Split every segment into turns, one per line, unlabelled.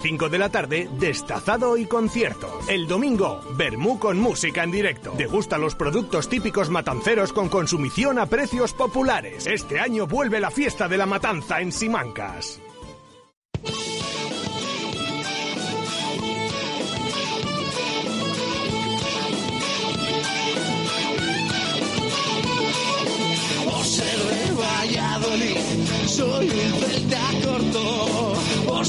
5 de la tarde, destazado y concierto. El domingo, Bermú con música en directo. Degusta los productos típicos matanceros con consumición a precios populares. Este año vuelve la fiesta de la matanza en Simancas.
Soy.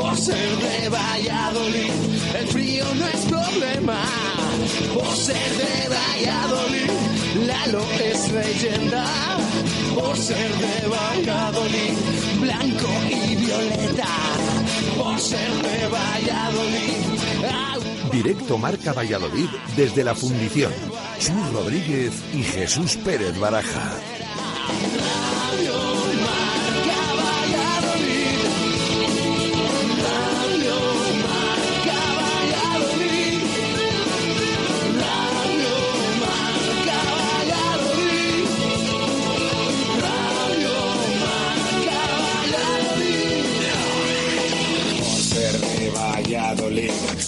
Por ser de Valladolid, el frío no es problema. Por ser de Valladolid, Lalo es leyenda. Por ser de Valladolid, blanco y violeta. Por ser de Valladolid,
Directo Marca Valladolid desde la Fundición. Chus Rodríguez y Jesús Pérez Baraja.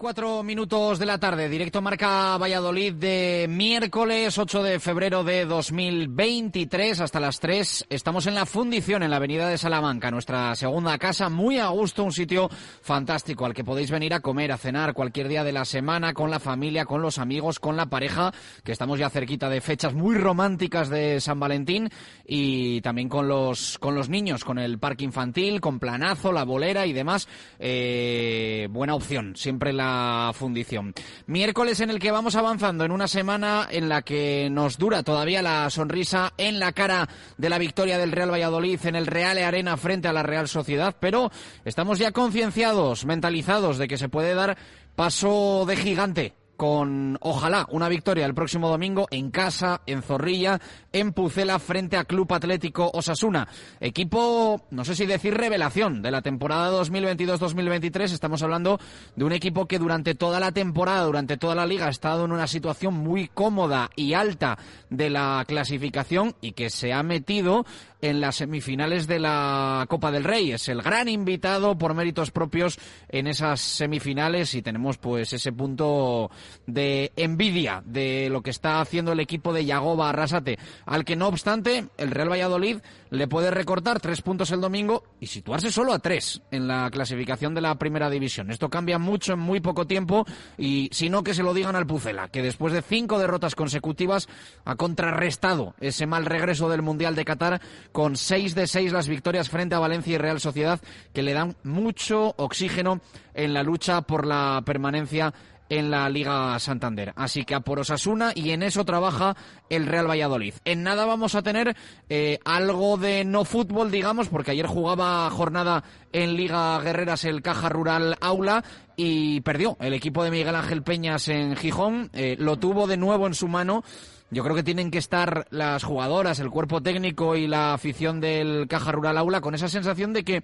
4 minutos de la tarde, directo Marca Valladolid de miércoles 8 de febrero de 2023 hasta las 3. Estamos en la fundición, en la avenida de Salamanca, nuestra segunda casa, muy a gusto, un sitio fantástico al que podéis venir a comer, a cenar cualquier día de la semana, con la familia, con los amigos, con la pareja, que estamos ya cerquita de fechas muy románticas de San Valentín y también con los, con los niños, con el parque infantil, con planazo, la bolera y demás. Eh, buena opción, siempre la fundición. Miércoles en el que vamos avanzando en una semana en la que nos dura todavía la sonrisa en la cara de la victoria del Real Valladolid en el Real Arena frente a la Real Sociedad, pero estamos ya concienciados, mentalizados de que se puede dar paso de gigante con ojalá una victoria el próximo domingo en casa, en Zorrilla, en Pucela frente a Club Atlético Osasuna. Equipo, no sé si decir revelación de la temporada 2022-2023. Estamos hablando de un equipo que durante toda la temporada, durante toda la liga ha estado en una situación muy cómoda y alta de la clasificación y que se ha metido en las semifinales de la Copa del Rey. Es el gran invitado por méritos propios en esas semifinales y tenemos pues ese punto de envidia de lo que está haciendo el equipo de Yagoba Arrasate, al que no obstante el Real Valladolid le puede recortar tres puntos el domingo y situarse solo a tres en la clasificación de la primera división. Esto cambia mucho en muy poco tiempo y si no que se lo digan al Pucela, que después de cinco derrotas consecutivas ha contrarrestado ese mal regreso del Mundial de Qatar con seis de seis las victorias frente a Valencia y Real Sociedad que le dan mucho oxígeno en la lucha por la permanencia en la Liga Santander. Así que a por Osasuna y en eso trabaja el Real Valladolid. En nada vamos a tener eh, algo de no fútbol, digamos, porque ayer jugaba jornada en Liga Guerreras el Caja Rural Aula y perdió el equipo de Miguel Ángel Peñas en Gijón. Eh, lo tuvo de nuevo en su mano. Yo creo que tienen que estar las jugadoras, el cuerpo técnico y la afición del Caja Rural Aula con esa sensación de que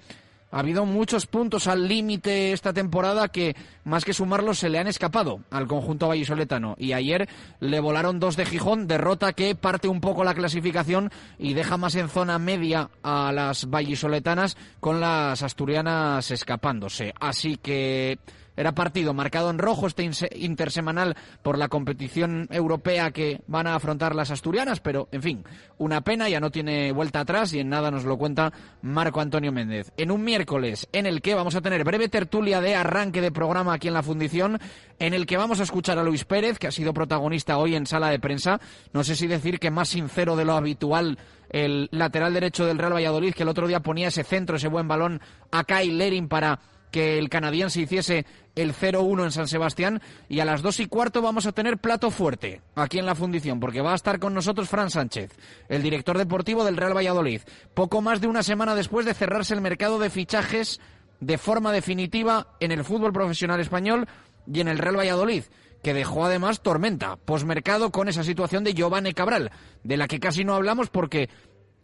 ha habido muchos puntos al límite esta temporada que, más que sumarlos, se le han escapado al conjunto vallisoletano. Y ayer le volaron dos de Gijón, derrota que parte un poco la clasificación y deja más en zona media a las vallisoletanas con las asturianas escapándose. Así que era partido marcado en rojo este intersemanal por la competición europea que van a afrontar las asturianas, pero en fin, una pena, ya no tiene vuelta atrás y en nada nos lo cuenta Marco Antonio Méndez. En un miércoles en el que vamos a tener breve tertulia de arranque de programa aquí en la fundición, en el que vamos a escuchar a Luis Pérez, que ha sido protagonista hoy en sala de prensa. No sé si decir que más sincero de lo habitual el lateral derecho del Real Valladolid, que el otro día ponía ese centro, ese buen balón a Kai Lerin para que el canadiense hiciese el 0-1 en San Sebastián y a las dos y cuarto vamos a tener plato fuerte aquí en la fundición porque va a estar con nosotros Fran Sánchez, el director deportivo del Real Valladolid. Poco más de una semana después de cerrarse el mercado de fichajes de forma definitiva en el fútbol profesional español y en el Real Valladolid que dejó además tormenta posmercado con esa situación de Giovanni Cabral, de la que casi no hablamos porque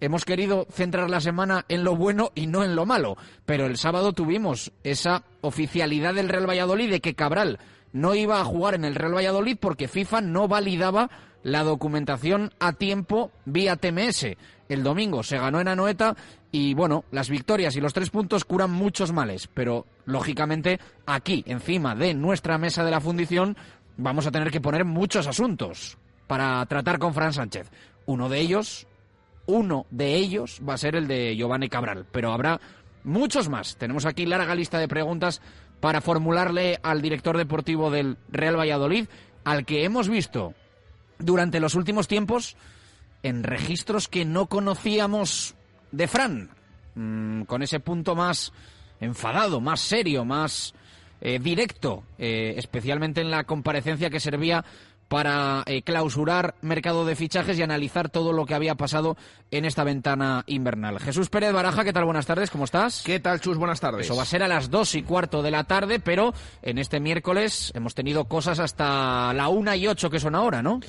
hemos querido centrar la semana en lo bueno y no en lo malo, pero el sábado tuvimos esa oficialidad del Real Valladolid de que Cabral no iba a jugar en el Real Valladolid porque FIFA no validaba la documentación a tiempo vía TMS. El domingo se ganó en Anoeta y bueno, las victorias y los tres puntos curan muchos males, pero lógicamente aquí, encima de nuestra mesa de la fundición, vamos a tener que poner muchos asuntos para tratar con Fran Sánchez. Uno de ellos, uno de ellos va a ser el de Giovanni Cabral, pero habrá muchos más. Tenemos aquí larga lista de preguntas para formularle al director deportivo del Real Valladolid, al que hemos visto durante los últimos tiempos en registros que no conocíamos de Fran, mm, con ese punto más enfadado, más serio, más eh, directo, eh, especialmente en la comparecencia que servía para eh, clausurar mercado de fichajes y analizar todo lo que había pasado en esta ventana invernal. Jesús Pérez Baraja, ¿qué tal? Buenas tardes, ¿cómo estás?
¿Qué tal, Chus? Buenas tardes.
Eso va a ser a las dos y cuarto de la tarde, pero en este miércoles hemos tenido cosas hasta la una y ocho que son ahora, ¿no?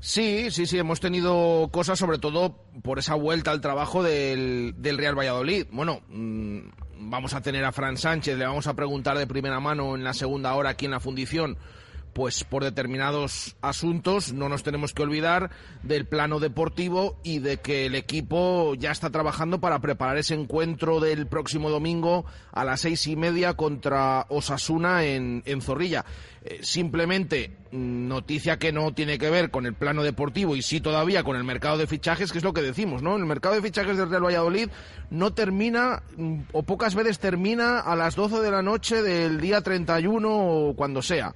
Sí, sí, sí, hemos tenido cosas sobre todo por esa vuelta al trabajo del, del Real Valladolid. Bueno, mmm, vamos a tener a Fran Sánchez, le vamos a preguntar de primera mano en la segunda hora aquí en la fundición pues por determinados asuntos no nos tenemos que olvidar del plano deportivo y de que el equipo ya está trabajando para preparar ese encuentro del próximo domingo a las seis y media contra Osasuna en, en Zorrilla. Eh, simplemente mm, noticia que no tiene que ver con el plano deportivo y sí todavía con el mercado de fichajes, que es lo que decimos, ¿no? El mercado de fichajes del Real Valladolid no termina mm, o pocas veces termina a las 12 de la noche del día 31 o cuando sea.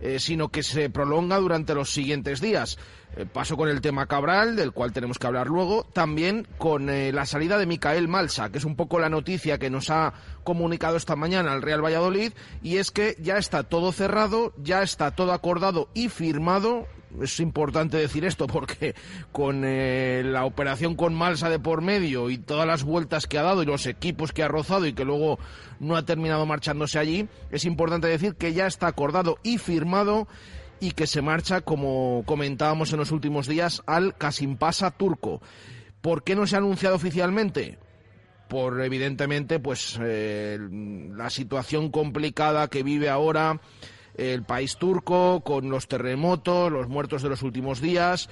Eh, sino que se prolonga durante los siguientes días. Eh, paso con el tema Cabral, del cual tenemos que hablar luego, también con eh, la salida de Micael Malsa, que es un poco la noticia que nos ha comunicado esta mañana al Real Valladolid, y es que ya está todo cerrado, ya está todo acordado y firmado. Es importante decir esto porque con eh, la operación con Malsa de por medio y todas las vueltas que ha dado y los equipos que ha rozado y que luego no ha terminado marchándose allí, es importante decir que ya está acordado y firmado y que se marcha, como comentábamos en los últimos días, al Kasimpasa turco. ¿Por qué no se ha anunciado oficialmente? Por evidentemente, pues eh, la situación complicada que vive ahora el país turco, con los terremotos, los muertos de los últimos días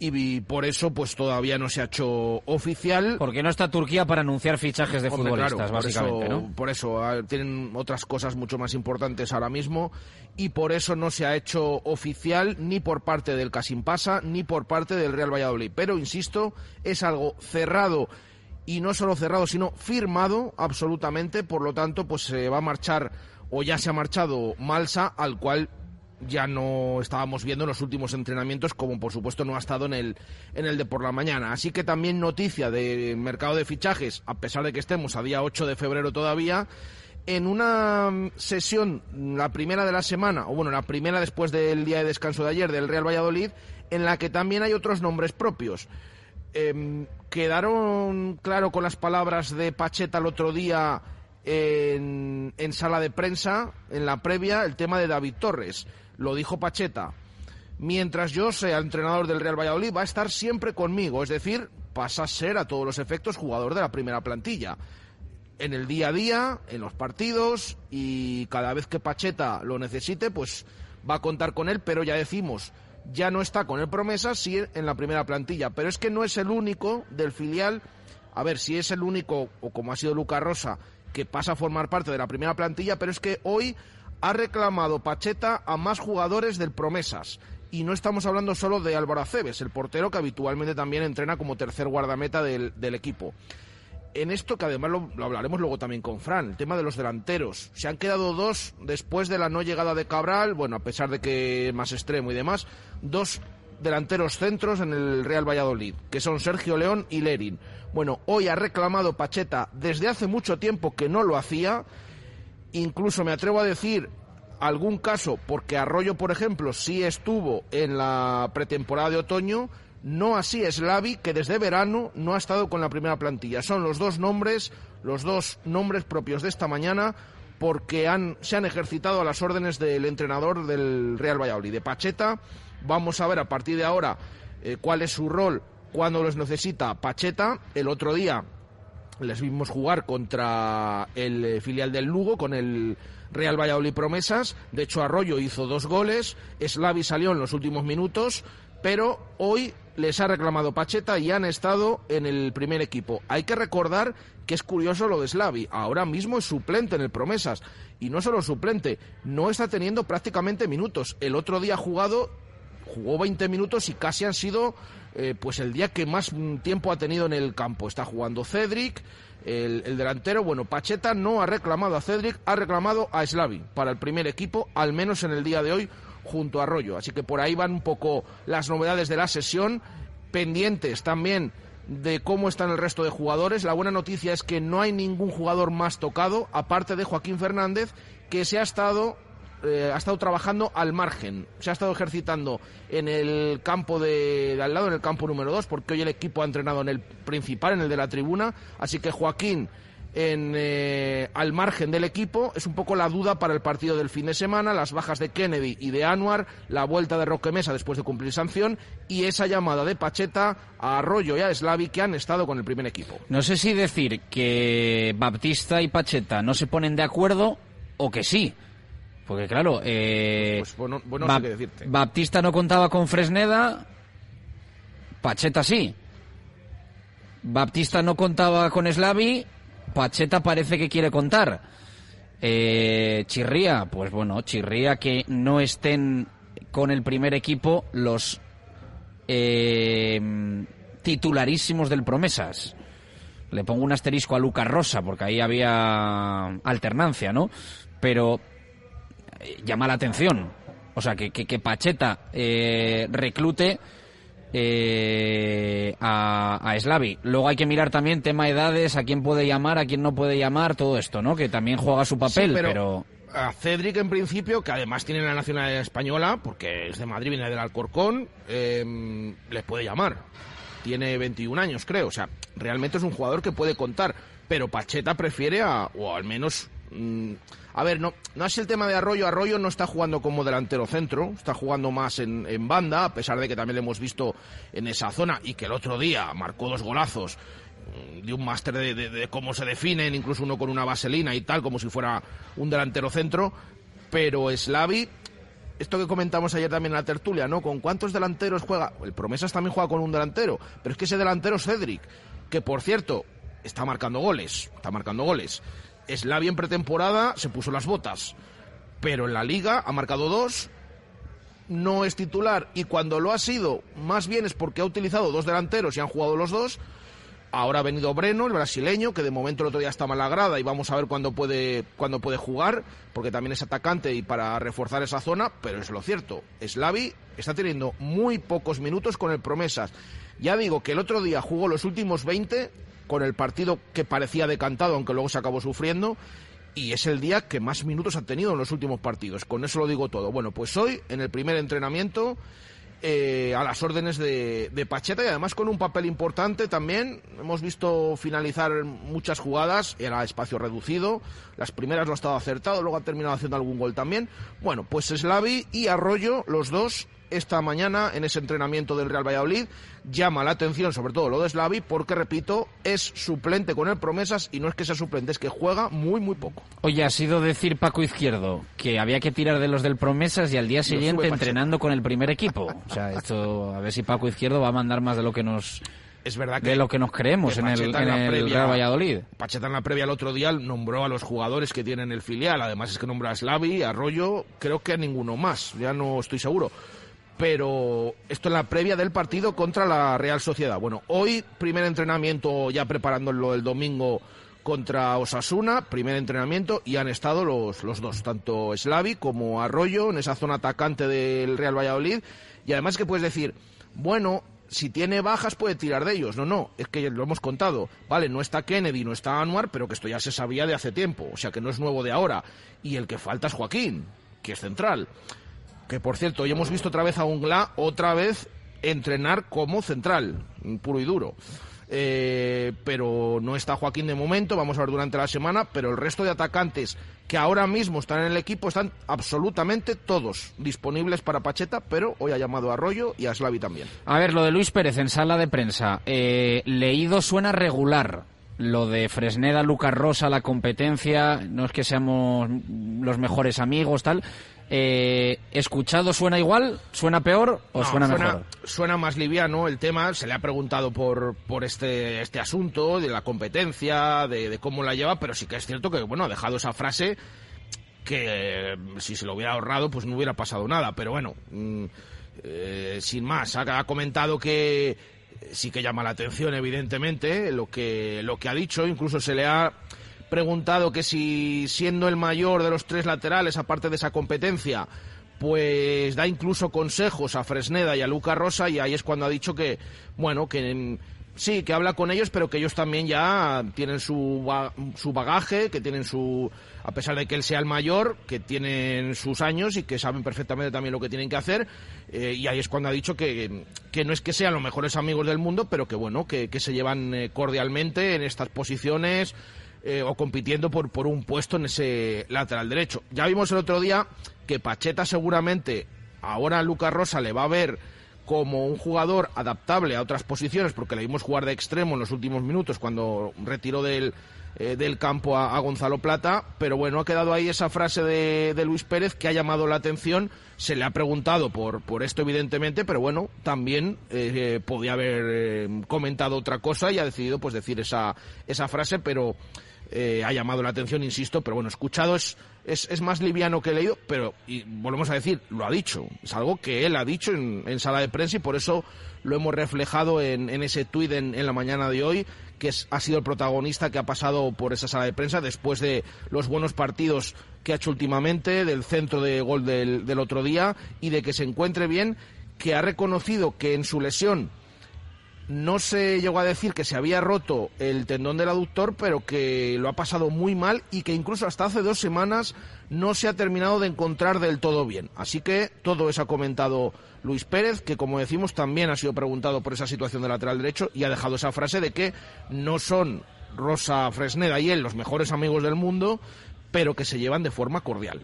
y por eso pues todavía no se ha hecho oficial.
Porque no está Turquía para anunciar fichajes de
Hombre,
futbolistas,
claro, por
básicamente,
eso,
¿no?
Por eso ah, tienen otras cosas mucho más importantes ahora mismo y por eso no se ha hecho oficial ni por parte del Casimpasa ni por parte del Real Valladolid. Pero insisto, es algo cerrado y no solo cerrado, sino firmado absolutamente. Por lo tanto, pues se va a marchar o ya se ha marchado Malsa, al cual ya no estábamos viendo en los últimos entrenamientos, como por supuesto no ha estado en el, en el de por la mañana. Así que también noticia de mercado de fichajes, a pesar de que estemos a día 8 de febrero todavía, en una mm, sesión, la primera de la semana, o bueno, la primera después del día de descanso de ayer del Real Valladolid, en la que también hay otros nombres propios. Em, quedaron claro con las palabras de Pacheta el otro día en, en sala de prensa, en la previa, el tema de David Torres. Lo dijo Pacheta. Mientras yo sea entrenador del Real Valladolid, va a estar siempre conmigo. Es decir, pasa a ser a todos los efectos jugador de la primera plantilla. En el día a día, en los partidos y cada vez que Pacheta lo necesite, pues va a contar con él, pero ya decimos, ya no está con el promesa, sí en la primera plantilla. Pero es que no es el único del filial. A ver, si es el único, o como ha sido Lucas Rosa, que pasa a formar parte de la primera plantilla, pero es que hoy ha reclamado Pacheta a más jugadores del Promesas. Y no estamos hablando solo de Álvaro Aceves, el portero que habitualmente también entrena como tercer guardameta del, equipo. En esto, que además lo, lo, hablaremos luego también con Fran, el tema de los delanteros. Se han quedado dos después de la no llegada de Cabral, bueno, a pesar de que es más extremo y demás, dos delanteros centros en el Real Valladolid, que son Sergio León y Lerin. Bueno, hoy ha reclamado Pacheta desde hace mucho tiempo que no lo hacía, incluso me atrevo a decir algún caso, porque Arroyo, por ejemplo, sí estuvo en la pretemporada de otoño, no así Slavi, que desde verano no ha estado con la primera plantilla. Son los dos nombres, los dos nombres propios de esta mañana, porque se han ejercitado a las órdenes del entrenador del Real Valladolid, de Pacheta. Vamos a ver a partir de ahora eh, cuál es su rol cuando los necesita Pacheta. El otro día les vimos jugar contra el eh, filial del Lugo con el Real Valladolid Promesas. De hecho, Arroyo hizo dos goles. Slavi salió en los últimos minutos. Pero hoy les ha reclamado Pacheta y han estado en el primer equipo. Hay que recordar que es curioso lo de Slavi. Ahora mismo es suplente en el Promesas. Y no solo suplente, no está teniendo prácticamente minutos. El otro día ha jugado, jugó 20 minutos y casi han sido eh, pues el día que más tiempo ha tenido en el campo. Está jugando Cedric, el, el, delantero. Bueno, Pacheta no ha reclamado a Cedric, ha reclamado a Slavi para el primer equipo, al menos en el día de hoy, junto a Arroyo. Así que por ahí van un poco las novedades de la sesión, pendientes también de cómo están el resto de jugadores. La buena noticia es que no hay ningún jugador más tocado, aparte de Joaquín Fernández, que se ha estado eh, ha estado trabajando al margen, se ha estado ejercitando en el campo de, al lado, en el campo número 2, porque hoy el equipo ha entrenado en el principal, en el de la tribuna, así que Joaquín en, eh, al margen del equipo es un poco la duda para el partido del fin de semana, las bajas de Kennedy y de Anuar, la vuelta de Roque Mesa después de cumplir sanción y esa llamada de Pacheta a Arroyo y a Slavi que han estado con el primer equipo.
No sé si decir que Baptista y Pacheta no se ponen de acuerdo o que sí. Porque claro, eh,
pues bueno, bueno ba sé decirte.
Baptista no contaba con Fresneda, Pacheta sí. Baptista no contaba con Slavi, Pacheta parece que quiere contar. Eh, Chirría, pues bueno, Chirría que no estén con el primer equipo los eh, titularísimos del Promesas. Le pongo un asterisco a Lucas Rosa porque ahí había alternancia, ¿no? Pero eh, llama la atención. O sea, que, que, que Pacheta eh, reclute eh, a, a Slavi. Luego hay que mirar también tema edades, a quién puede llamar, a quién no puede llamar, todo esto, ¿no? Que también juega su papel,
sí, pero...
pero...
A Cedric, en principio, que además tiene la nacionalidad española, porque es de Madrid, viene del Alcorcón, eh, les puede llamar. Tiene 21 años, creo. O sea, realmente es un jugador que puede contar. Pero Pacheta prefiere a, o al menos mmm, a ver, no, no es el tema de Arroyo. Arroyo no está jugando como delantero centro, está jugando más en, en, banda, a pesar de que también le hemos visto en esa zona y que el otro día marcó dos golazos de un máster de, cómo se definen, incluso uno con una vaselina y tal, como si fuera un delantero centro. Pero Slavi esto que comentamos ayer también en la tertulia, ¿no? ¿Con cuántos delanteros juega? El Promesas también juega con un delantero, pero es que ese delantero es Cedric, que por cierto, está marcando goles, está marcando goles. Slavia en pretemporada se puso las botas, pero en la liga ha marcado dos, no es titular y cuando lo ha sido, más bien es porque ha utilizado dos delanteros y han jugado los dos. Ahora ha venido Breno, el brasileño, que de momento el otro día está mal grada y vamos a ver cuándo puede, puede jugar, porque también es atacante y para reforzar esa zona, pero es lo cierto. Slavi está teniendo muy pocos minutos con el Promesas. Ya digo que el otro día jugó los últimos 20 con el partido que parecía decantado, aunque luego se acabó sufriendo, y es el día que más minutos ha tenido en los últimos partidos. Con eso lo digo todo. Bueno, pues hoy, en el primer entrenamiento, eh, a las órdenes de, de, Pacheta y además con un papel importante también. Hemos visto finalizar muchas jugadas, era espacio reducido, las primeras lo ha estado acertado, luego ha terminado haciendo algún gol también. Bueno, pues Slavi y Arroyo, los dos esta mañana en ese entrenamiento del Real Valladolid. Llama la atención sobre todo lo de Slavi porque, repito, es suplente con el Promesas y no es que sea suplente, es que juega muy, muy poco.
Oye, ha sido decir Paco Izquierdo que había que tirar de los del Promesas y al día siguiente entrenando con el primer equipo. O sea, esto, a ver si Paco Izquierdo va a mandar más de lo que nos
es verdad que
de lo que nos creemos en el, en el previa, Real Valladolid.
Pacheta en la previa el otro día nombró a los jugadores que tienen el filial, además es que nombró a Slavi, a Arroyo, creo que a ninguno más, ya no estoy seguro pero esto es la previa del partido contra la Real Sociedad. Bueno, hoy primer entrenamiento ya preparándolo el domingo contra Osasuna, primer entrenamiento y han estado los, los dos, tanto Slavi como Arroyo en esa zona atacante del Real Valladolid y además que puedes decir, bueno, si tiene bajas puede tirar de ellos. No, no, es que lo hemos contado. Vale, no está Kennedy, no está Anuar, pero que esto ya se sabía de hace tiempo, o sea que no es nuevo de ahora. Y el que falta es Joaquín, que es central. Que por cierto, hoy hemos visto otra vez a Ungla, otra vez entrenar como central, puro y duro. Eh, pero no está Joaquín de momento, vamos a ver durante la semana, pero el resto de atacantes que ahora mismo están en el equipo están absolutamente todos disponibles para Pacheta, pero hoy ha llamado a Arroyo y a Slavi también.
A ver, lo de Luis Pérez en sala de prensa, eh, leído suena regular. Lo de Fresneda, Lucas Rosa, la competencia, no es que seamos los mejores amigos, tal, eh, ¿Escuchado suena igual? ¿Suena peor o suena, mejor?
Suena más liviano el tema. Se le ha preguntado por, por este, este asunto, de la competencia, de, cómo la lleva, pero sí que es cierto que, bueno, ha dejado esa frase que si se lo hubiera ahorrado, pues no hubiera pasado nada. Pero bueno, mm, eh, sin más, ha, comentado que sí que llama la atención, evidentemente, lo que, lo que ha dicho. Incluso se le ha preguntado que si siendo el mayor de los tres laterales, aparte de esa competencia, pues da incluso consejos a Fresneda y a Luca Rosa y ahí es cuando ha dicho que, bueno, que sí, que habla con ellos, pero que ellos también ya tienen su, su bagaje, que tienen su, a pesar de que él sea el mayor, que tienen sus años y que saben perfectamente también lo que tienen que hacer. Eh, y ahí es cuando ha dicho que, que, no es que sean los mejores amigos del mundo, pero que bueno, que, se llevan eh, cordialmente en estas posiciones, eh, o compitiendo por, por un puesto en ese lateral derecho. Ya vimos el otro día que Pacheta seguramente ahora a Lucas Rosa le va a ver como un jugador adaptable a otras posiciones, porque le vimos jugar de extremo en los últimos minutos cuando retiró del, eh, del campo a, Gonzalo Plata, pero bueno, ha quedado ahí esa frase de, de, Luis Pérez que ha llamado la atención, se le ha preguntado por, por esto evidentemente, pero bueno, también eh, podía haber comentado otra cosa y ha decidido pues decir esa, esa frase, pero eh, ha llamado la atención, insisto, pero bueno, escuchado es, es, más liviano que leído, pero, y volvemos a decir, lo ha dicho, es algo que él ha dicho en, sala de prensa y por eso lo hemos reflejado en, ese tuit en, la mañana de hoy, que ha sido el protagonista que ha pasado por esa sala de prensa después de los buenos partidos que ha hecho últimamente, del centro de gol del, del otro día y de que se encuentre bien, que ha reconocido que en su lesión no se llegó a decir que se había roto el tendón del aductor, pero que lo ha pasado muy mal y que incluso hasta hace dos semanas no se ha terminado de encontrar del todo bien. Así que todo eso ha comentado Luis Pérez, que como decimos también ha sido preguntado por esa situación de lateral derecho y ha dejado esa frase de que no son Rosa Fresneda y él los mejores amigos del mundo, pero que se llevan de forma cordial.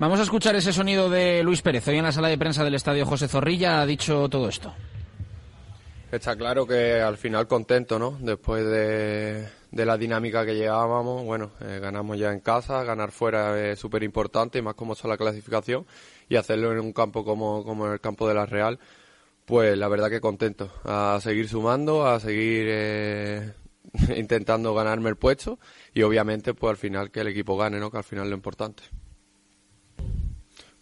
Vamos a escuchar ese sonido de Luis Pérez. Hoy en la sala de prensa del Estadio José Zorrilla ha dicho todo esto.
Está claro que al final contento, ¿no? Después de, la dinámica que llevábamos, bueno, eh, ganamos ya en casa, ganar fuera es súper importante, más como son la clasificación. y hacerlo en un campo como, como el campo de la Real, pues la verdad que contento. A seguir sumando, a seguir eh, intentando ganarme el puesto y obviamente pues al final que el equipo gane, ¿no? Que al final lo importante.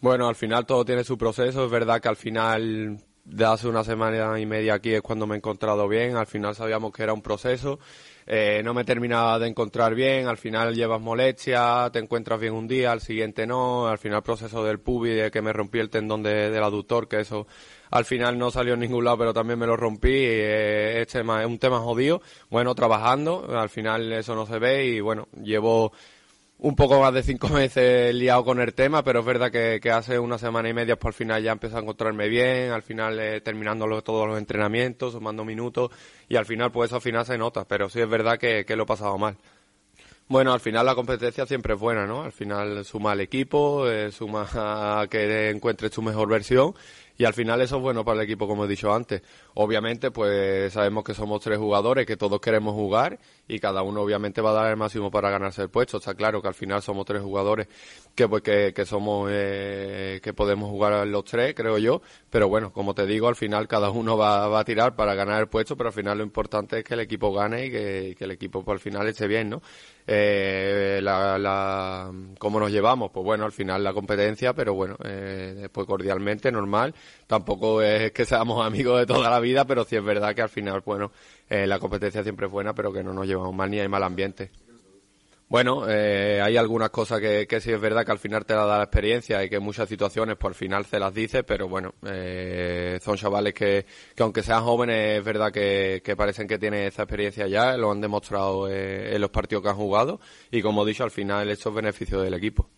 Bueno, al final todo tiene su proceso. Es verdad que al final de hace una semana y media aquí es cuando me he encontrado bien. Al final sabíamos que era un proceso. Eh, no me terminaba de encontrar bien. Al final llevas molestia, te encuentras bien un día, al siguiente no. Al final proceso del pubi de que me rompí el tendón de, del aductor, que eso al final no salió en ningún lado, pero también me lo rompí. Eh, este es un tema jodido. Bueno, trabajando. Al final eso no se ve y bueno, llevo un poco más de cinco meses liado con el tema, pero es verdad que, hace una semana y media, por pues, al final ya empecé a encontrarme bien, al final eh, terminando todos los entrenamientos, sumando minutos, y al final pues al final se nota, pero sí es verdad que, que lo he pasado mal. Bueno, al final la competencia siempre es buena, ¿no? Al final suma al equipo, eh, suma a que encuentres tu mejor versión y al final eso es bueno para el equipo, como he dicho antes. Obviamente, pues sabemos que somos tres jugadores, que todos queremos jugar y cada uno obviamente va a dar el máximo para ganarse el puesto. Está claro que al final somos tres jugadores que pues que, que somos eh, que podemos jugar los tres, creo yo. Pero bueno, como te digo, al final cada uno va, va a tirar para ganar el puesto, pero al final lo importante es que el equipo gane y que, que el equipo pues, al final esté bien, ¿no? Eh, la, la, ¿Cómo nos llevamos? Pues bueno, al final la competencia, pero bueno, eh, después cordialmente, normal. Tampoco es que seamos amigos de toda la vida, pero sí es verdad que al final, bueno, eh, la competencia siempre es buena, pero que no nos llevamos mal ni hay mal ambiente. Bueno, eh, hay algunas cosas que, que sí es verdad que al final te la da la experiencia y que muchas situaciones por final se las dice, pero bueno, eh, son chavales que, que aunque sean jóvenes es verdad que, que parecen que tienen esa experiencia ya, lo han demostrado eh, en los partidos que han jugado y como he dicho al final eso es beneficio del equipo.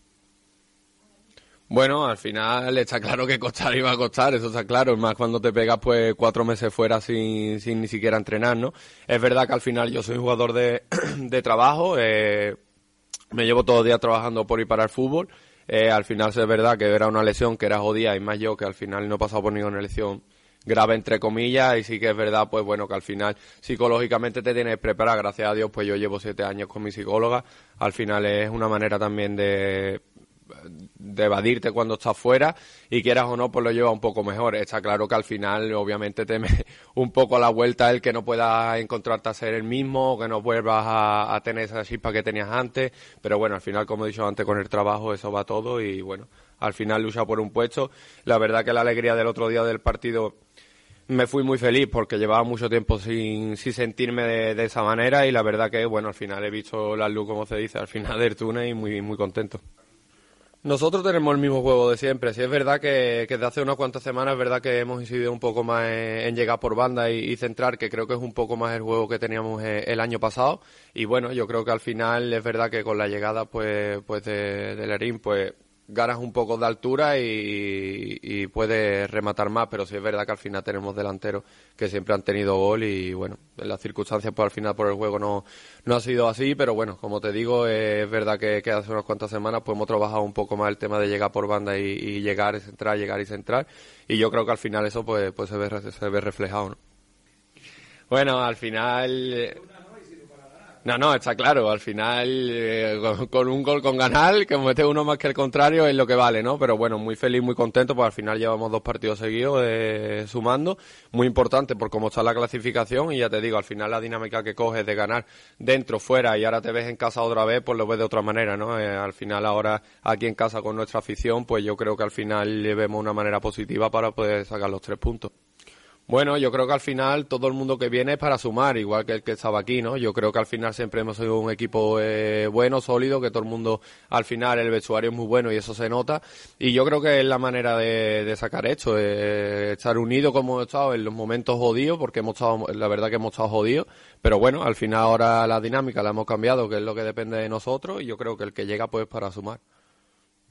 Bueno, al final está claro que costar iba a costar, eso está claro, más cuando te pegas pues cuatro meses fuera sin, sin ni siquiera entrenar, ¿no? Es verdad que al final yo soy jugador de, de trabajo, eh, me llevo todo el día trabajando por y para el fútbol, eh, al final es verdad que era una lesión que era jodida y más yo que al final no he pasado por ninguna lesión grave entre comillas y sí que es verdad pues bueno que al final psicológicamente te tienes que preparar. Gracias a Dios pues yo llevo siete años con mi psicóloga. Al final es una manera también de de evadirte cuando estás fuera y quieras o no, pues lo lleva un poco mejor. Está claro que al final, obviamente, teme un poco a la vuelta el que no puedas encontrarte a ser el mismo que no vuelvas a, tener esa chispa que tenías antes. Pero bueno, al final, como he dicho antes, con el trabajo eso va todo y bueno, al final lucha por un puesto. La verdad que la alegría del otro día del partido me fui muy feliz porque llevaba mucho tiempo sin, sin sentirme de, de, esa manera y la verdad que, bueno, al final he visto la luz, como se dice, al final del túnel y muy, muy contento. Nosotros tenemos el mismo juego de siempre. Si es verdad que, que, desde hace unas cuantas semanas es verdad que hemos incidido un poco más en, llegar por banda y, centrar, que creo que es un poco más el juego que teníamos eh, el año pasado. Y bueno, yo creo que al final es verdad que con la llegada pues, pues de, de Lerín, pues ganas un poco de altura y, y, puedes rematar más, pero sí es verdad que al final tenemos delanteros que siempre han tenido gol y bueno, en las circunstancias pues al final por el juego no, no ha sido así, pero bueno, como te digo, es verdad que, hace unas cuantas semanas pues hemos trabajado un poco más el tema de llegar por banda y, llegar y centrar, llegar y centrar y yo creo que al final eso pues, pues se, ve, se ve reflejado. ¿no? Bueno, al final no, no, está claro. Al final, eh, con, un gol con ganar, que mete uno más que el contrario, es lo que vale, ¿no? Pero bueno, muy feliz, muy contento, pues al final llevamos dos partidos seguidos eh, sumando. Muy importante por cómo está la clasificación y ya te digo, al final la dinámica que coges de ganar dentro, fuera y ahora te ves en casa otra vez, pues lo ves de otra manera, ¿no? Eh, al final ahora aquí en casa con nuestra afición, pues yo creo que al final le vemos una manera positiva para poder sacar los tres puntos. Bueno, yo creo que al final todo el mundo que viene es para sumar, igual que el que estaba aquí, ¿no? Yo creo que al final siempre hemos sido un equipo eh, bueno, sólido, que todo el mundo al final el vestuario es muy bueno y eso se nota. Y yo creo que es la manera de, sacar esto, eh, estar unidos como hemos estado en los momentos jodidos, porque hemos estado, la verdad que hemos estado jodidos, pero bueno, al final ahora la dinámica la hemos cambiado, que es lo que depende de nosotros, y yo creo que el que llega pues para sumar.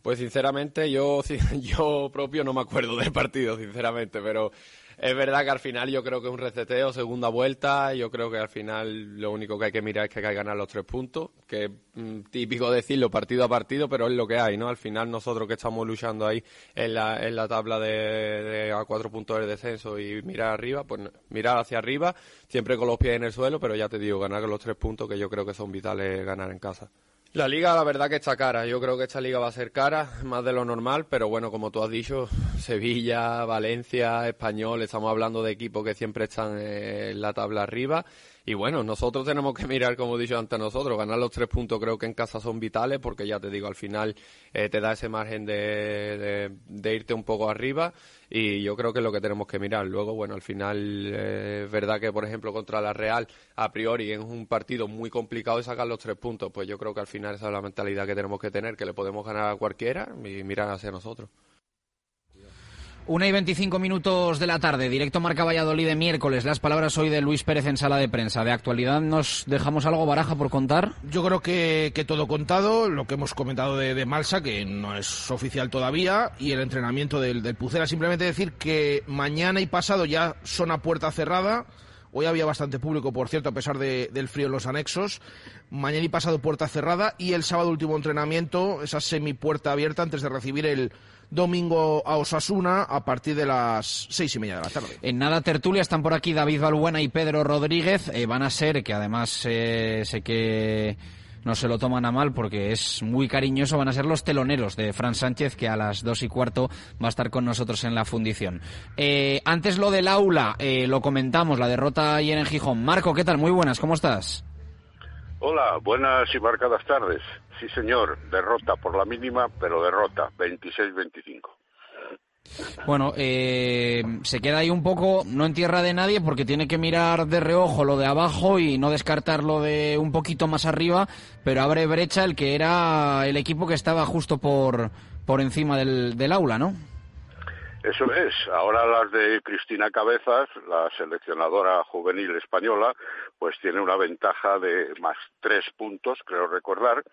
Pues sinceramente yo, yo propio no me acuerdo del partido, sinceramente, pero es verdad que al final yo creo que es un receteo, segunda vuelta, yo creo que al final lo único que hay que mirar es que hay que ganar los tres puntos, que mm, típico decirlo partido a partido, pero es lo que hay, ¿no? Al final nosotros que estamos luchando ahí en la, en la tabla de, a cuatro puntos del descenso y mirar arriba, pues mirar hacia arriba, siempre con los pies en el suelo, pero ya te digo, ganar los tres puntos que yo creo que son vitales ganar en casa. La liga, la verdad que está cara. Yo creo que esta liga va a ser cara, más de lo normal, pero bueno, como tú has dicho, Sevilla, Valencia, Español, estamos hablando de equipos que siempre están en la tabla arriba. Y bueno, nosotros tenemos que mirar, como he dicho antes nosotros, ganar los tres puntos creo que en casa son vitales, porque ya te digo, al final eh, te da ese margen de, de, irte un poco arriba y yo creo que es lo que tenemos que mirar. Luego, bueno, al final eh, es verdad que, por ejemplo, contra la Real, a priori es un partido muy complicado de sacar los tres puntos, pues yo creo que al final esa es la mentalidad que tenemos que tener, que le podemos ganar a cualquiera y mirar hacia nosotros.
Una y veinticinco minutos de la tarde, directo Marca Valladolid de miércoles. Las palabras hoy de Luis Pérez en sala de prensa. ¿De actualidad nos dejamos algo baraja por contar?
Yo creo que, todo contado, lo que hemos comentado de, Malsa, que no es oficial todavía, y el entrenamiento del, del Pucera. Simplemente decir que mañana y pasado ya son a puerta cerrada. Hoy había bastante público, por cierto, a pesar del frío en los anexos. Mañana y pasado puerta cerrada y el sábado último entrenamiento, esa semi puerta abierta antes de recibir el domingo a Osasuna a partir de las seis y media de la tarde.
En nada tertulia están por aquí David Balbuena y Pedro Rodríguez. Eh, van a ser, que además eh, sé que no se lo toman a mal porque es muy cariñoso, van a ser los teloneros de Fran Sánchez, que a las dos y cuarto va a estar con nosotros en la fundición. Eh, antes lo del aula, lo comentamos, la derrota ayer en Gijón. Marco, ¿qué tal? Muy buenas, ¿cómo estás?
Hola, buenas y marcadas tardes. Sí, señor, derrota por la mínima, pero derrota, 26-25.
Bueno, eh, se queda ahí un poco, no en tierra de nadie, porque tiene que mirar de reojo lo de abajo y no descartar lo de un poquito más arriba, pero abre brecha el que era el equipo que estaba justo por, por encima del, del aula, ¿no?
Eso es. Ahora las de Cristina Cabezas, la seleccionadora juvenil española, pues tiene una ventaja de más tres puntos, creo recordar,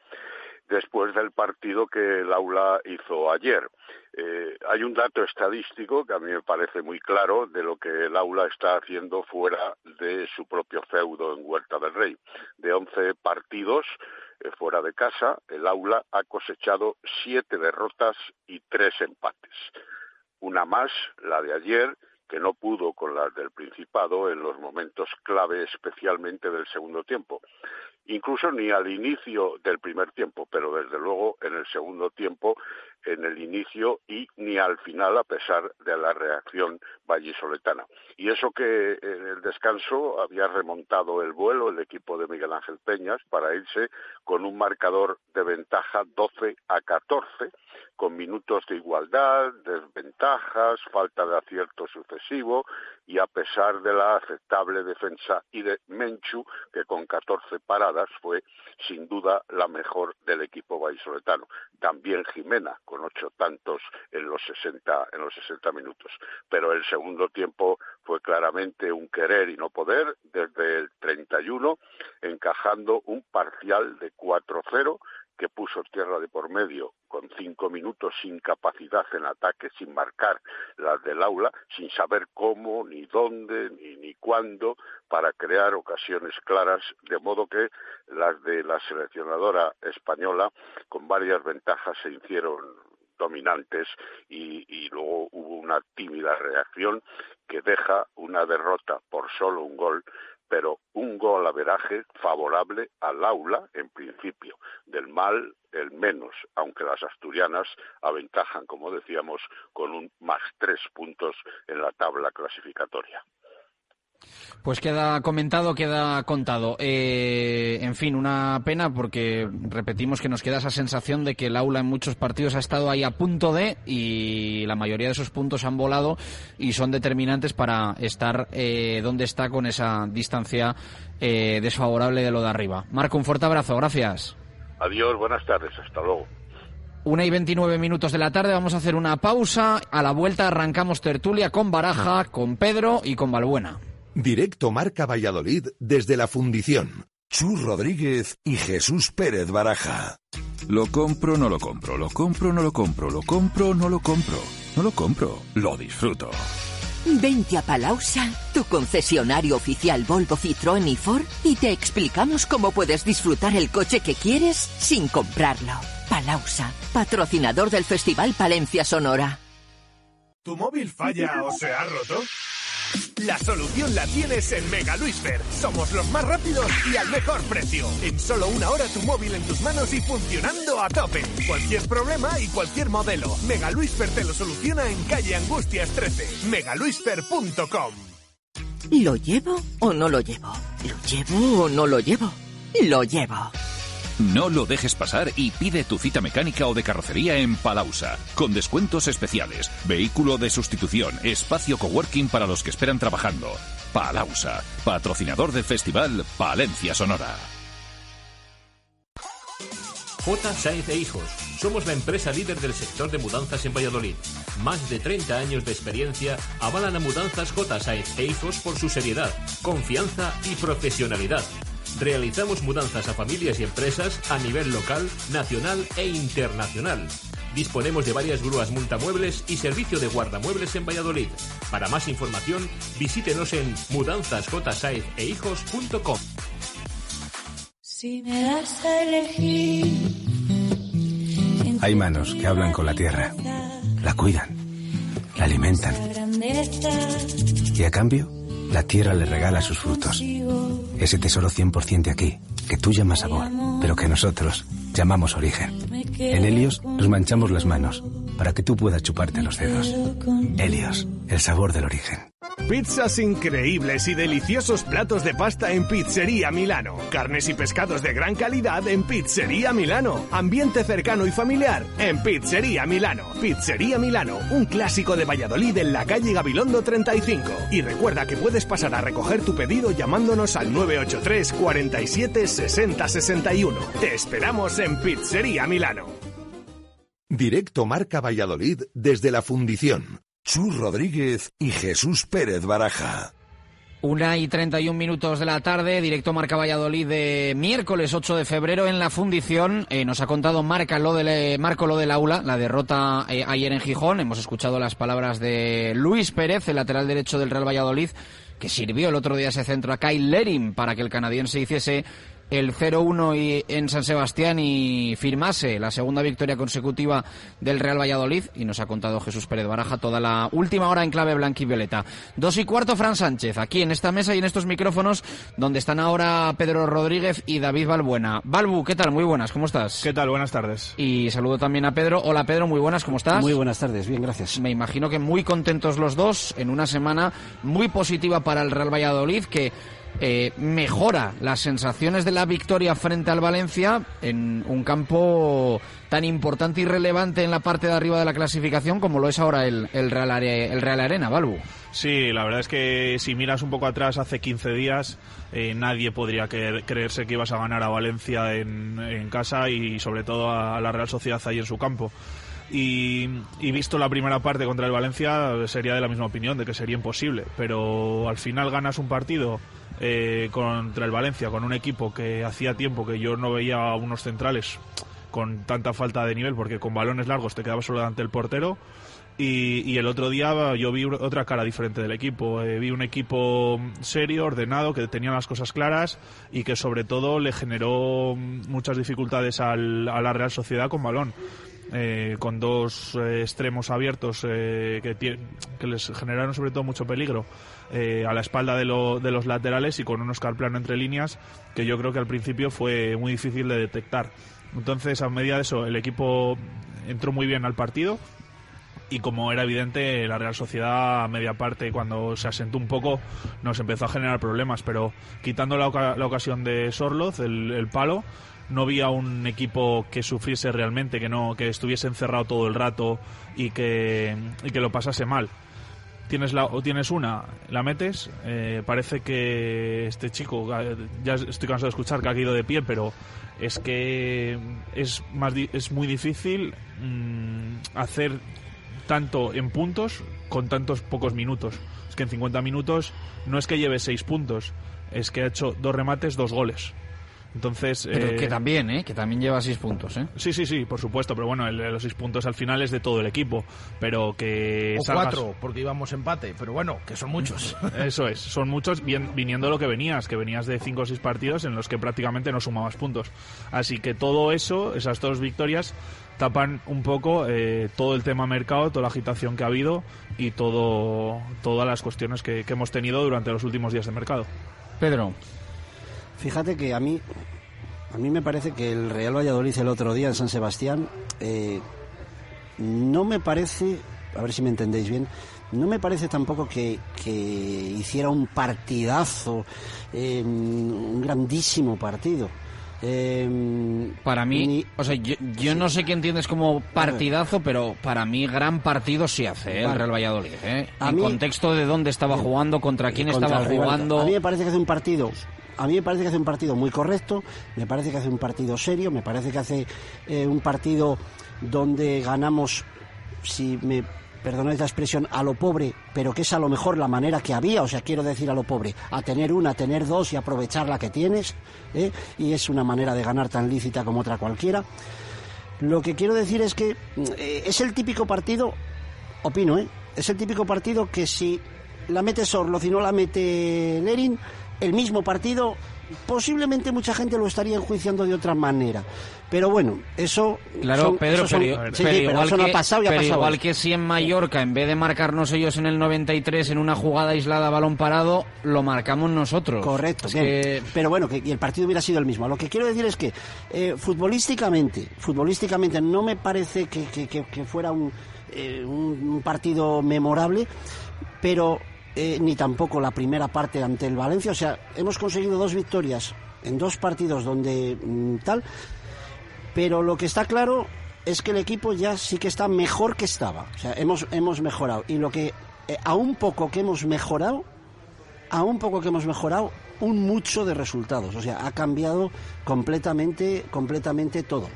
después del partido que el aula hizo ayer. Eh, hay un dato estadístico que a mí me parece muy claro de lo que el aula está haciendo fuera de su propio feudo en Huerta del Rey. De once partidos eh, fuera de casa, el aula ha cosechado siete derrotas y tres empates una más, la de ayer, que no pudo con las del Principado en los momentos clave, especialmente del segundo tiempo. Incluso ni al inicio del primer tiempo, pero desde luego en el segundo tiempo en el inicio y ni al final a pesar de la reacción vallisoletana. Y eso que en el descanso había remontado el vuelo el equipo de Miguel Ángel Peñas para irse con un marcador de ventaja 12 a 14, con minutos de igualdad, desventajas, falta de acierto sucesivo y a pesar de la aceptable defensa y de Menchu, que con 14 paradas fue sin duda la mejor del equipo vallisoletano. También Jimena, con ocho tantos en los 60, en los 60 minutos. Pero el segundo tiempo fue claramente un querer y no poder desde el 31, encajando un parcial de 4-0 que puso tierra de por medio con cinco minutos sin capacidad en ataque, sin marcar las del aula, sin saber cómo, ni dónde, ni, ni cuándo, para crear ocasiones claras, de modo que las de la seleccionadora española, con varias ventajas, se hicieron dominantes y, y, luego hubo una tímida reacción que deja una derrota por solo un gol pero un gol a veraje favorable al aula, en principio, del mal el menos, aunque las asturianas aventajan, como decíamos, con un más tres puntos en la tabla clasificatoria.
Pues queda comentado, queda contado. Eh, en fin, una pena porque repetimos que nos queda esa sensación de que el aula en muchos partidos ha estado ahí a punto de y la mayoría de esos puntos han volado y son determinantes para estar eh, donde está con esa distancia eh, desfavorable de lo de arriba. Marco, un fuerte abrazo, gracias.
Adiós, buenas tardes, hasta luego.
Una y veintinueve minutos de la tarde, vamos a hacer una pausa. A la vuelta arrancamos tertulia con Baraja, con Pedro y con Balbuena.
Directo Marca Valladolid desde la fundición. Chus Rodríguez y Jesús Pérez Baraja.
Lo compro, no lo compro, lo compro, no lo compro, lo compro, no lo compro, no lo compro, lo disfruto.
Vente a Palausa, tu concesionario oficial Volvo, Citroën y Ford, y te explicamos cómo puedes disfrutar el coche que quieres sin comprarlo. Palausa, patrocinador del Festival Palencia Sonora.
¿Tu móvil falla o se ha roto? La solución la tienes en Mega Luisfer. Somos los más rápidos y al mejor precio. En solo una hora tu móvil en tus manos y funcionando a tope. Cualquier problema y cualquier modelo. Mega Luisfer te lo soluciona en calle Angustias 13. megaluisfer.com.
¿Lo llevo o no lo llevo? ¿Lo llevo o no lo llevo? Lo llevo.
No lo dejes pasar y pide tu cita mecánica o de carrocería en Palausa, con descuentos especiales, vehículo de sustitución, espacio coworking para los que esperan trabajando. Palausa, patrocinador del festival Palencia Sonora.
J. E Hijos. Somos la empresa líder del sector de mudanzas en Valladolid. Más de 30 años de experiencia avalan a Mudanzas J. E Hijos por su seriedad, confianza y profesionalidad. Realizamos mudanzas a familias y empresas a nivel local, nacional e internacional. Disponemos de varias grúas multamuebles y servicio de guardamuebles en Valladolid. Para más información, visítenos en mudanzasjsaezehijos.com.
Si me das a elegir.
Hay manos que hablan con la tierra, la cuidan, la alimentan y a cambio la tierra le regala sus frutos. Ese tesoro 100% de aquí, que tú llamas sabor, pero que nosotros llamamos origen. En Helios nos manchamos las manos para que tú puedas chuparte los dedos. Helios, el sabor del origen.
Pizzas increíbles y deliciosos platos de pasta en Pizzería Milano. Carnes y pescados de gran calidad en Pizzería Milano. Ambiente cercano y familiar en Pizzería Milano. Pizzería Milano, un clásico de Valladolid en la calle Gabilondo 35. Y recuerda que puedes pasar a recoger tu pedido llamándonos al 983 47 60 61. Te esperamos en Pizzería Milano.
Directo Marca Valladolid desde la Fundición. Chus Rodríguez y Jesús Pérez Baraja.
Una y 31 minutos de la tarde, directo Marca Valladolid de miércoles 8 de febrero en la fundición. Eh, nos ha contado Marca lo del, Marco lo del aula, la derrota eh, ayer en Gijón. Hemos escuchado las palabras de Luis Pérez, el lateral derecho del Real Valladolid, que sirvió el otro día ese centro a Kyle Lerin para que el canadiense hiciese el 0-1 y- en San Sebastián y firmase la segunda victoria consecutiva del Real Valladolid. Y nos ha contado Jesús Pérez Baraja toda la última hora en clave blanca y violeta. Dos y cuarto, Fran Sánchez, aquí en esta mesa y en estos micrófonos donde están ahora Pedro Rodríguez y David Balbuena. Balbu, ¿qué tal? Muy buenas, ¿cómo estás?
¿Qué tal? Buenas tardes.
Y saludo también a Pedro. Hola Pedro, muy buenas, ¿cómo estás?
Muy buenas tardes, bien, gracias.
Me imagino que muy contentos los dos en una semana muy positiva para el Real Valladolid que eh, mejora las sensaciones de la victoria frente al Valencia en un campo tan importante y relevante en la parte de arriba de la clasificación como lo es ahora el, Real, Are- el Real Arena, Balbu.
Sí, la verdad es que si miras un poco atrás, hace 15 días eh, nadie podría creer- creerse que ibas a ganar a Valencia en, en casa y sobre todo a, a la Real Sociedad ahí en su campo. Y, visto la primera parte contra el Valencia, sería de la misma opinión, de que sería imposible. Pero al final ganas un partido eh, contra el Valencia con un equipo que hacía tiempo que yo no veía unos centrales con tanta falta de nivel, porque con balones largos te quedabas solo delante del portero. Y, y el otro día yo vi otra cara diferente del equipo. Eh, vi un equipo serio, ordenado, que tenía las cosas claras y que sobre todo le generó muchas dificultades al- a la Real Sociedad con balón. Eh, con dos eh, extremos abiertos eh, que, que les generaron sobre todo mucho peligro eh, a la espalda de, lo- de los laterales y con un Oscar plano entre líneas que yo creo que al principio fue muy difícil de detectar. Entonces, a medida de eso, el equipo entró muy bien al partido, y como era evidente, la Real Sociedad a media parte, cuando se asentó un poco, nos empezó a generar problemas, pero quitando la, la ocasión de Sorloz, el, el palo, no había un equipo que sufriese realmente, que no que estuviese encerrado todo el rato y que, y que lo pasase mal. Tienes, la, o tienes una, la metes, eh, parece que este chico, ya estoy cansado de escuchar que ha caído de pie, pero es que es, más, es muy difícil mm, hacer tanto en puntos con tantos pocos minutos. Es que en 50 minutos no es que lleve 6 puntos, es que ha hecho dos remates, dos goles. Entonces,
Pero
eh,
que también, ¿eh? Que también lleva seis puntos, ¿eh?
Sí, sí, sí, por supuesto, pero bueno, el- los seis puntos al final es de todo el equipo, pero que
O
salgas-
cuatro, porque íbamos empate, pero bueno, que son muchos.
Eso es, son muchos bien- viniendo de lo que venías, que venías de cinco o seis partidos en los que prácticamente no sumabas puntos. Así que todo eso, esas dos victorias, tapan un poco eh, todo el tema mercado, toda la agitación que ha habido y todo todas las cuestiones que, que hemos tenido durante los últimos días de mercado.
Pedro.
Fíjate que a mí, a mí me parece que el Real Valladolid el otro día en San Sebastián eh, no me parece, a ver si me entendéis bien, no me parece tampoco que, que hiciera un partidazo, eh, un grandísimo partido. Eh,
Para mí,
ni-
o sea, yo, yo no sé qué entiendes como partidazo, pero para mí gran partido sí hace ¿eh? el. Real Valladolid. ¿eh? En
mí-
contexto de dónde estaba jugando, contra quién
contra
estaba jugando.
A mí me parece que hace un partido. A mí me parece que hace un partido muy correcto, me parece que hace un partido serio, me parece que hace eh, un partido donde ganamos, si me perdonáis la expresión, a lo pobre, pero que es a lo mejor la manera que había, o sea, quiero decir a lo pobre, a tener una, a tener dos y aprovechar la que tienes, ¿eh? y es una manera de ganar tan lícita como otra cualquiera. Lo que quiero decir es que eh, es el típico partido, opino, ¿eh? Es el típico partido que si la mete Sorloz y no la mete Lerin, el mismo partido, posiblemente mucha gente lo estaría enjuiciando de otra manera. Pero bueno, eso.
Claro,
son-
Pedro,
son-
pero,
sí,
pero
sí, pero eso no
que,
ha pasado y ha
pero
pasado.
igual que si en Mallorca, en vez de marcarnos ellos en el 93 en una jugada aislada balón parado, lo marcamos nosotros.
Correcto, bien.
que-
pero bueno, que y el partido hubiera sido el mismo. Lo que quiero decir es que eh, futbolísticamente, futbolísticamente no me parece que, que- fuera un, eh, un, un partido memorable, pero eh, ni tampoco la primera parte ante el Valencia. O sea, hemos conseguido dos victorias en dos partidos donde mm, tal, pero lo que está claro es que el equipo ya sí que está mejor que estaba. O sea, hemos, hemos mejorado. Y lo que, eh, a un poco que hemos mejorado, a un poco que hemos mejorado, un mucho de resultados. O sea, ha cambiado completamente, completamente todo.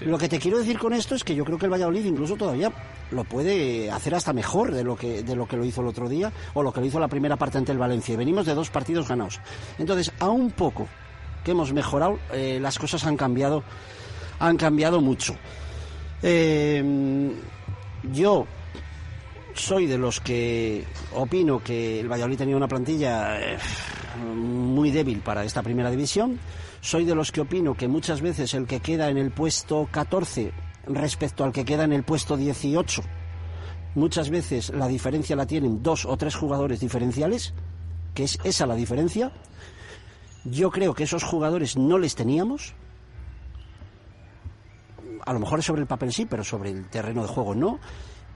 Lo que te quiero decir con esto es que yo creo que el Valladolid incluso todavía lo puede hacer hasta mejor de lo que de lo que lo hizo el otro día o lo que lo hizo la primera parte ante el Valencia. Venimos de dos partidos ganados. Entonces, a un poco que hemos mejorado, eh, las cosas han cambiado, han cambiado mucho. Eh, yo soy de los que opino que el Valladolid tenía una plantilla eh, muy débil para esta primera división. Soy de los que opino que muchas veces el que queda en el puesto 14 respecto al que queda en el puesto 18, muchas veces la diferencia la tienen dos o tres jugadores diferenciales, que es esa la diferencia. Yo creo que esos jugadores no les teníamos. A lo mejor sobre el papel sí, pero sobre el terreno de juego no.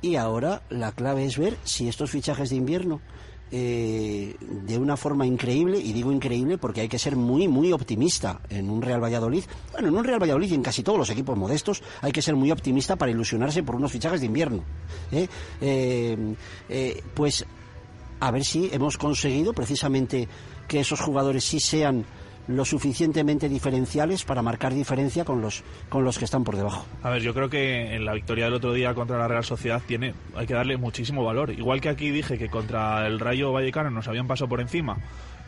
Y ahora la clave es ver si estos fichajes de invierno, eh, de una forma increíble, y digo increíble porque hay que ser muy, muy optimista en un Real Valladolid. Bueno, en un Real Valladolid y en casi todos los equipos modestos hay que ser muy optimista para ilusionarse por unos fichajes de invierno. ¿eh? Eh, eh, pues a ver si hemos conseguido precisamente que esos jugadores sí sean lo suficientemente diferenciales para marcar diferencia con los con los que están por debajo.
A ver, yo creo que en la victoria del otro día contra la Real Sociedad tiene, hay que darle muchísimo valor. Igual que aquí dije que contra el Rayo Vallecano nos habían pasado por encima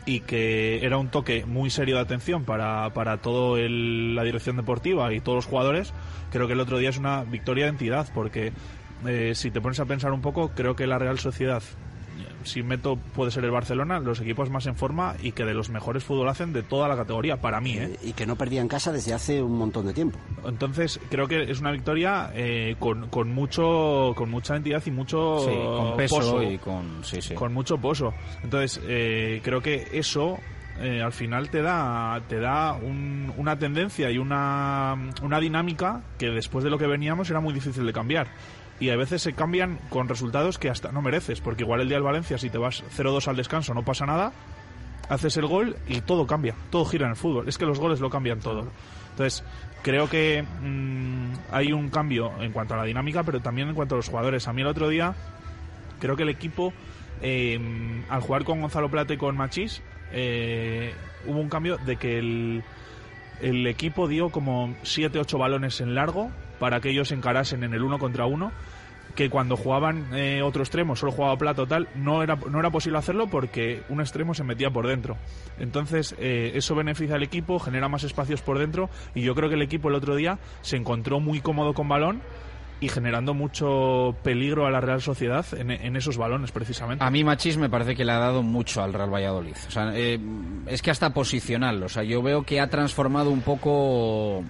y que era un toque muy serio de atención para, para toda la dirección deportiva y todos los jugadores, creo que el otro día es una victoria de entidad porque eh, si te pones a pensar un poco, creo que la Real Sociedad si meto puede ser el Barcelona, los equipos más en forma y que de los mejores fútbol hacen de toda la categoría, para mí. ¿eh?
Y que no perdía en casa desde hace un montón de tiempo.
Entonces creo que es una victoria eh, con, con mucho con mucha entidad y mucho
Sí, con peso
pozo,
y con... Sí, sí.
con mucho pozo. Entonces eh, creo que eso eh, al final te da te da un- una tendencia y una, una dinámica que después de lo que veníamos era muy difícil de cambiar. Y a veces se cambian con resultados que hasta no mereces, porque igual el día del Valencia, si te vas 0-2 al descanso, no pasa nada, haces el gol y todo cambia, todo gira en el fútbol. Es que los goles lo cambian todo. Entonces, creo que mm, hay un cambio en cuanto a la dinámica, pero también en cuanto a los jugadores. A mí el otro día, creo que el equipo, eh, al jugar con Gonzalo Plata y con Machís, eh, hubo un cambio de que el, el equipo dio como 7-8 balones en largo para que ellos encarasen en el uno contra uno que cuando jugaban eh, otro extremo, solo jugaba Plata o tal, no era, no era posible hacerlo porque un extremo se metía por dentro. Entonces, eh, eso beneficia al equipo, genera más espacios por dentro y yo creo que el equipo el otro día se encontró muy cómodo con balón y generando mucho peligro a la Real Sociedad en, esos balones precisamente.
A mí Machís me parece que le ha dado mucho al Real Valladolid. Eh, es que hasta posicional. O sea, yo veo que ha transformado un poco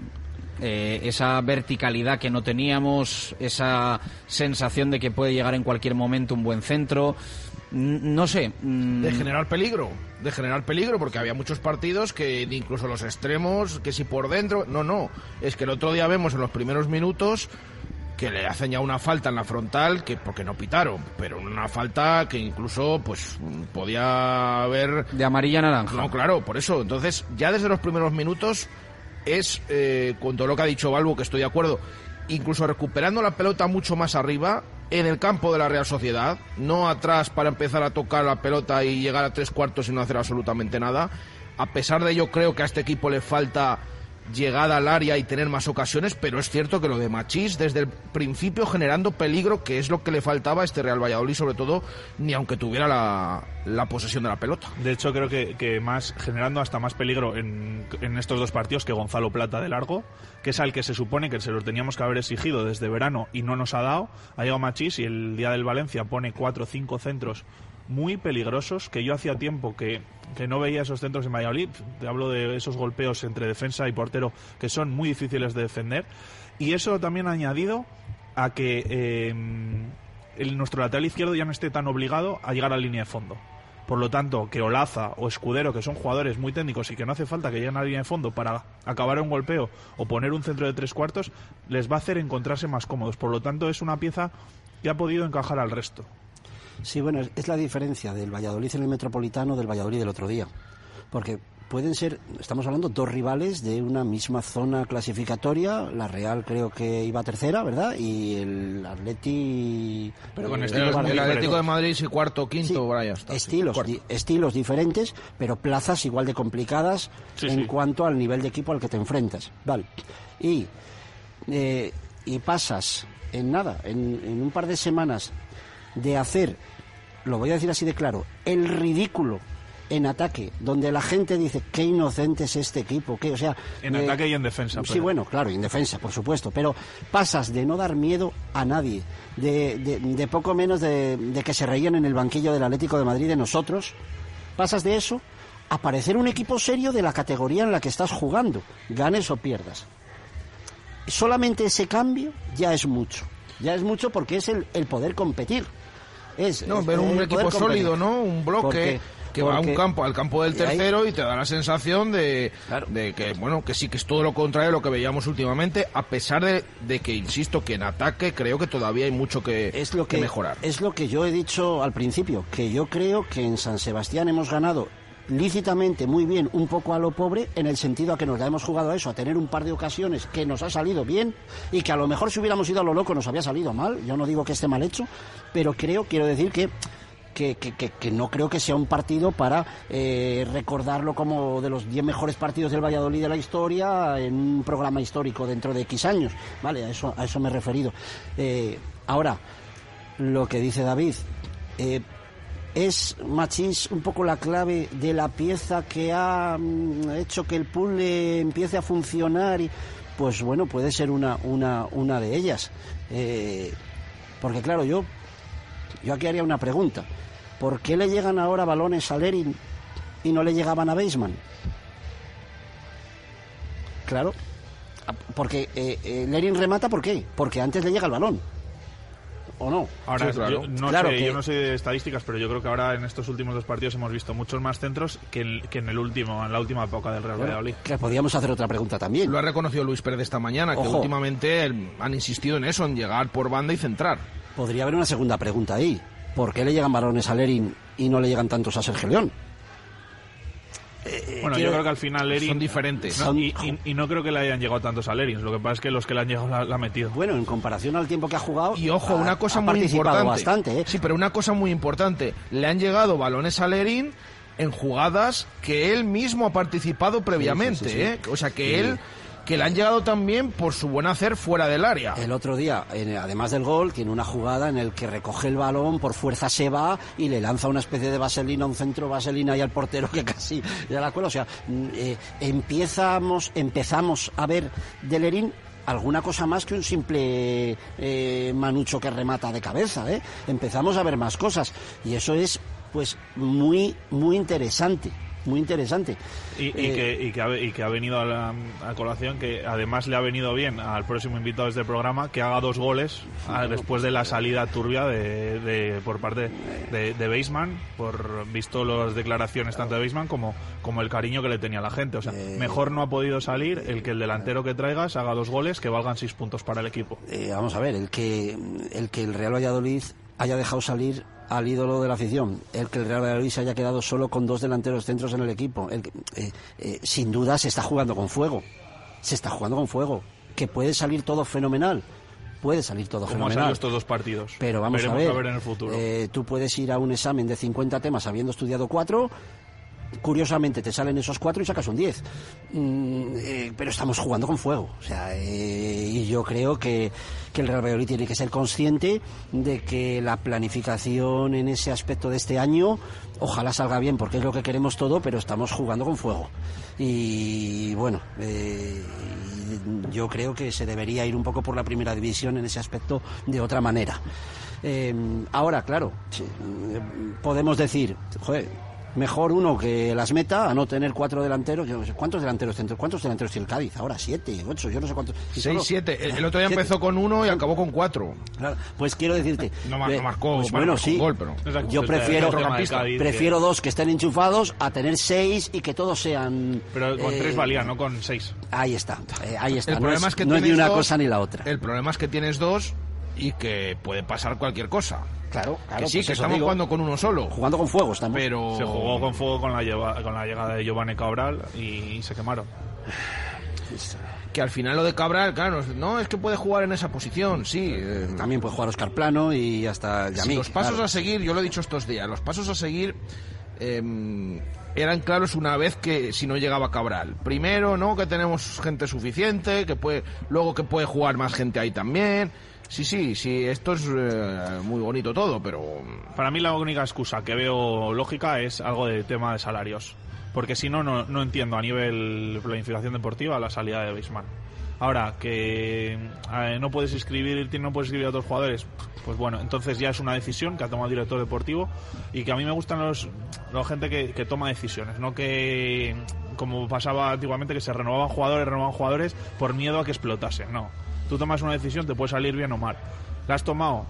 eh, esa verticalidad que no teníamos, esa sensación de que puede llegar en cualquier momento un buen centro. No sé. mm,
De generar peligro, de generar peligro, porque había muchos partidos que incluso los extremos, que si por dentro, no, no, es que el otro día vemos en los primeros minutos que le hacen ya una falta en la frontal, que porque no pitaron, pero una falta que incluso pues podía haber...
De amarilla a naranja.
No, claro, por eso, entonces ya desde los primeros minutos es, eh, con todo lo que ha dicho Balbo, que estoy de acuerdo, incluso recuperando la pelota mucho más arriba, en el campo de la Real Sociedad, no atrás para empezar a tocar la pelota y llegar a tres cuartos y no hacer absolutamente nada. A pesar de ello, creo que a este equipo le falta llegada al área y tener más ocasiones, pero es cierto que lo de Machís desde el principio generando peligro, que es lo que le faltaba a este Real Valladolid, sobre todo, ni aunque tuviera la, la posesión de la pelota.
De hecho, creo que, que más generando hasta más peligro en, en estos dos partidos que Gonzalo Plata de largo, que es al que se supone que se los teníamos que haber exigido desde verano y no nos ha dado. Ha llegado Machís y el día del Valencia pone cuatro o cinco centros muy peligrosos que yo hacía tiempo que, que no veía esos centros en Valladolid. Te hablo de esos golpeos entre defensa y portero que son muy difíciles de defender. Y eso también ha añadido a que eh, nuestro lateral izquierdo ya no esté tan obligado a llegar a la línea de fondo. Por lo tanto, que Olaza o Escudero, que son jugadores muy técnicos y que no hace falta que lleguen a la línea de fondo para acabar un golpeo o poner un centro de tres cuartos, les va a hacer encontrarse más cómodos. Por lo tanto, es una pieza que ha podido encajar al resto.
Sí, bueno, es- es la diferencia del Valladolid en el Metropolitano del Valladolid del otro día. Porque pueden ser, estamos hablando, dos rivales de una misma zona clasificatoria. La Real creo que iba tercera, ¿verdad? Y el Atleti...
Pero con
eh,
estilos
iba-
el Atlético de Madrid sí cuarto, quinto, está. sí,
estilos, di- estilos diferentes, pero plazas igual de complicadas
Sí,
en
sí.
cuanto al nivel de equipo al que te enfrentas. Vale. Y, eh, y pasas en nada, en, en un par de semanas, de hacer, lo voy a decir así de claro, el ridículo en ataque, donde la gente dice qué inocente es este equipo, que, o sea,
En
eh,
ataque y en defensa.
Sí,
pero-
bueno, claro, y en defensa, por supuesto, pero pasas de no dar miedo a nadie, de, de- de poco menos de, de que se reían en el banquillo del Atlético de Madrid de nosotros, pasas de eso a parecer un equipo serio de la categoría en la que estás jugando, ganes o pierdas. Solamente ese cambio ya es mucho, ya es mucho porque es el, el poder competir. Es,
No,
es
ver un equipo sólido, ¿no? Un bloque
Porque-
que va a un campo, al campo del
y ahí-
tercero y te da la sensación de, de que, bueno, que sí que es todo lo contrario de lo que veíamos últimamente, a pesar de, de que, insisto, que en ataque creo que todavía hay mucho que,
es lo que,
mejorar.
Es lo que yo he dicho al principio, que yo creo que en San Sebastián hemos ganado lícitamente muy bien, un poco a lo pobre, en el sentido a que nos la hemos jugado a eso, a tener un par de ocasiones que nos ha salido bien y que a lo mejor si hubiéramos ido a lo loco nos había salido mal. Yo no digo que esté mal hecho, pero creo, quiero decir que que, que- que- no creo que sea un partido para eh, recordarlo como de los 10 mejores partidos del Valladolid de la historia en un programa histórico dentro de X años. Vale, a eso, a eso me he referido. Eh, ahora, lo que dice David, eh, ¿es Machís un poco la clave de la pieza que ha mm, hecho que el puzzle empiece a funcionar? Y, pues bueno, puede ser una, una, una de ellas. Eh, porque claro, yo, yo aquí haría una pregunta. ¿Por qué le llegan ahora balones a Lerin y no le llegaban a Beisman? Claro, porque eh, eh, Lerin remata, ¿por qué? Porque antes le llega el balón. ¿O no?
Ahora, yo, no
Claro
sé,
que-
yo no soy de estadísticas, pero yo creo que ahora en estos últimos dos partidos hemos visto muchos más centros que, en- que en el último, en la última época del Real Valladolid.
Que podíamos hacer otra pregunta también.
Lo ha reconocido Luis Pérez esta mañana, que últimamente el- han insistido en eso, en llegar por banda y centrar.
Podría haber una segunda pregunta ahí. ¿Por qué le llegan balones a Lerin y no le llegan tantos a Sergio León?
Bueno,
quiero-
yo creo que al final Lerin...
Son diferentes.
No,
Son-
y, y- y no creo que le hayan llegado tantos a Lerin. Lo que pasa es que los que le han llegado la, la ha metido.
Bueno, en comparación al tiempo que ha jugado.
Y ojo,
ha-
una cosa
ha
muy importante.
bastante, ¿eh?
Sí, pero una cosa muy importante. Le han llegado balones a Lerín en jugadas que él mismo ha participado previamente,
sí, sí.
¿eh? O sea, que
Sí.
él que le han llegado también por su buen hacer fuera del área.
El otro día, además del gol, tiene una jugada en el que recoge el balón, por fuerza se va y le lanza una especie de vaselina, un centro vaselina y al portero que casi ya la cuela. O sea, mm, eh, empiezamos, empezamos a ver de Lerín alguna cosa más que un simple eh, manucho que remata de cabeza, ¿eh? Empezamos a ver más cosas y eso es, pues, muy, muy interesante, muy interesante.
Y, y
Eh,
que, y, que ha, y que ha venido a, la, a colación, que además le ha venido bien al próximo invitado de este programa que haga dos goles ah, después de la salida turbia de, de- por parte de, de Baseman, por visto las declaraciones tanto de Baseman como, como el cariño que le tenía la gente. O sea,
Eh,
mejor no ha podido salir el que el delantero que traigas haga dos goles que valgan seis puntos para el equipo.
Eh, vamos a ver, el que, el que el Real Valladolid haya dejado salir al ídolo de la afición, el que el Real Valladolid se haya quedado solo con dos delanteros centros en el equipo, el que, eh, eh, sin duda se está jugando con fuego, se está jugando con fuego, que puede salir todo fenomenal, puede salir todo
Como
fenomenal.
estos dos partidos.
Pero vamos
Veremos
a ver,
en el futuro.
eh, tú puedes ir a un examen de 50 temas habiendo estudiado cuatro, curiosamente te salen esos cuatro y sacas un 10. Mm, eh, pero estamos jugando con fuego. O sea, eh, y yo creo que, que el Real Valladolid tiene que ser consciente de que la planificación en ese aspecto de este año ojalá salga bien porque es lo que queremos todo, pero estamos jugando con fuego. Y bueno, eh, yo creo que se debería ir un poco por la primera división en ese aspecto de otra manera. Eh, ahora, claro, podemos decir, joder, mejor uno que las meta a no tener cuatro delanteros. Yo no sé, ¿Cuántos delanteros centros? ¿Cuántos delanteros tiene el Cádiz? Ahora siete, ocho, yo no sé cuántos. Si
Seis,
solo-
siete. El, el otro día
Siete.
empezó con uno y acabó con cuatro.
Claro, pues quiero decirte.
No, ma-
eh,
no marcó,
pues
bueno, marcó
sí.
un gol, pero-
Exacto,
Yo prefiero,
centrocampista.
prefiero dos que estén enchufados a tener seis y que todos sean.
Pero con
eh,
tres valía, no con seis.
Ahí está, eh, ahí está.
El
no
problema
es,
es que
no es ni una
dos-
cosa ni la otra.
El problema es que tienes dos y que puede pasar cualquier cosa.
Claro, claro.
Que sí,
pues
que estamos
digo.
jugando con uno solo.
Jugando con fuego estamos.
Pero
Se jugó con fuego con la, lleva- con la llegada de Giovanni Cabral y se quemaron.
que al final lo de Cabral, claro, no es que puede jugar en esa posición, sí. eh,
También puede jugar Oscar Plano y hasta
Sí,
Yamik.
los pasos
claro.
a seguir, yo lo he dicho estos días, los pasos a seguir eh, eran claros una vez que si no llegaba Cabral. Primero, ¿no? Que tenemos gente suficiente, que puede, luego que puede jugar más gente ahí también. Sí, sí, sí, esto es eh, muy bonito todo, pero
Para mí la única excusa que veo lógica es algo de tema de salarios. Porque si no, no, no entiendo a nivel planificación deportiva la salida de Beisman. Ahora, que eh, no puedes inscribir, no puedes inscribir a otros jugadores, pues bueno, entonces ya es una decisión que ha tomado el director deportivo y que a mí me gustan los, la gente que, que toma decisiones, no que como pasaba antiguamente que se renovaban jugadores, renovaban jugadores por miedo a que explotasen, no. Tú tomas una decisión, te puede salir bien o mal. La has tomado,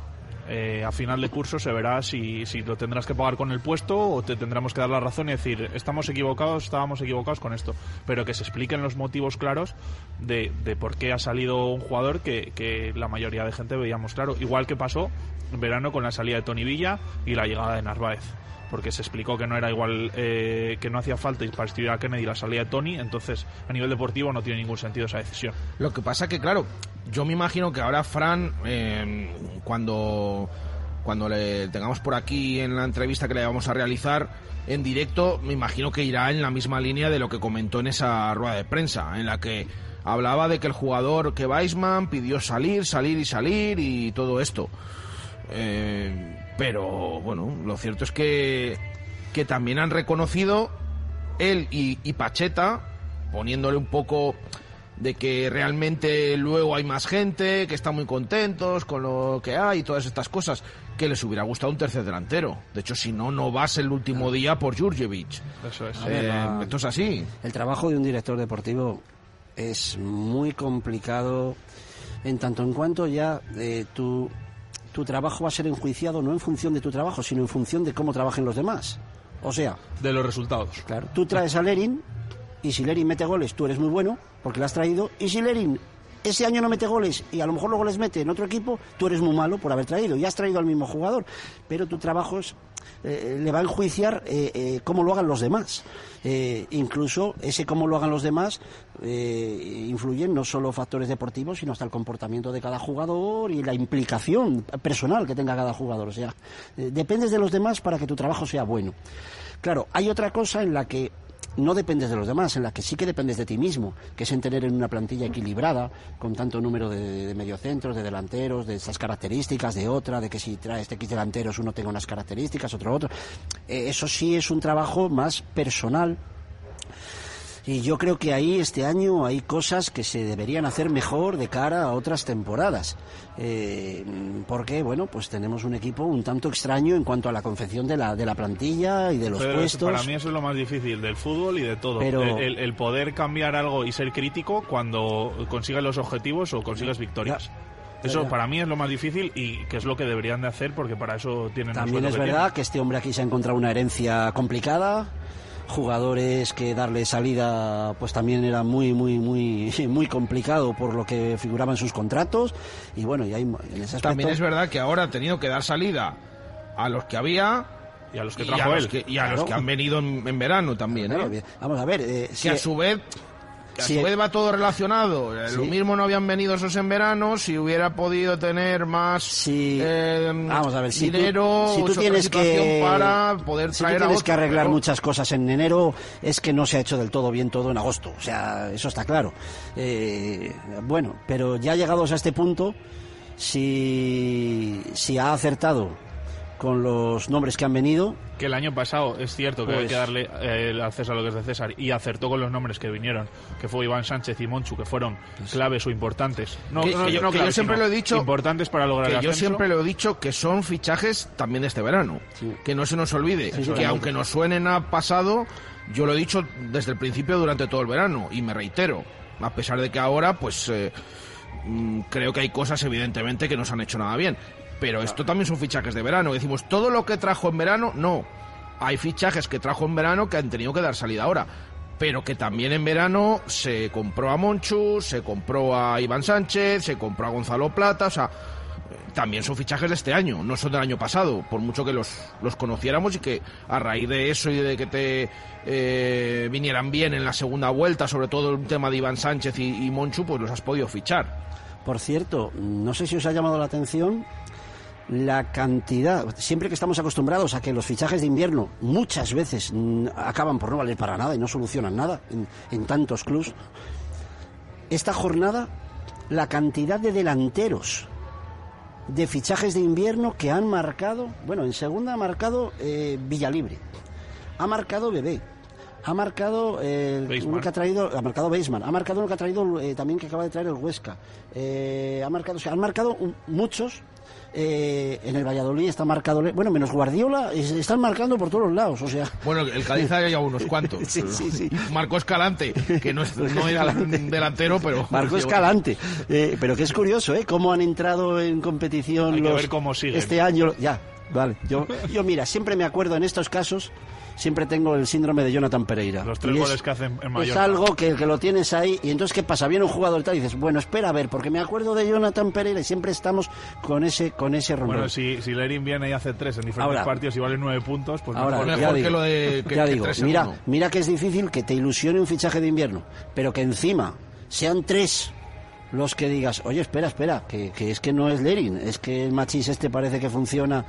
eh, a final de curso se verá si, si lo tendrás que pagar con el puesto o te tendremos que dar la razón y decir, estamos equivocados, estábamos equivocados con esto. Pero que se expliquen los motivos claros de, de por qué ha salido un jugador que, que la mayoría de gente veíamos claro. Igual que pasó en verano con la salida de Tony Villa y la llegada de Narváez. Porque se explicó que no era igual, eh, que no hacía falta y para estudiar a Kennedy la salida de Tony, entonces a nivel deportivo no tiene ningún sentido esa decisión.
Lo que pasa que, claro, yo me imagino que ahora Fran, eh, cuando, cuando le tengamos por aquí en la entrevista que le vamos a realizar en directo, me imagino que irá en la misma línea de lo que comentó en esa rueda de prensa, en la que hablaba de que el jugador que Weisman pidió salir, salir y salir y todo esto. Eh, pero bueno, lo cierto es que, que también han reconocido él y, y Pacheta, poniéndole un poco de que realmente luego hay más gente, que están muy contentos con lo que hay y todas estas cosas, que les hubiera gustado un tercer delantero. De hecho, si no, no vas el último día por Jurjevic.
Eso es.
Ver,
Eh,
la-
esto es así.
El trabajo de un director deportivo es muy complicado en tanto en cuanto ya eh, tu, tu trabajo va a ser enjuiciado no en función de tu trabajo, sino en función de cómo trabajen los demás. O sea,
De los resultados.
claro, tú traes a Lerin y si Lerin mete goles, tú eres muy bueno porque lo has traído. Y si Lerin ese año no mete goles y a lo mejor luego les mete en otro equipo, tú eres muy malo por haber traído. Y has traído al mismo jugador. Pero tu trabajo es, eh, le va a enjuiciar eh, eh, cómo lo hagan los demás. Incluso ese cómo lo hagan los demás influyen no solo factores deportivos, sino hasta el comportamiento de cada jugador y la implicación personal que tenga cada jugador. O sea, dependes de los demás para que tu trabajo sea bueno. Claro, hay otra cosa en la que no dependes de los demás, en la que sí que dependes de ti mismo, que es en tener en una plantilla equilibrada, con tanto número de, mediocentros, de delanteros, de esas características, de otra, de que si traes X delanteros uno tenga unas características, otro otro. Eh, eso sí es un trabajo más personal, y yo creo que ahí este año hay cosas que se deberían hacer mejor de cara a otras temporadas. Eh, porque, bueno, pues tenemos un equipo un tanto extraño en cuanto a la confección de la, de la plantilla y de los
Pero
puestos.
Para mí eso es lo más difícil del fútbol y de todo.
Pero-
el, el poder cambiar algo y ser crítico cuando consigas los objetivos o consigas victorias.
Ya,
Eso para mí es lo más difícil y que es lo que deberían de hacer porque para eso tienen
También es
que
verdad que este hombre aquí se ha encontrado una herencia complicada. Jugadores que darle salida pues también era muy muy muy muy complicado por lo que figuraba en sus contratos y bueno y hay en ese aspecto
También es verdad que ahora ha tenido que dar salida a los que había
y a los que
y
trajo
los que, y a los que han venido en, en verano también.
Claro,
¿eh?
Vamos a ver, eh,
que
si-
a su vez a
si-
su vez va todo relacionado. Eh, Lo
Sí.
mismo no habían venido esos en verano si hubiera podido tener más eh,
Vamos a ver, si tú-
dinero
si tú tienes que
para poder
si tú
a
tienes
otro,
que arreglar muchas cosas en enero es que no se ha hecho del todo bien todo en agosto o sea eso está claro Eh, bueno pero ya llegados a este punto si si ha acertado con los nombres que han venido
Que el año pasado es cierto que hay
Pues-
que darle eh, al César lo que es de César y acertó con los nombres que vinieron, que fue Iván Sánchez y Monchu, que fueron claves o importantes. No,
Que-
no-
que yo-
no
que yo
claves,
siempre lo he dicho-
Importantes para lograr
que
el
yo siempre lo he dicho que son fichajes también de este verano. Que no se nos olvide.
Sí,
que aunque nos suenen a pasado, yo lo he dicho desde el principio durante todo el verano. Y me reitero. A pesar de que ahora, pues. eh, mm, creo que hay cosas, evidentemente, que no se han hecho nada bien. Pero esto también son fichajes de verano. Decimos, todo lo que trajo en verano, no. Hay fichajes que trajo en verano que han tenido que dar salida ahora. Pero que también en verano se compró a Monchu, se compró a Iván Sánchez, se compró a Gonzalo Plata, o sea, también son fichajes de este año, no son del año pasado, por mucho que los, los conociéramos y que a raíz de eso y de que te eh, vinieran bien en la segunda vuelta, sobre todo el tema de Iván Sánchez y, y Monchu, pues los has podido fichar.
Por cierto, no sé si os ha llamado la atención la cantidad, siempre que estamos acostumbrados a que los fichajes de invierno muchas veces acaban por no valer para nada y no solucionan nada en, en tantos clubs, esta jornada la cantidad de delanteros de fichajes de invierno que han marcado, bueno, en segunda ha marcado eh, Villalibre, ha marcado Bebé, ha marcado eh, uno que ha traído, ha marcado Beisman, ha marcado uno que ha traído eh, también que acaba de traer el Huesca, eh, ha marcado, o sea, han marcado un- muchos. Eh, en el Valladolid está marcado, bueno, menos Guardiola, es- están marcando por todos los lados, o sea.
Bueno, el Cádiz hay ya unos cuantos.
Sí, sí, sí.
Marcó Escalante, que no, es, no era delantero, pero...
Marco Escalante. Eh, pero que es curioso, ¿eh? Cómo han entrado en competición
Hay que
los-
ver cómo siguen.
este año. Ya, vale. Yo, yo, mira, siempre me acuerdo en estos casos, siempre tengo el síndrome de Jonathan Pereira.
Los tres goles
es,
que hacen en
es
Mallorca.
algo que, que lo tienes ahí. Y entonces, ¿qué pasa? Viene un jugador y tal y dices, bueno, espera a ver, porque me acuerdo de Jonathan Pereira y siempre estamos con ese, con ese rondón.
Bueno, si, si Lerin viene y hace tres en diferentes
Ahora-
partidos y vale nueve puntos, pues
Ahora,
mejor,
ya digo, ya digo,
tres en
mira, mira que es difícil que te ilusione un fichaje de invierno, pero que encima sean tres los que digas, oye, espera, espera, que, que es que no es Lerin, es que el machis este parece que funciona.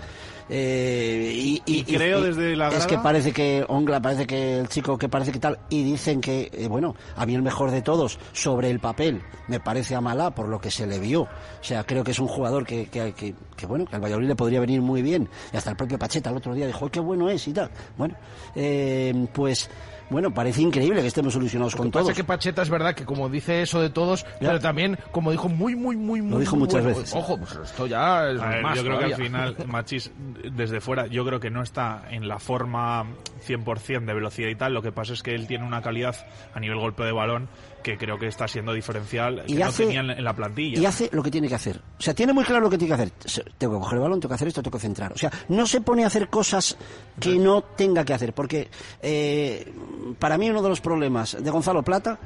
Eh, y,
Y creo desde la
Es que parece que Ongla, parece que el chico que parece que tal, y dicen que, eh, bueno, a mí el mejor de todos, sobre el papel, me parece a Malá por lo que se le vio. O sea, creo que es un jugador que, que, que, que, bueno, que al Valladolid le podría venir muy bien. Y hasta el propio Pacheta el otro día dijo, "Ay, qué bueno es y tal. Bueno, eh, pues, bueno, parece increíble que estemos solucionados con
Pasa
todos.
que Pacheta es verdad que como dice eso de todos, pero también como dijo muy, muy, muy, muy
dijo
muy
muchas
bueno.
veces.
Ojo, pues esto ya es
ver,
más
yo creo que al
todavía.
final Machis desde fuera yo creo que no está en la forma 100% de velocidad y tal, lo que pasa es que él tiene una calidad a nivel golpe de balón que creo que está siendo diferencial
Y
no
hace-
tenía en, en la plantilla.
Y hace lo que tiene que hacer. O sea, tiene muy claro lo que tiene que hacer. Tengo que coger el balón, tengo que hacer esto, tengo que centrar. O sea, no se pone a hacer cosas que no tenga que hacer. Porque eh, para mí uno de los problemas de Gonzalo Plata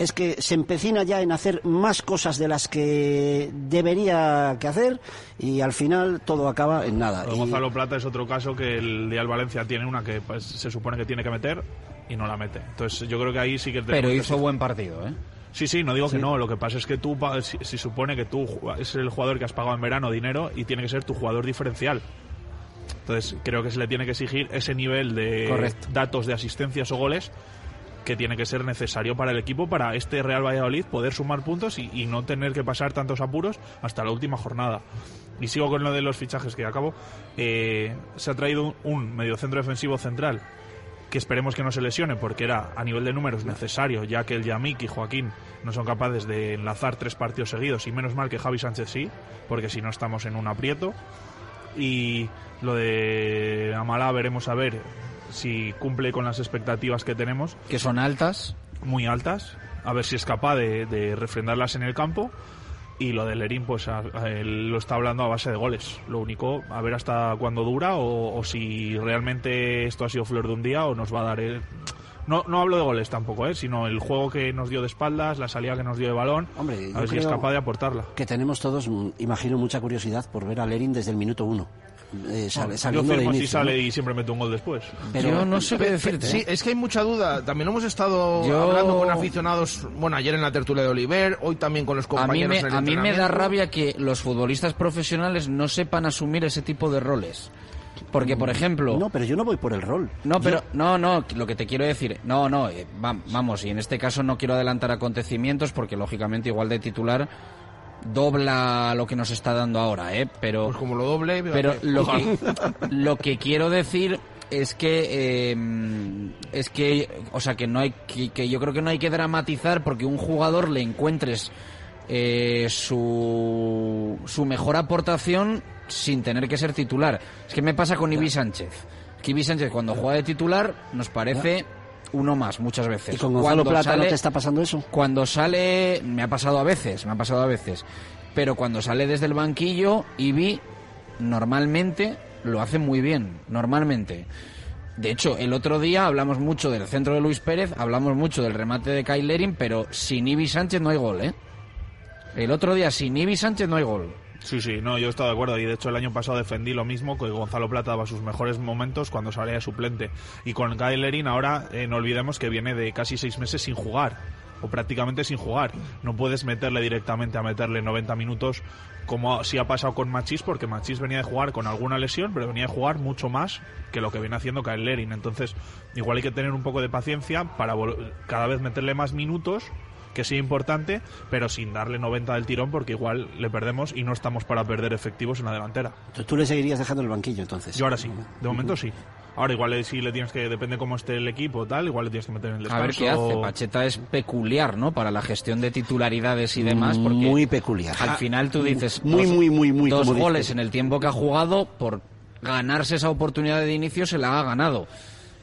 es que se empecina ya en hacer más cosas de las que debería que hacer y al final todo acaba en nada. Y-
Gonzalo Plata es otro caso que el Real Valencia tiene una que pues, se supone que tiene que meter y no la mete. Entonces yo creo que ahí sí que...
Pero hizo
que-
buen partido, ¿eh?
Sí, sí, no digo que no. Lo que pasa es que tú, si, si supone que tú es el jugador que has pagado en verano dinero y tiene que ser tu jugador diferencial. Entonces creo que se le tiene que exigir ese nivel de
Correcto.
datos de asistencias o goles que tiene que ser necesario para el equipo, para este Real Valladolid poder sumar puntos y, y no tener que pasar tantos apuros hasta la última jornada. Y sigo con lo de los fichajes que acabo. Eh, se ha traído un, un mediocentro defensivo central que esperemos que no se lesione porque era a nivel de números necesario, ya que el Yamik y Joaquín no son capaces de enlazar tres partidos seguidos y menos mal que Javi Sánchez sí, porque si no estamos en un aprieto. Y lo de Amalá veremos a ver si cumple con las expectativas que tenemos.
Que son altas.
Muy altas. A ver si es capaz de, de refrendarlas en el campo. Y lo de Lerín, pues a- a él lo está hablando a base de goles. Lo único, a ver hasta cuándo dura o, o si realmente esto ha sido flor de un día o nos va a dar... el- No, no hablo de goles tampoco, ¿eh? sino el juego que nos dio de espaldas, la salida que nos dio de balón.
Hombre,
a ver si es capaz de aportarla.
Que tenemos todos, mm, imagino, mucha curiosidad por ver a Lerin desde el minuto uno. Eh, sal-
Yo
saliendo de
firmo si
inicio,
sale
¿no?
y siempre mete un gol después.
Pero-
Pe- pe- Sí, es que hay mucha duda. También hemos estado
Yo-
hablando con aficionados, bueno, ayer en la tertulia de Oliver, hoy también con los
A mí,
compañeros
me,
en el
a mí me da rabia que los futbolistas profesionales no sepan asumir ese tipo de roles. Porque, por ejemplo...
No, pero yo no voy por el rol.
No, pero
Yo-
no, no, lo que te quiero decir, no, no, eh, va- vamos, y en este caso no quiero adelantar acontecimientos porque lógicamente igual de titular dobla lo que nos está dando ahora, ¿eh? Pero
Pues como lo doble,
pero lo que, lo que quiero decir es que eh, es que o sea que no hay que, que yo creo que no hay que dramatizar porque un jugador le encuentres eh, su su mejor aportación sin tener que ser titular. Es que me pasa con Ibi Sánchez. Que Ibi Sánchez cuando juega de titular nos parece uno más muchas veces
¿Y con Gonzalo
Cuando
Plata no
sale-
te está pasando eso?
cuando sale, me ha pasado a veces, me ha pasado a veces, pero cuando sale desde el banquillo, Ibi normalmente lo hace muy bien, normalmente. De hecho, el otro día hablamos mucho del centro de Luis Pérez, hablamos mucho del remate de Kyle Lerin, pero sin Ibi Sánchez no hay gol, ¿eh? El otro día sin Ibi Sánchez no hay gol.
Sí, sí, no, yo estoy de acuerdo. Y de hecho, el año pasado defendí lo mismo, que Gonzalo Plata daba sus mejores momentos cuando salía de suplente. Y con Gael Lerin, ahora eh, no olvidemos que viene de casi seis meses sin jugar, o prácticamente sin jugar. No puedes meterle directamente a meterle 90 minutos, como sí ha pasado con Machís, porque Machís venía de jugar con alguna lesión, pero venía de jugar mucho más que lo que viene haciendo Gael Lerin. Entonces, igual hay que tener un poco de paciencia para cada vez meterle más minutos que sea importante, pero sin darle 90 del tirón porque igual le perdemos y no estamos para perder efectivos en la delantera.
Tú- Tú le seguirías dejando el banquillo, entonces.
Yo ahora sí, de momento sí. Ahora igual eh, si le tienes que, depende cómo esté el equipo tal, igual le tienes que meter en el
A
descanso.
ver qué hace. Pacheta es peculiar, ¿no? Para la gestión de titularidades y demás, porque
Muy peculiar.
al final tú dices
Muy,
dos-
muy, muy, muy,
dos goles en el tiempo que ha jugado por ganarse esa oportunidad de inicio se la ha ganado.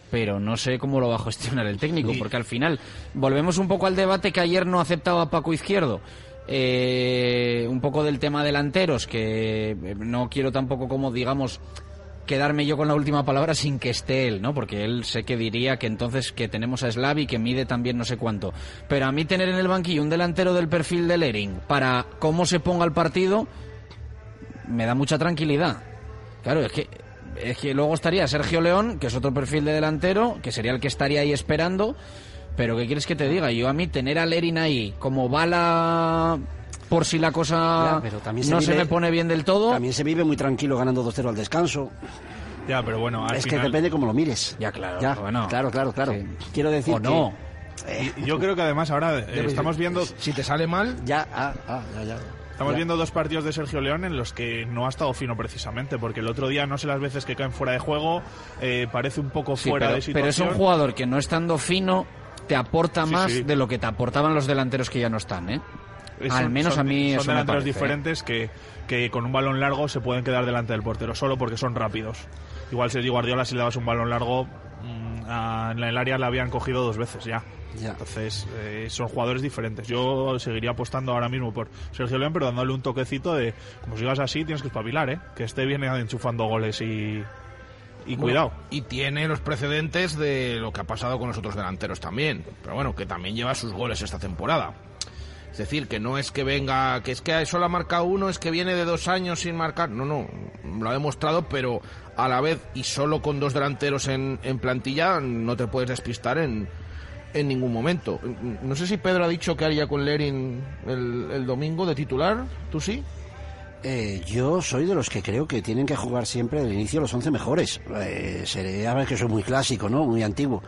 Pero no sé cómo lo va a gestionar el técnico, porque al final volvemos un poco al debate que ayer no aceptaba Paco Izquierdo. Eh, un poco del tema delanteros, que eh, no quiero tampoco como digamos quedarme yo con la última palabra sin que esté él, ¿no? Porque él sé que diría que entonces que tenemos a Slavi que mide también no sé cuánto. Pero a mí tener en el banquillo un delantero del perfil de Lering para cómo se ponga el partido me da mucha tranquilidad. Claro, es que es que luego estaría Sergio León, que es otro perfil de delantero, que sería el que estaría ahí esperando. Pero ¿qué quieres que te diga? Yo a mí tener a Lerin ahí como bala por si la cosa
Ya, pero también se
no se me pone bien del todo.
También se vive muy tranquilo ganando 2-0 al descanso.
Ya, pero bueno, al
es que depende cómo lo mires.
Ya, claro.
Ya,
bueno.
claro, claro, claro. Quiero decir
O no.
que-
Y Yo creo que además ahora eh, estamos viendo
Si te sale mal,
Ya, ah, ah, ya, ya.
Estamos
Ya.
viendo dos partidos de Sergio León en los que no ha estado fino precisamente, porque el otro día no sé las veces que caen fuera de juego, eh, parece un poco
Sí,
fuera
pero,
de situación.
pero es un jugador que no estando fino te aporta
Sí,
más
sí.
de lo que te aportaban los delanteros que ya no están, ¿eh? Al menos
son-
a mí
son
eso me
delanteros
parece, ¿eh?
diferentes que, que con un balón largo se pueden quedar delante del portero solo porque son rápidos. Igual Sergio Guardiola si le dabas un balón largo a- en el área la habían cogido dos veces ya.
Ya.
Entonces eh, son jugadores diferentes. Yo seguiría apostando ahora mismo por Sergio León, pero dándole un toquecito de como sigas así tienes que espabilar, ¿eh? Que este viene enchufando goles y y cuidado.
Bueno, y tiene los precedentes de lo que ha pasado con los otros delanteros también. Pero bueno, que también lleva sus goles esta temporada. Es decir, que no es que venga, que es que solo ha marcado uno, es que viene de dos años sin marcar. No, no, lo ha demostrado, pero a la vez y solo con dos delanteros en, en plantilla no te puedes despistar en, en ningún momento. No sé si Pedro ha dicho que haría con Lerin el, el domingo de titular, ¿tú sí?
Eh, yo soy de los que creo que tienen que jugar siempre del inicio los 11 mejores. Eh, seré, a que soy muy clásico, ¿no? Muy antiguo.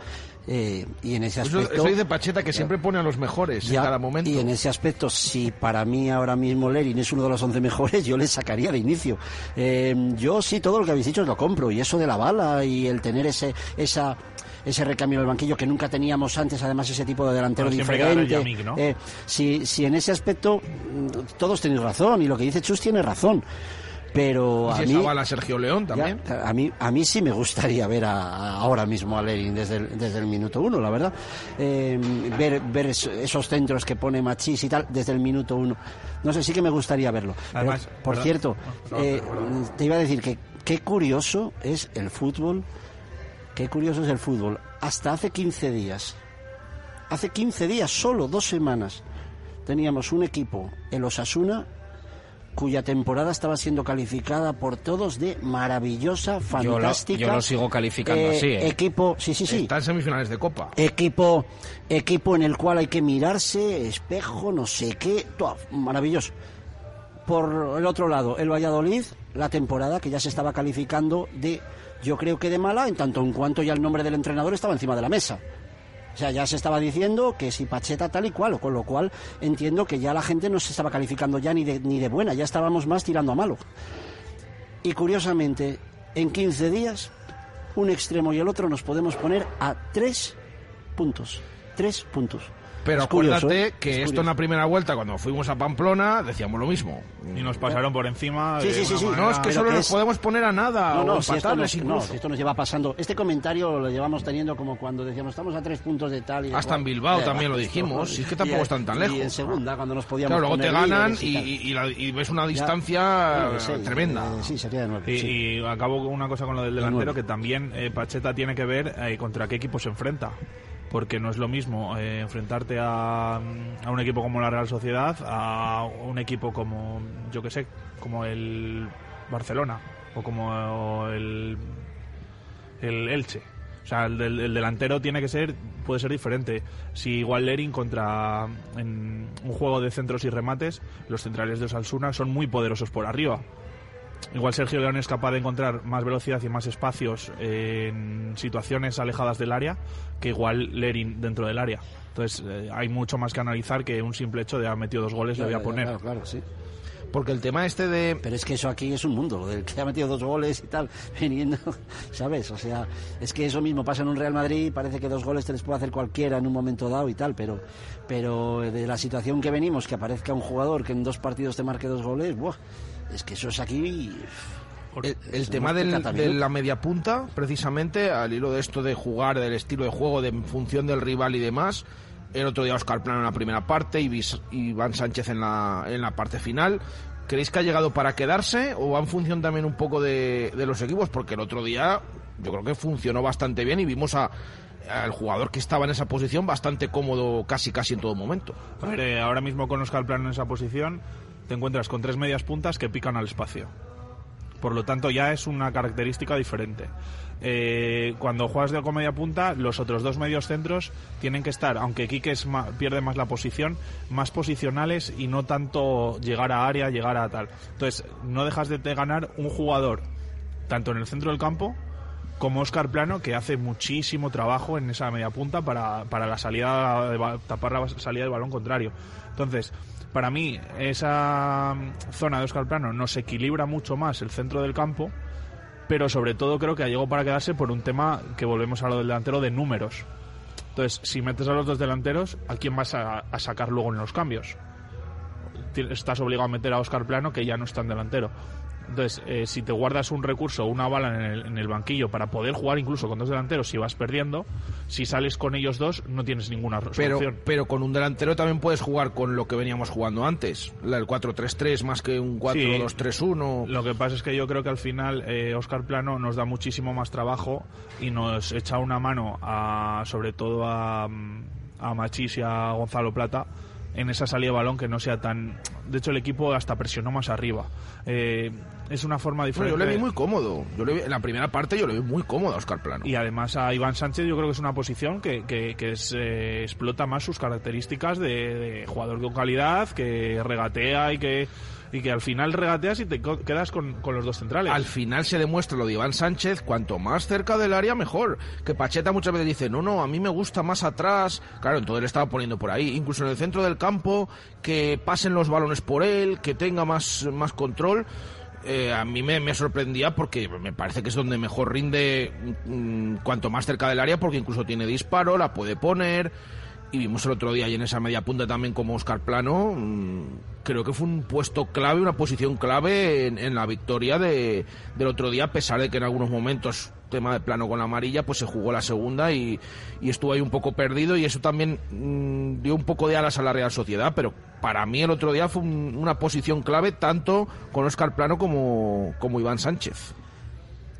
Eh, y en ese
Eso,
aspecto...
eso dice Pacheta que siempre pone a los mejores
Ya,
en cada momento.
Y en ese aspecto, si para mí ahora mismo Lerin es uno de los 11 mejores, yo le sacaría de inicio. Eh, yo sí, todo lo que habéis dicho os lo compro. Y eso de la bala y el tener ese, esa, ese recambio en el banquillo que nunca teníamos antes, además ese tipo de delantero
quedará
diferente.
Yamik, ¿no?
Eh, si, si en ese aspecto mm, todos tenéis razón y lo que dice Chus tiene razón. Pero
Y
a
si
mí,
bala Sergio León también.
ya, a mí a mí sí me gustaría ver a, a- ahora mismo a Lerin desde el, desde el minuto uno, la verdad. Eh, ver ver es- esos centros que pone Machís y tal desde el minuto uno. No sé, sí que me gustaría verlo. Pero, por cierto, eh, te iba a decir que qué curioso es el fútbol. Qué curioso es el fútbol. Hasta hace 15 días, hace 15 días, solo dos semanas, teníamos un equipo, el Osasuna, cuya temporada estaba siendo calificada por todos de maravillosa,
Yo lo-
fantástica.
yo lo sigo calificando
Eh,
así, ¿eh?
Equipo, sí, sí, sí.
Está en semifinales de Copa.
Equipo, equipo en el cual hay que mirarse, espejo, no sé qué, todo, maravilloso. Por el otro lado, el Valladolid, la temporada que ya se estaba calificando de, yo creo que de mala, en tanto en cuanto ya el nombre del entrenador estaba encima de la mesa. O sea, ya se estaba diciendo que si Pacheta tal y cual, con lo cual entiendo que ya la gente no se estaba calificando ya ni de, ni de buena, ya estábamos más tirando a malo. Y curiosamente, en 15 días, un extremo y el otro nos podemos poner a tres puntos. Tres puntos.
Pero
Es curioso,
acuérdate
¿eh?
que
Es
esto
curioso.
en la primera vuelta, cuando fuimos a Pamplona, decíamos lo mismo.
Y nos pasaron por encima.
Sí,
de
sí, sí, sí.
No, es que
Pero
solo
que
nos
es-
podemos poner a nada
No,
o
no, si esto, nos, no, si esto nos lleva pasando. Este comentario lo llevamos teniendo como cuando decíamos estamos a tres puntos de tal y de
Hasta
cual.
en Bilbao
Eh,
también lo
esto,
dijimos, si es que tampoco
y-
están tan
Y
lejos.
en segunda, cuando nos podíamos
Claro, luego te ganan y, y- y la- y ves una
Ya.
distancia
de seis,
tremenda.
eh, sí, sería de nueve.
Y,
sí.
y acabo con una cosa con lo del
De
delantero, que también eh, Pacheta tiene que ver eh, contra qué equipo se enfrenta. Porque no es lo mismo eh, enfrentarte a, a un equipo como la Real Sociedad, a un equipo como, yo que sé, como el Barcelona o como el, el Elche. O sea, el, el delantero tiene que ser, puede ser diferente. Si igual Lerin contra en un juego de centros y remates, los centrales de Osasuna son muy poderosos por arriba. Igual Sergio León es capaz de encontrar más velocidad y más espacios en situaciones alejadas del área que igual Lerin dentro del área. Entonces eh, hay mucho más que analizar que un simple hecho de ha metido dos goles,
Ya,
le voy a poner.
Claro, claro, sí.
Porque el tema este de...
Pero es que eso aquí es un mundo, lo del que ha metido dos goles y tal, viniendo, ¿sabes? O sea, es que eso mismo pasa en un Real Madrid, parece que dos goles te les puede hacer cualquiera en un momento dado y tal, pero, pero de la situación que venimos, que aparezca un jugador que en dos partidos te marque dos goles, ¡buah! Es que eso es aquí...
El, el tema
unos
del-
30
de la media punta, precisamente, al hilo de esto de jugar, del estilo de juego, de en función del rival y demás. El otro día Oscar Plano en la primera parte y Iván Sánchez en la, en la parte final. ¿Creéis que ha llegado para quedarse o va en función también un poco de, de los equipos? Porque el otro día yo creo que funcionó bastante bien y vimos a al jugador que estaba en esa posición bastante cómodo casi casi en todo momento.
A ver, eh, ahora mismo con Oscar Plano en esa posición, te encuentras con tres medias puntas que pican al espacio. Por lo tanto, ya es una característica diferente. Eh, cuando juegas de media punta, los otros dos medios centros tienen que estar, aunque Quique es ma- pierde más la posición, más posicionales y no tanto llegar a área, llegar a tal. Entonces, no dejas de ganar un jugador, tanto en el centro del campo como Oscar Plano, que hace muchísimo trabajo en esa media punta para, para la salida tapar la salida del balón contrario. Entonces, para mí, esa mm, zona de Oscar Plano nos equilibra mucho más el centro del campo, pero sobre todo creo que ha llegado para quedarse por un tema que volvemos a lo del delantero de números. Entonces, si metes a los dos delanteros, ¿a quién vas a, a sacar luego en los cambios? Estás obligado a meter a Oscar Plano, que ya no está en delantero. Entonces, eh, si te guardas un recurso, una bala en el, en el banquillo para poder jugar incluso con dos delanteros si vas perdiendo, si sales con ellos dos no tienes ninguna solución.
pero con un delantero también puedes jugar con lo que veníamos jugando antes, el 4-3-3 más que un 4-2-3-1.
Lo que pasa es que yo creo que al final eh, Oscar Plano nos da muchísimo más trabajo y nos echa una mano a, sobre todo a, a Machís y a Gonzalo Plata en esa salida de balón que no sea tan... De hecho, el equipo hasta presionó más arriba. Eh, es una forma
Bueno,
diferente.
yo le vi muy cómodo. Yo le vi- en la primera parte yo le vi muy cómodo a Oscar Plano.
Y además a Iván Sánchez yo creo que es una posición que, que, que es, eh, explota más sus características de, de jugador con calidad, que regatea y que y que al final regateas y te quedas con, con los dos centrales.
Al final se demuestra lo de Iván Sánchez, cuanto más cerca del área mejor. Que Pacheta muchas veces dice, no, no, a mí me gusta más atrás. Claro, entonces le estaba poniendo por ahí. Incluso en el centro del campo, que pasen los balones por él, que tenga más, más control. Eh, a mí me, me sorprendía porque me parece que es donde mejor rinde mm, cuanto más cerca del área porque incluso tiene disparo, la puede poner y vimos el otro día ahí en esa media punta también como Oscar Plano mm, creo que fue un puesto clave, una posición clave en, en la victoria de, del otro día a pesar de que en algunos momentos tema de plano con la amarilla pues se jugó la segunda y, y estuvo ahí un poco perdido y eso también mm, dio un poco de alas a la Real Sociedad pero para mí el otro día fue un- una posición clave tanto con Oscar Plano como, como Iván Sánchez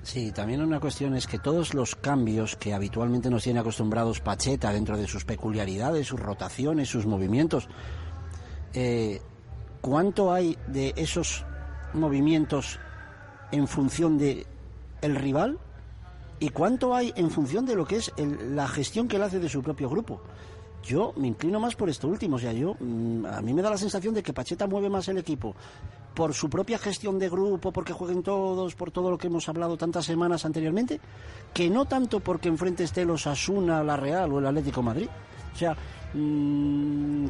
Sí, también una cuestión es que todos los cambios que habitualmente nos tiene acostumbrados Pacheta dentro de sus peculiaridades, sus rotaciones, sus movimientos, eh, ¿cuánto hay de esos movimientos en función de el rival y cuánto hay en función de lo que es el- la gestión que él hace de su propio grupo? Yo me inclino más por esto último, o sea, yo mm, a mí me da la sensación de que Pacheta mueve más el equipo por su propia gestión de grupo, porque jueguen todos, por todo lo que hemos hablado tantas semanas anteriormente, que no tanto porque enfrente esté los Asuna, la Real o el Atlético Madrid. O sea, mm,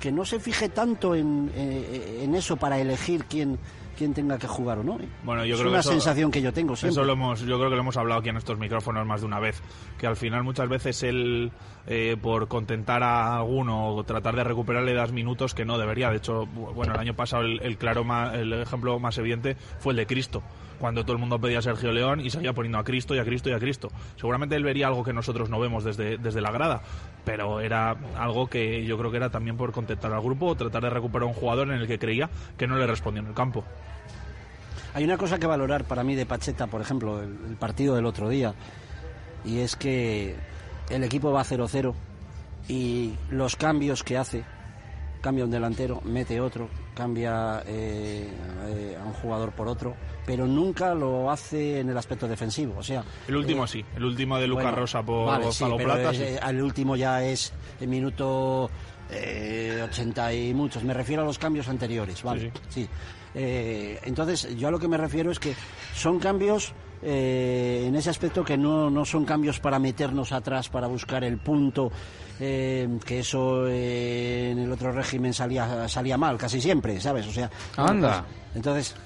que no se fije tanto en, eh, en eso para elegir quién, quién tenga que jugar o no. ¿eh?
Bueno, yo
es
creo
una
que eso-
sensación que yo tengo siempre.
Eso lo hemos, yo creo que lo hemos hablado aquí en estos micrófonos más de una vez, que al final muchas veces él, eh, por contentar a alguno o tratar de recuperarle das minutos que no debería. De hecho, bu- bueno, el año pasado el, el claro el ejemplo más evidente fue el de Cristo, cuando todo el mundo pedía a Sergio León y seguía poniendo a Cristo y a Cristo y a Cristo. Seguramente él vería algo que nosotros no vemos desde, desde la grada, pero era algo que yo creo que era también por contentar al grupo o tratar de recuperar un jugador en el que creía que no le respondió en el campo.
Hay una cosa que valorar para mí de Pacheta, por ejemplo, el partido del otro día, y es que el equipo va 0-0 y los cambios que hace, cambia un delantero, mete otro, cambia eh, eh, a un jugador por otro, pero nunca lo hace en el aspecto defensivo. O sea,
El último
eh,
sí, el último de Lucas
bueno,
Rosa por
vale,
Gonzalo
sí, pero
Plata.
es-
sí.
eh, el último ya es el minuto eh, 80 y muchos. Me refiero a los cambios anteriores, ¿vale? Sí. Entonces, yo a lo que me refiero es que son cambios eh, en ese aspecto que no, no son cambios para meternos atrás, para buscar el punto, eh, que eso eh, en el otro régimen salía, salía mal, casi siempre, ¿sabes? O sea,
Anda.
pues, entonces,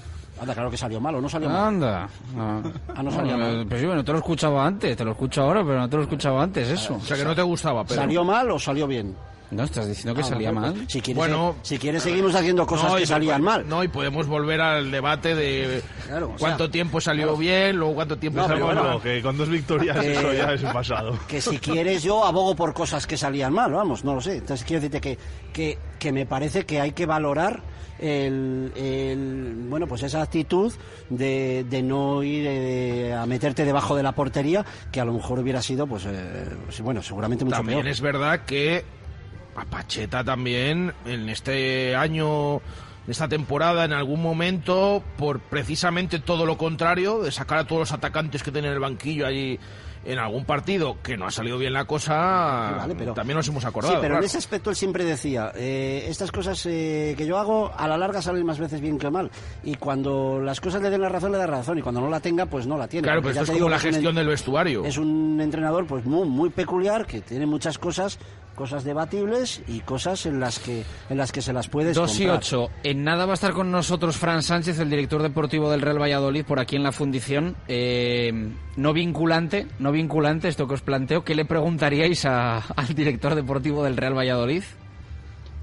anda, claro que salió mal o no salió mal.
Anda. Ah,
Ah, no salía mal.
Pues sí, bueno, te lo he escuchado antes, te lo escucho ahora, pero no te lo he escuchado antes, eso.
O sea, que no te gustaba, pero...
¿Salió mal o salió bien?
No, estás diciendo que
Ah,
salía
bueno,
mal.
pues, si quieres,
Bueno,
si quieres seguimos haciendo cosas
No,
que salían mal.
No, y podemos volver al debate de
Claro, o
cuánto
sea,
tiempo salió bien, luego cuánto tiempo
No,
salió mal.
bueno,
que con dos victorias eso ya es un pasado.
que si quieres yo abogo por cosas que salían mal, vamos, no lo sé. Entonces quiero decirte que, que, que me parece que hay que valorar el, el- bueno pues esa actitud de, de no ir eh, a meterte debajo de la portería que a lo mejor hubiera sido pues eh, bueno seguramente mucho
También
peor.
es verdad que a Pacheta también en este año, esta temporada, en algún momento, por precisamente todo lo contrario, de sacar a todos los atacantes que tienen en el banquillo allí en algún partido que no ha salido bien la cosa,
Sí, vale, pero-
también nos hemos acordado.
Sí, pero
claro.
en ese aspecto él siempre decía, eh, estas cosas eh, que yo hago a la larga salen más veces bien que mal. Y cuando las cosas le den la razón, le da razón. Y cuando no la tenga, pues no la tiene.
Claro, pero
ya
esto es como la gestión
en-
del vestuario.
Es un entrenador pues muy, muy peculiar, que tiene muchas cosas, cosas debatibles y cosas en las que, en las que se las puedes
2 y. 8. En nada va a estar con nosotros Fran Sánchez, el director deportivo del Real Valladolid, por aquí en la fundición. Eh, no vinculante, no vinculante, esto que os planteo. ¿Qué le preguntaríais a- al director deportivo del Real Valladolid?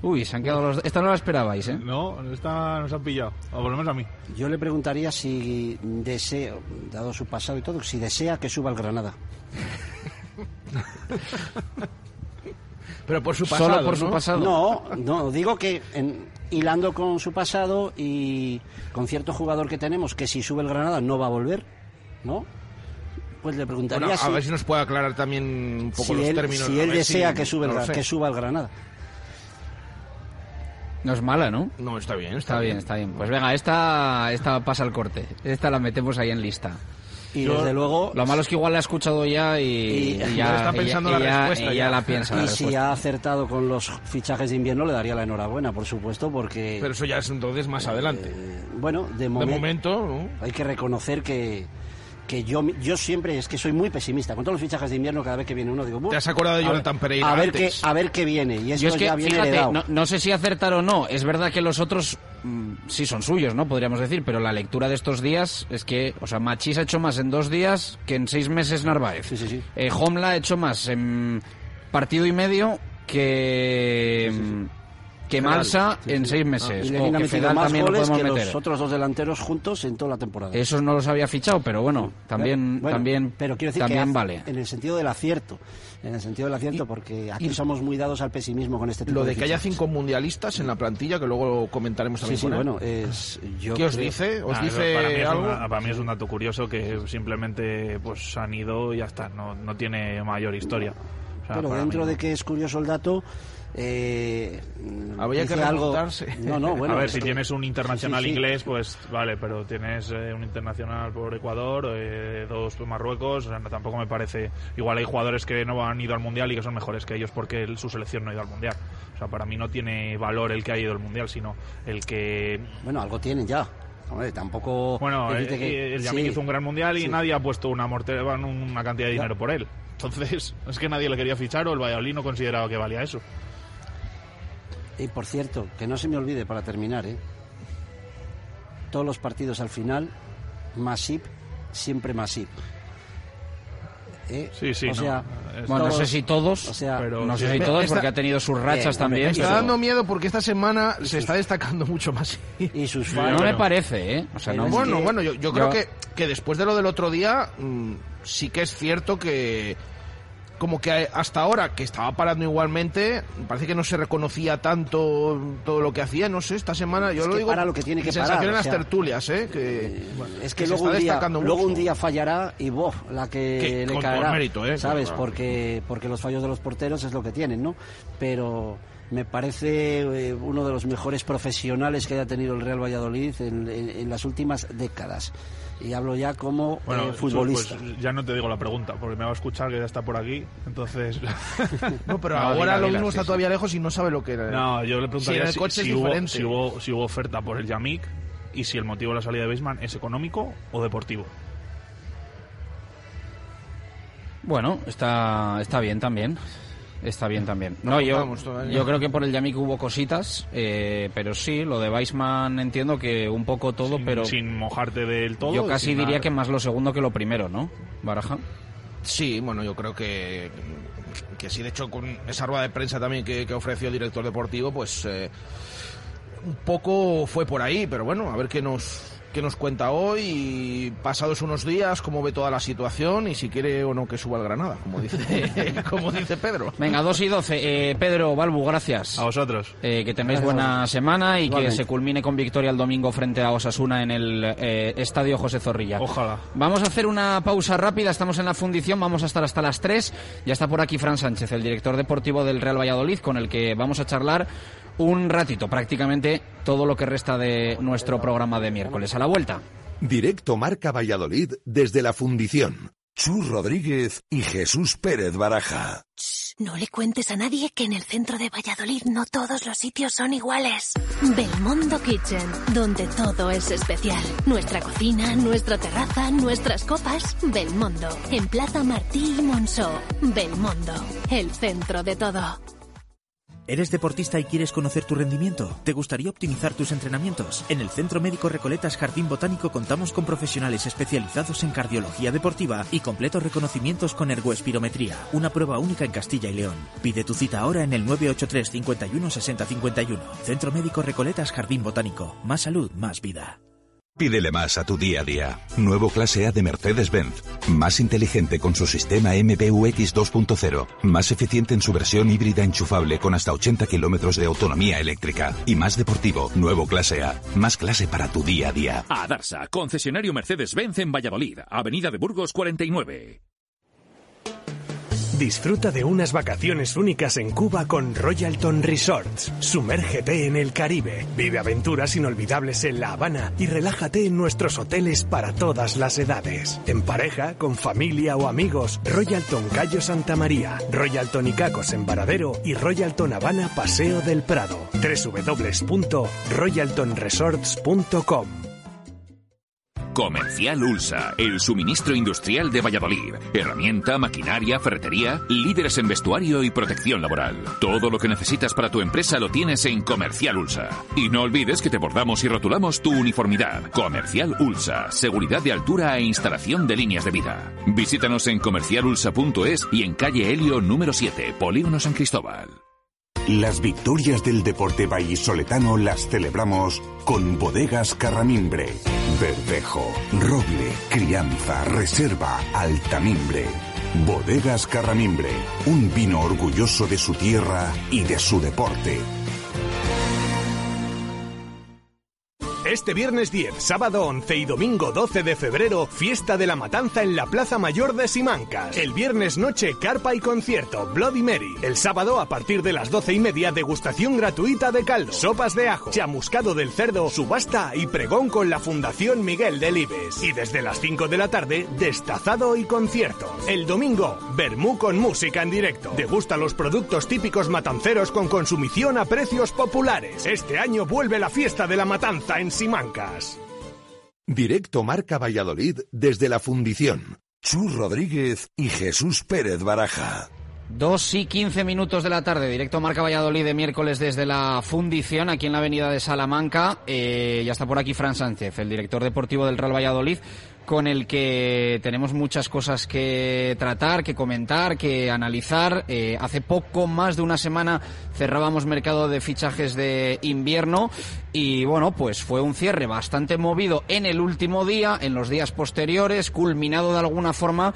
Uy, se han quedado los... Esta no la esperabais, ¿eh?
No, esta nos han pillado, o por lo menos a mí.
Yo le preguntaría si desea, dado su pasado y todo, si desea que suba al Granada.
Pero por su
Solo
pasado,
por su
¿no?
pasado.
No, no, digo que en- hilando con su pasado y con cierto jugador que tenemos, que si sube el Granada no va a volver, ¿no? Pues le preguntaría
Bueno, a
si,
ver si nos puede aclarar también un poco
si
los
él,
términos.
si él desea
si-
que, sube el
no sé.
que suba al Granada.
No es mala, ¿no?
No, está bien,
Está bien, está bien. Pues venga, esta, esta pasa al corte. Esta la metemos ahí en lista.
Y desde luego...
Lo malo es que igual la ha escuchado ya y, y ya,
está pensando
y
la
y
respuesta
y
ya.
ya la piensa. la
Y si ha acertado con los fichajes de invierno, le daría la enhorabuena, por supuesto, porque...
Pero eso ya es entonces más adelante.
Bueno, de,
De
momen-
momento, ¿no?
hay que reconocer que, que yo, yo siempre es que soy muy pesimista. Con todos los fichajes de invierno, cada vez que viene uno, digo... "Buh,
¿Te has acordado de
a ver-
Jonathan Pereira
A ver,
antes?
qué, a ver qué viene. Y esto
es que,
ya viene
fíjate,
heredado.
no, no sé si acertar o no. Es verdad que los otros mm, sí son suyos, ¿no? Podríamos decir, pero la lectura de estos días es que, o sea, Machís ha hecho más en dos días que en seis meses Narváez.
Sí, sí, sí.
Eh, Homla ha hecho más en partido y medio que, mm, que
Sí,
en
sí.
seis
Ah,
meses.
y
o
Ledín ha
que
metido
Fedal
más
también lo
goles
podemos
que
meter.
los otros dos delanteros juntos en toda la temporada.
Esos no los había fichado, pero bueno, también,
Bueno,
también,
pero quiero decir
también
que
vale.
en el sentido del acierto, en el sentido del acierto, porque aquí somos muy dados al pesimismo con este tipo
Lo de que haya cinco mundialistas en la plantilla, que luego comentaremos
Sí,
también
sí,
con él.
bueno, es, yo
¿Qué os
creo-
dice? ¿Os
Ah,
dice
para mí, es
algo?
una- para mí es un dato curioso que simplemente pues han ido y ya está, no, no tiene mayor historia. O sea,
Pero dentro
mí
de que es curioso el dato, eh,
Habría que
algo.
remontarse.
No, no, bueno.
a ver, si
que-
tienes un internacional
Sí, sí, sí.
inglés, pues vale, pero tienes eh, un internacional por Ecuador, eh, dos por Marruecos, o sea, no, tampoco me parece. Igual hay jugadores que no han ido al mundial y que son mejores que ellos porque el- su selección no ha ido al mundial. O sea, para mí no tiene valor el que ha ido al mundial, sino el que.
Bueno, algo tienen ya. Hombre, tampoco.
Bueno, eh,
que-
el Yamik
sí.
hizo un gran mundial y
Sí.
nadie ha puesto una, morte- bueno, una cantidad de
Ya.
dinero por él. Entonces, es que nadie le quería fichar o el Valladolid no consideraba que valía eso.
Y por cierto, que no se me olvide para terminar, ¿eh? Todos los partidos al final, Masip, siempre Masip. ¿Eh?
Sí, sí,
O
no,
sea,
Bueno, no sé si todos,
o sea,
pero
no sé si todos,
Esta-
porque ha tenido sus rachas
Eh,
también.
Me está
pero-
dando miedo porque esta semana se está destacando mucho más.
y sus
Sí,
fans.
No me
bueno.
parece, ¿eh? O sea, no,
bueno,
que-
bueno, yo, yo creo
yo-
que, que después de lo del otro día, mm, sí que es cierto que como que hasta ahora, que estaba parando igualmente, parece que no se reconocía tanto todo lo que hacía, no sé, esta semana, yo
Es
lo
que
digo,
para lo que tiene que
sensación
parar,
en
o
las
sea,
tertulias, ¿eh? Que,
Es que, luego, un día,
destacando
luego
mucho.
un día fallará y bof, la que le caerá.
mérito, ¿eh?
¿Sabes?
Claro.
Porque, porque los fallos de los porteros es lo que tienen, ¿no? Pero me parece eh, uno de los mejores profesionales que haya tenido el Real Valladolid en, en- en las últimas décadas. Y hablo ya como
Bueno,
eh, futbolista.
pues, ya no te digo la pregunta, porque me va a escuchar que ya está por aquí. Entonces.
No, pero
No,
ahora
dila,
lo mismo
sí,
está
sí.
todavía lejos y no sabe lo que era.
No, yo le
Si
preguntaría
el
si,
coche
si
es
hubo, si, hubo, si hubo oferta por el Yamik y si el motivo de la salida de Beisman es económico o deportivo.
Bueno, está, está bien también. Está bien también. No, yo, yo creo que por el Yamik hubo cositas, eh, pero sí, lo de Weissman entiendo que un poco todo,
sin,
pero
sin mojarte del todo.
yo casi diría
nada.
que más lo segundo que lo primero, ¿no? Baraja.
Sí, bueno, yo creo que, que sí, de hecho, con esa rueda de prensa también que, que ofreció el director deportivo, pues eh, un poco fue por ahí, pero bueno, a ver qué nos, qué nos cuenta hoy y pasados unos días, cómo ve toda la situación y si quiere o no que suba el Granada, como dice, como dice Pedro.
Venga, 2 y 12. Eh, Pedro, Balbu, gracias.
A vosotros.
Eh, que tengáis buena semana y
Igualmente.
que se culmine con victoria el domingo frente a Osasuna en el eh, Estadio José Zorrilla.
Ojalá.
Vamos a hacer una pausa rápida, estamos en la fundición, vamos a estar hasta las 3. Ya está por aquí Fran Sánchez, el director deportivo del Real Valladolid, con el que vamos a charlar un ratito, prácticamente todo lo que resta de nuestro programa de miércoles. A la vuelta.
Directo Marca Valladolid desde la fundición. Chus Rodríguez y Jesús Pérez Baraja.
No le cuentes a nadie que en el centro de Valladolid no todos los sitios son iguales. Belmondo Kitchen, donde todo es especial. Nuestra cocina, nuestra terraza, nuestras copas. Belmondo, en Plaza Martí y Monceau. Belmondo, el centro de todo.
¿Eres deportista y quieres conocer tu rendimiento? ¿Te gustaría optimizar tus entrenamientos? En el Centro Médico Recoletas Jardín Botánico contamos con profesionales especializados en cardiología deportiva y completos reconocimientos con ergoespirometría, una prueba única en Castilla y León. Pide tu cita ahora en el 983 51 60 51. Centro Médico Recoletas Jardín Botánico. Más salud, más vida.
Pídele más a tu día a día. Nuevo clase A de Mercedes-Benz. Más inteligente con su sistema MBUX 2.0. Más eficiente en su versión híbrida enchufable con hasta 80 kilómetros de autonomía eléctrica. Y más deportivo. Nuevo clase A. Más clase para tu día a día.
A Darsa, concesionario Mercedes-Benz en Valladolid, Avenida de Burgos 49.
Disfruta de unas vacaciones únicas en Cuba con Royalton Resorts. Sumérgete en el Caribe, vive aventuras inolvidables en La Habana y relájate en nuestros hoteles para todas las edades. En pareja, con familia o amigos, Royalton Cayo Santa María, Royalton Icacos en Varadero y Royalton Habana Paseo del Prado. www.royaltonresorts.com
Comercial Ulsa, el suministro industrial de Valladolid. Herramienta, maquinaria, ferretería, líderes en vestuario y protección laboral. Todo lo que necesitas para tu empresa lo tienes en Comercial Ulsa. Y no olvides que te bordamos y rotulamos tu uniformidad. Comercial Ulsa, seguridad de altura e instalación de líneas de vida. Visítanos en comercialulsa.es y en calle Helio número 7, Polígono San Cristóbal.
Las victorias del deporte vallisoletano las celebramos con bodegas Carramimbre. Verdejo, Roble, Crianza, Reserva, Altamimbre. Bodegas Carramimbre, un vino orgulloso de su tierra y de su deporte.
Este viernes 10, sábado 11 y domingo 12 de febrero, fiesta de la matanza en la Plaza Mayor de Simancas. El viernes noche, carpa y concierto, Bloody Mary. El sábado, a partir de las 12 y media, degustación gratuita de caldo, sopas de ajo, chamuscado del cerdo, subasta y pregón con la Fundación Miguel Delibes. Y desde las 5 de la tarde, destazado y concierto. El domingo, Bermú con música en directo. Degusta los productos típicos matanceros con consumición a precios populares. Este año vuelve la fiesta de la matanza en Simancas.
Directo Marca Valladolid desde la Fundición. Chus Rodríguez y Jesús Pérez Baraja.
Dos y quince minutos de la tarde, directo Marca Valladolid de miércoles desde la Fundición, aquí en la avenida de Salamanca. Eh, ya está por aquí Fran Sánchez, el director deportivo del Real Valladolid, con el que tenemos muchas cosas que tratar, que comentar, que analizar. Eh, hace poco más de una semana cerrábamos mercado de fichajes de invierno y bueno, pues fue un cierre bastante movido en el último día, en los días posteriores, culminado de alguna forma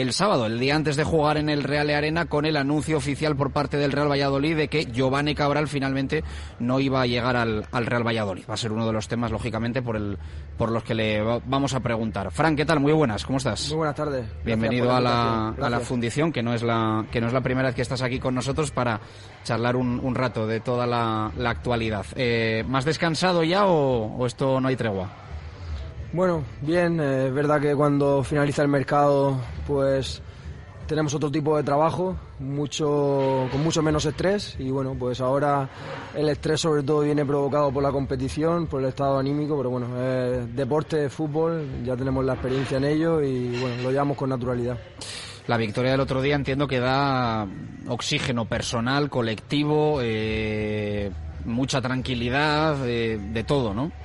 el sábado, el día antes de jugar en el Real Arena, con el anuncio oficial por parte del Real Valladolid de que Giovanni Cabral finalmente no iba a llegar al, al Real Valladolid. Va a ser uno de los temas, lógicamente, por, el, por los que le va- vamos a preguntar. Fran, ¿qué tal? Muy buenas, ¿cómo estás?
Muy buenas tardes.
Bienvenido a la, a la fundición, que no es la, que no es la primera vez que estás aquí con nosotros para charlar un, un rato de toda la, la actualidad. Eh, ¿Más descansado ya o, o esto no hay tregua?
Bueno, bien, eh, es verdad que cuando finaliza el mercado, pues tenemos otro tipo de trabajo, mucho, con mucho menos estrés y bueno, pues ahora el estrés sobre todo viene provocado por la competición, por el estado anímico, pero bueno, deporte, fútbol, ya tenemos la experiencia en ello y bueno, lo llevamos con naturalidad.
La victoria del otro día entiendo que da oxígeno personal, colectivo, eh, mucha tranquilidad, eh, de todo, ¿no?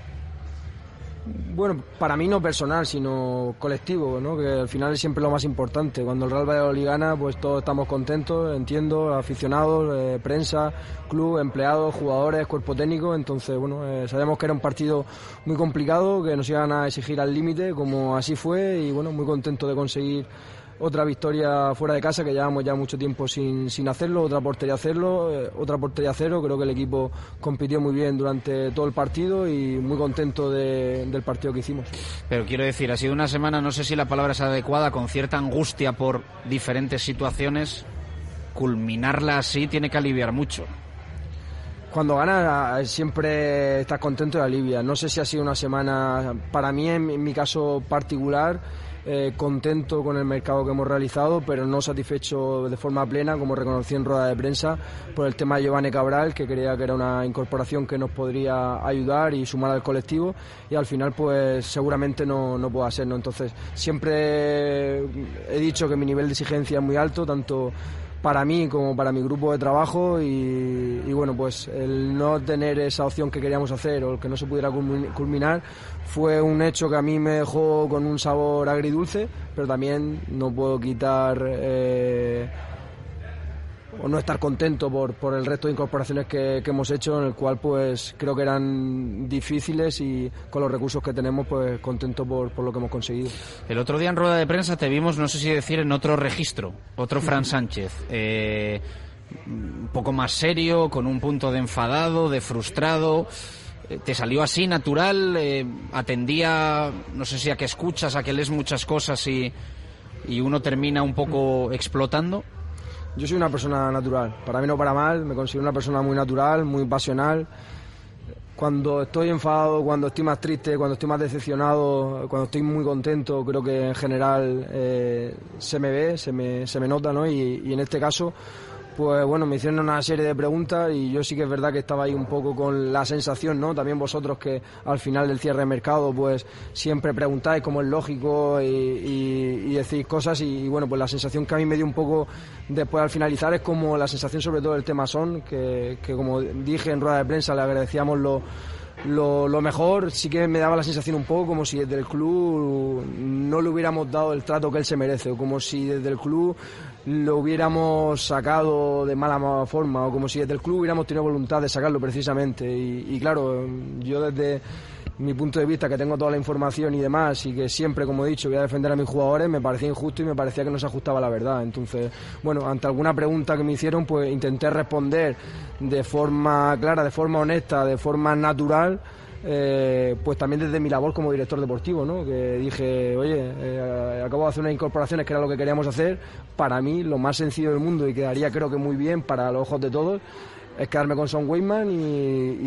Bueno, para mí no personal, sino colectivo, ¿no? que al final es siempre lo más importante. Cuando el Real Valladolid gana, pues todos estamos contentos, entiendo, aficionados, eh, prensa, club, empleados, jugadores, cuerpo técnico. Entonces, bueno, eh, sabíamos que era un partido muy complicado, que nos iban a exigir al límite, como así fue, y bueno, muy contento de conseguir otra victoria fuera de casa que llevamos ya mucho tiempo sin, sin hacerlo, otra portería hacerlo, eh, otra portería cero, creo que el equipo compitió muy bien durante todo el partido y muy contento de- del partido que hicimos.
Pero quiero decir, ha sido una semana, no sé si la palabra es adecuada, con cierta angustia por diferentes situaciones. Culminarla así tiene que aliviar mucho.
Cuando ganas siempre estás contento y alivia. No sé si ha sido una semana, para mí en mi caso particular, eh, contento con el mercado que hemos realizado, pero no satisfecho de forma plena, como reconocí en rueda de prensa, por el tema de Giovanni Cabral, que creía que era una incorporación que nos podría ayudar y sumar al colectivo, y al final pues seguramente no, no pueda ser. ¿no? Entonces siempre he dicho que mi nivel de exigencia es muy alto, tanto para mí como para mi grupo de trabajo y, y bueno pues el no tener esa opción que queríamos hacer o el que no se pudiera culmi- culminar fue un hecho que a mí me dejó con un sabor agridulce pero también no puedo quitar eh, o no estar contento por, por el resto de incorporaciones que, que hemos hecho en el cual pues creo que eran difíciles y con los recursos que tenemos pues contento por, por lo que hemos conseguido.
El otro día en rueda de prensa te vimos, no sé si decir, en otro registro, otro Fran Sánchez. eh, un poco más serio, con un punto de enfadado, de frustrado. Eh, ¿Te salió así, natural? Eh, ¿Atendía, no sé si a que escuchas, a que lees muchas cosas y, y uno termina un poco explotando?
Yo soy una persona natural, para mí no para mal, me considero una persona muy natural, muy pasional. Cuando estoy enfadado, cuando estoy más triste, cuando estoy más decepcionado, cuando estoy muy contento, creo que en general eh, se me ve, se me, se me nota, ¿no? Y, y en este caso, pues bueno, me hicieron una serie de preguntas y yo sí que es verdad que estaba ahí un poco con la sensación, ¿no? También vosotros que al final del cierre de mercado, pues siempre preguntáis cómo es lógico y, decís cosas y, bueno, pues la sensación que a mí me dio un poco después al finalizar es como la sensación sobre todo del tema Son, que, que como dije en rueda de prensa le agradecíamos lo, lo mejor sí que me daba la sensación un poco como si desde el club no le hubiéramos dado el trato que él se merece, o como si desde el club lo hubiéramos sacado de mala forma, o como si desde el club hubiéramos tenido voluntad de sacarlo precisamente. Y, claro, yo desde mi punto de vista, que tengo toda la información y demás, y que siempre, como he dicho, voy a defender a mis jugadores, me parecía injusto y me parecía que no se ajustaba la verdad. Entonces, bueno, ante alguna pregunta que me hicieron, pues intenté responder de forma clara, de forma honesta, de forma natural. Eh, pues también desde mi labor como director deportivo, ¿no? Que dije, oye, eh, acabo de hacer unas incorporaciones que era lo que queríamos hacer. Para mí, lo más sencillo del mundo y quedaría creo que muy bien para los ojos de todos, es quedarme con Son Wayman y,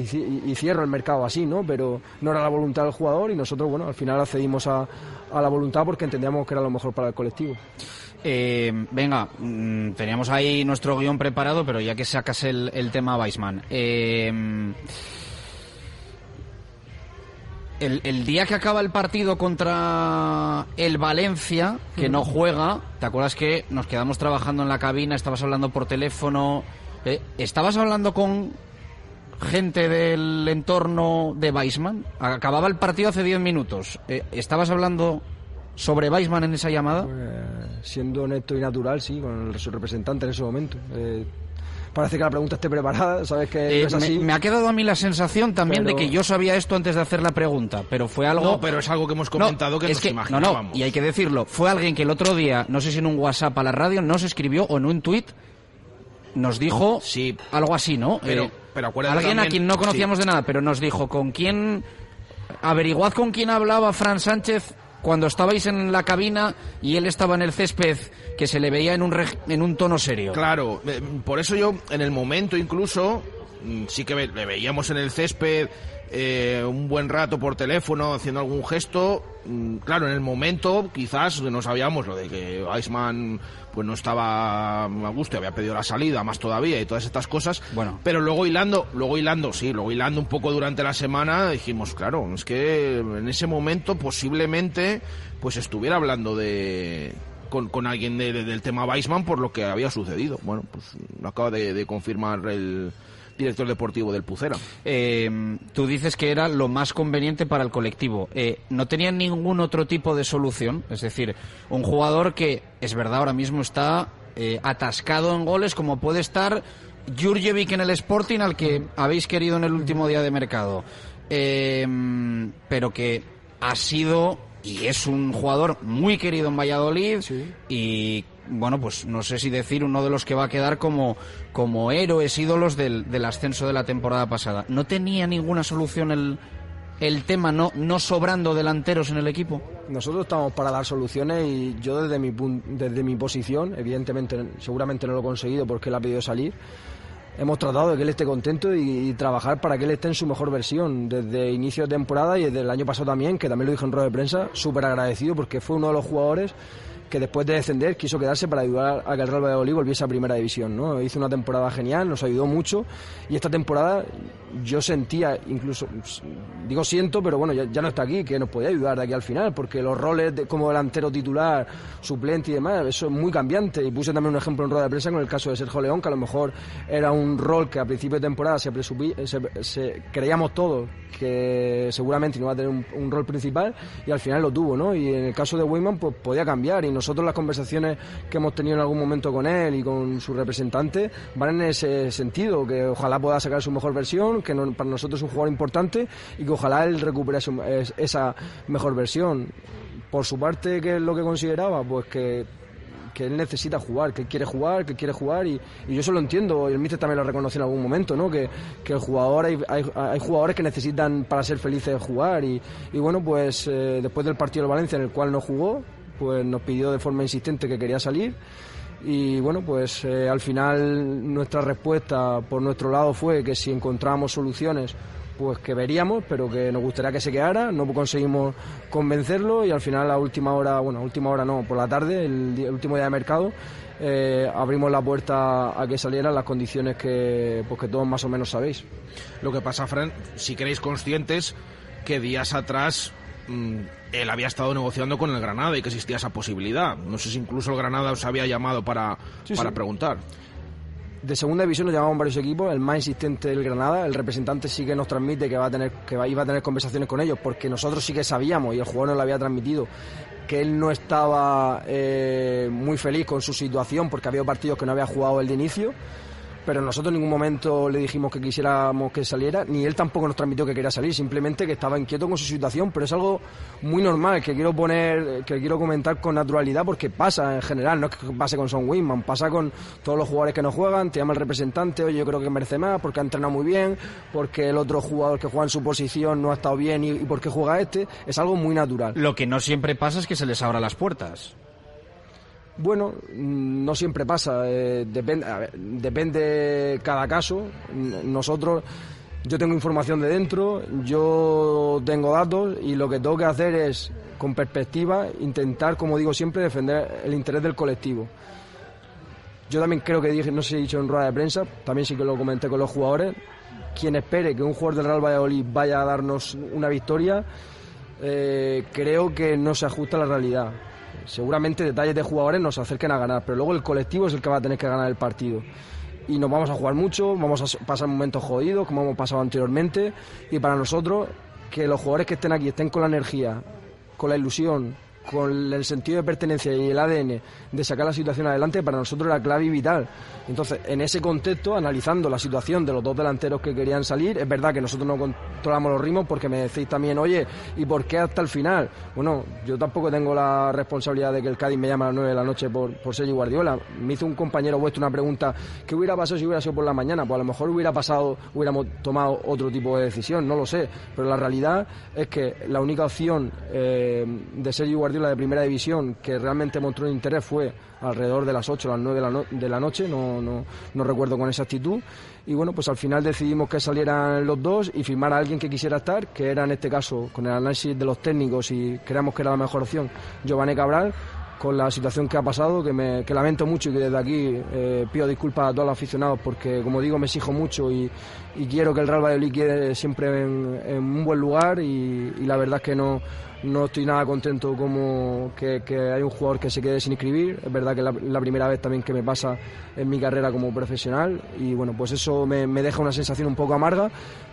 y ci- y cierro el mercado así, ¿no? Pero no era la voluntad del jugador y nosotros, bueno, al final accedimos a, la voluntad porque entendíamos que era lo mejor para el colectivo.
Eh, venga, mm, teníamos ahí nuestro guion preparado, pero ya que sacas el, el tema Weisman. El, el día que acaba el partido contra el Valencia, que no juega, ¿te acuerdas que nos quedamos trabajando en la cabina, estabas hablando por teléfono? eh, ¿Estabas hablando con gente del entorno de Weisman? Acababa el partido hace 10 minutos. Eh, ¿Estabas hablando sobre Weisman en esa llamada?
Eh, siendo honesto y natural, sí, con el- su representante en ese momento. Eh, parece que la pregunta esté preparada, sabes que
Eh,
no es así.
me, me ha quedado a mí la sensación también
Pero-
de que yo sabía esto antes de hacer la pregunta, pero fue algo...
No, pero es algo que hemos comentado que
es
nos
No, no,
imaginábamos.
y hay que decirlo, fue alguien que el otro día, no sé si en un WhatsApp a la radio, nos escribió o en un tuit, nos dijo
Sí.
algo así, ¿no?
Pero-
Eh,
pero acuérdate
Alguien a quien no conocíamos
sí.
de nada, pero nos dijo con quién... Averiguad con quién hablaba Fran Sánchez cuando estabais en la cabina y él estaba en el césped, que se le veía en un, en un tono serio.
Claro, eh, por eso yo en el momento incluso mm, sí que le veíamos en el césped eh, un buen rato por teléfono haciendo algún gesto. Mm, Claro, en el momento quizás no sabíamos lo de que Iceman pues no estaba a gusto había pedido la salida más todavía y todas estas cosas.
Bueno.
Pero luego hilando, luego hilando, sí, luego hilando un poco durante la semana dijimos, claro, es que en ese momento posiblemente pues estuviera hablando de con, con alguien de- de- del tema Weisman por lo que había sucedido. Bueno, pues lo acaba de, de confirmar el director deportivo del Pucera.
Eh, tú dices que era lo más conveniente para el colectivo. Eh, ¿No tenían ningún otro tipo de solución? Es decir, un jugador que, es verdad, ahora mismo está eh, atascado en goles, como puede estar Jurjevic en el Sporting, al que habéis querido en el último día de mercado. Eh, pero que ha sido y es un jugador muy querido en Valladolid y bueno pues no sé si decir uno de los que va a quedar como como héroes ídolos del, del ascenso de la temporada pasada. No tenía ninguna solución el el tema no no sobrando delanteros en el equipo
Nosotros estamos para dar soluciones y yo desde mi, desde mi posición, evidentemente seguramente no lo he conseguido porque él ha pedido salir, hemos tratado de que él esté contento y, y trabajar para que él esté en su mejor versión desde inicio de temporada y desde el año pasado también, que también lo dije en rueda de prensa, súper agradecido porque fue uno de los jugadores que después de descender quiso quedarse para ayudar a que el Real Valladolid volviese a primera división. ¿no? Hizo una temporada genial, nos ayudó mucho y esta temporada yo sentía, incluso, digo siento, pero bueno, ya, no está aquí, que nos podía ayudar de aquí al final, porque los roles de- como delantero titular, suplente y demás, eso es muy cambiante. Y puse también un ejemplo en rueda de prensa con el caso de Sergio León, que a lo mejor era un rol que a principio de temporada se, presupí- se- se- creíamos todos que seguramente no iba a tener un, un rol principal y al final lo tuvo, ¿no? Y en el caso de Weyman, pues podía cambiar y nosotros las conversaciones que hemos tenido en algún momento con él y con su representante van en ese sentido, que ojalá pueda sacar su mejor versión, que no- para nosotros es un jugador importante y que ojalá él es- esa mejor versión. Por su parte, ¿qué es lo que consideraba? Pues que que él necesita jugar, que quiere jugar, que quiere jugar y, y yo eso lo entiendo y el míster también lo reconoció en algún momento, ¿no? Que, que el jugador hay, hay, hay jugadores que necesitan para ser felices jugar y, y bueno pues eh, después del partido de Valencia en el cual no jugó pues nos pidió de forma insistente que quería salir Y bueno, pues eh, al final nuestra respuesta por nuestro lado fue que si encontramos soluciones, pues que veríamos, pero que nos gustaría que se quedara. No conseguimos convencerlo y al final a última hora, bueno, a última hora no, por la tarde, el, último día de mercado, eh, abrimos la puerta a que salieran las condiciones que, pues que todos más o menos sabéis.
Lo que pasa, Fran, si queréis conscientes que días atrás él había estado negociando con el Granada y que existía esa posibilidad. No sé si incluso el Granada os había llamado para,
Sí,
para
sí.
preguntar.
De segunda división nos llamamos varios equipos, el más insistente el Granada, el representante sí que nos transmite que va a tener que va- iba a tener conversaciones con ellos, porque nosotros sí que sabíamos y el jugador nos lo había transmitido que él no estaba eh, muy feliz con su situación porque había partidos que no había jugado el de inicio. Pero nosotros en ningún momento le dijimos que quisiéramos que saliera, ni él tampoco nos transmitió que quería salir, simplemente que estaba inquieto con su situación, pero es algo muy normal que quiero poner, que quiero comentar con naturalidad porque pasa en general, no es que pase con Son Winman, pasa con todos los jugadores que no juegan, te llama el representante, oye yo creo que merece más, porque ha entrenado muy bien, porque el otro jugador que juega en su posición no ha estado bien y, y porque juega este, es algo muy natural.
Lo que no siempre pasa es que se les abra las puertas.
Bueno, no siempre pasa, eh, depende, depende cada caso. Nosotros, yo tengo información de dentro, yo tengo datos y lo que tengo que hacer es, con perspectiva, intentar, como digo siempre, defender el interés del colectivo. Yo también creo que dije, no sé si he dicho en rueda de prensa, también sí que lo comenté con los jugadores, quien espere que un jugador del Real Valladolid vaya a darnos una victoria, eh, creo que no se ajusta a la realidad. Seguramente detalles de jugadores nos acerquen a ganar, pero luego el colectivo es el que va a tener que ganar el partido. Y nos vamos a jugar mucho, vamos a pasar momentos jodidos, como hemos pasado anteriormente, y para nosotros, que los jugadores que estén aquí estén con la energía, con la ilusión, con el sentido de pertenencia y el ADN de sacar la situación adelante, para nosotros era clave y vital. Entonces, en ese contexto, analizando la situación de los dos delanteros que querían salir, es verdad que nosotros no controlamos los ritmos porque me decís también, oye, ¿y por qué hasta el final? Bueno, yo tampoco tengo la responsabilidad de que el Cádiz me llame a las 9 de la noche por, por Sergio Guardiola. Me hizo un compañero vuestro una pregunta, ¿qué hubiera pasado si hubiera sido por la mañana? Pues a lo mejor hubiera pasado, hubiéramos tomado otro tipo de decisión, no lo sé. Pero la realidad es que la única opción eh, de Sergio Guardiola de primera división que realmente mostró interés fue alrededor de las 8 o las 9 de la, de la noche, no, no, no recuerdo con exactitud. Y bueno, pues al final decidimos que salieran los dos y firmar a alguien que quisiera estar, que era en este caso, con el análisis de los técnicos y creamos que era la mejor opción, Giovanni Cabral, con la situación que ha pasado, que, me, que lamento mucho y que desde aquí eh, pido disculpas a todos los aficionados porque, como digo, me exijo mucho y, quiero que el Real Valladolid quede siempre en, en un buen lugar y, y la verdad es que no, no estoy nada contento como que, que hay un jugador que se quede sin inscribir. Es verdad que es la, primera vez también que me pasa en mi carrera como profesional y bueno, pues eso me deja una sensación un poco amarga,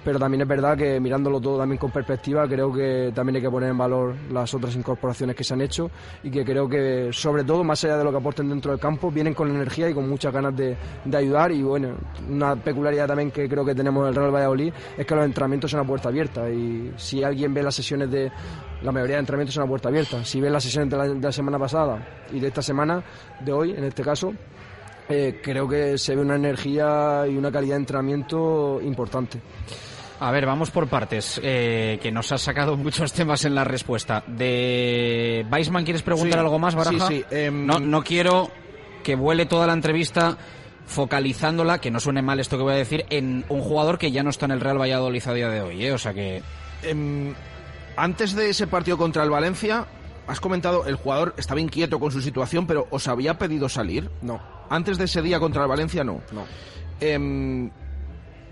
pero también es verdad que mirándolo todo también con perspectiva, creo que también hay que poner en valor las otras incorporaciones que se han hecho y que creo que sobre todo, más allá de lo que aporten dentro del campo, vienen con energía y con muchas ganas de, ayudar y bueno, una peculiaridad también que creo que tenemos en el Real Valladolid es que los entrenamientos son a puerta abierta y si alguien ve las sesiones de la mayoría de entrenamientos son a puerta abierta. Si ves las sesiones de la, de la semana pasada y de esta semana, de hoy en este caso, eh, creo que se ve una energía y una calidad de entrenamiento importante.
A ver, vamos por partes, eh, que nos has sacado muchos temas en la respuesta. De Weisman, ¿quieres preguntar
Sí,
algo más, Baraja?
sí, sí, em,
no, no quiero que vuele toda la entrevista focalizándola, que no suene mal esto que voy a decir, en un jugador que ya no está en el Real Valladolid a día de hoy, ¿eh? O sea que...
Em, antes de ese partido contra el Valencia, has comentado, el jugador estaba inquieto con su situación, pero ¿os había pedido salir?
No.
Antes de ese día contra el Valencia, no.
No.
Em,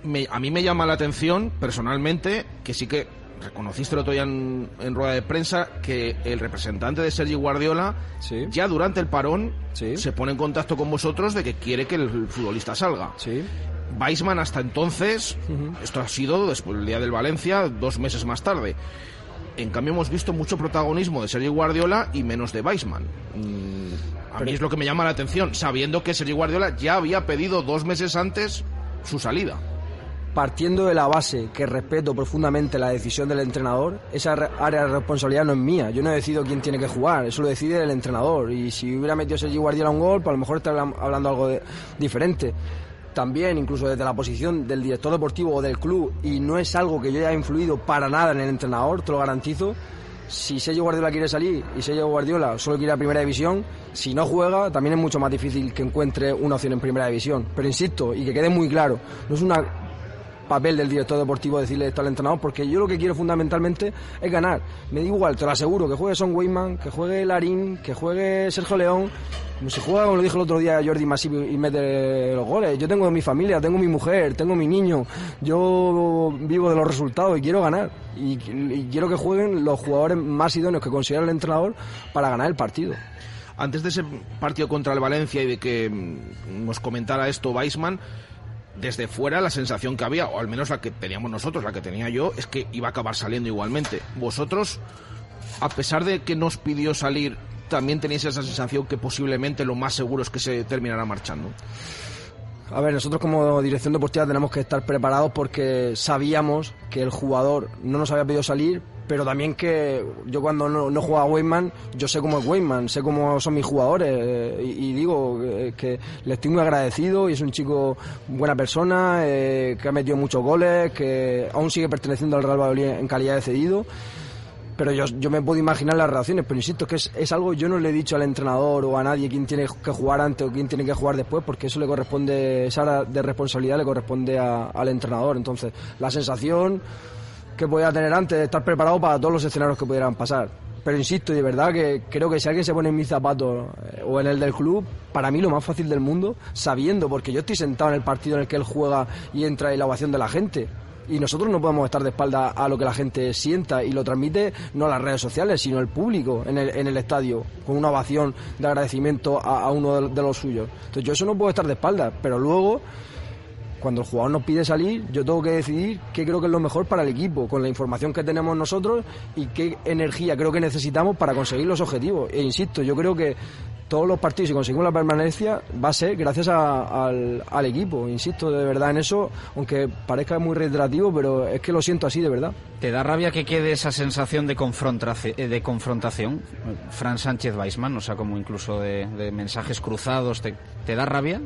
me- a mí me llama la atención, personalmente, que sí que reconociste el otro día en, en rueda de prensa que el representante de Sergio Guardiola ya durante el parón se pone en contacto con vosotros de que quiere que el futbolista salga. Weisman hasta entonces, esto ha sido después del día del Valencia, dos meses más tarde. En cambio hemos visto mucho protagonismo de Sergio Guardiola y menos de Weisman. Mm, a mí es lo que me llama la atención, sabiendo que Sergio Guardiola ya había pedido dos meses antes su salida.
Partiendo de la base que respeto profundamente la decisión del entrenador, esa re- área de responsabilidad no es mía. Yo no decido quién tiene que jugar, eso lo decide el entrenador. Y si hubiera metido Sergio Guardiola un gol, pues a lo mejor estaría hablando algo diferente. También, incluso desde la posición del director deportivo o del club, y no es algo que yo haya influido para nada en el entrenador, te lo garantizo, si Sergio Guardiola quiere salir y Sergio Guardiola solo quiere la primera división, si no juega también es mucho más difícil que encuentre una opción en primera división. Pero insisto, y que quede muy claro, no es una papel del director deportivo decirle esto al entrenador, porque yo lo que quiero fundamentalmente es ganar. Me da igual, te lo aseguro, que juegue Son Weyman, que juegue Larín, que juegue Sergio León, como se juega, como lo dijo el otro día Jordi Masip y mete los goles. Yo tengo mi familia, tengo mi mujer, tengo mi niño, yo vivo de los resultados y quiero ganar. Y, quiero que jueguen los jugadores más idóneos que considera el entrenador para ganar el partido.
Antes de ese partido contra el Valencia y de que nos comentara esto Weisman, desde fuera la sensación que había, o al menos la que teníamos nosotros, la que tenía yo, es que iba a acabar saliendo igualmente. Vosotros, a pesar de que nos pidió salir, también tenéis esa sensación que posiblemente lo más seguro es que se terminará marchando.
A ver, nosotros como dirección deportiva tenemos que estar preparados porque sabíamos que el jugador no nos había pedido salir, pero también que yo cuando no, no jugaba a Weyman, yo sé cómo es Weyman, sé cómo son mis jugadores eh, y, digo eh, que le estoy muy agradecido y es un chico buena persona, eh, que ha metido muchos goles, que aún sigue perteneciendo al Real Valladolid en calidad de cedido. Pero yo, yo me puedo imaginar las reacciones, pero insisto que es, es algo, yo no le he dicho al entrenador o a nadie quién tiene que jugar antes o quién tiene que jugar después, porque eso le corresponde, esa de responsabilidad le corresponde a- al entrenador. Entonces, la sensación que podía tener antes de estar preparado para todos los escenarios que pudieran pasar. Pero insisto, de verdad que creo que si alguien se pone en mis zapatos eh, o en el del club, para mí lo más fácil del mundo, sabiendo, porque yo estoy sentado en el partido en el que él juega y entra y la ovación de la gente. Y nosotros no podemos estar de espalda a lo que la gente sienta y lo transmite no las redes sociales, sino el público en el, en el estadio, con una ovación de agradecimiento a, a uno de, de los suyos. Entonces yo eso no puedo estar de espalda, pero luego cuando el jugador nos pide salir, yo tengo que decidir qué creo que es lo mejor para el equipo, con la información que tenemos nosotros y qué energía creo que necesitamos para conseguir los objetivos. E insisto, yo creo que todos los partidos, si conseguimos la permanencia, va a ser gracias a- al, al equipo. Insisto de verdad en eso, aunque parezca muy reiterativo, pero es que lo siento así de verdad.
¿Te da rabia que quede esa sensación de, confrontaci- eh, de confrontación? Fran Sánchez Weisman, o sea, como incluso de, mensajes cruzados, ¿te, te da rabia?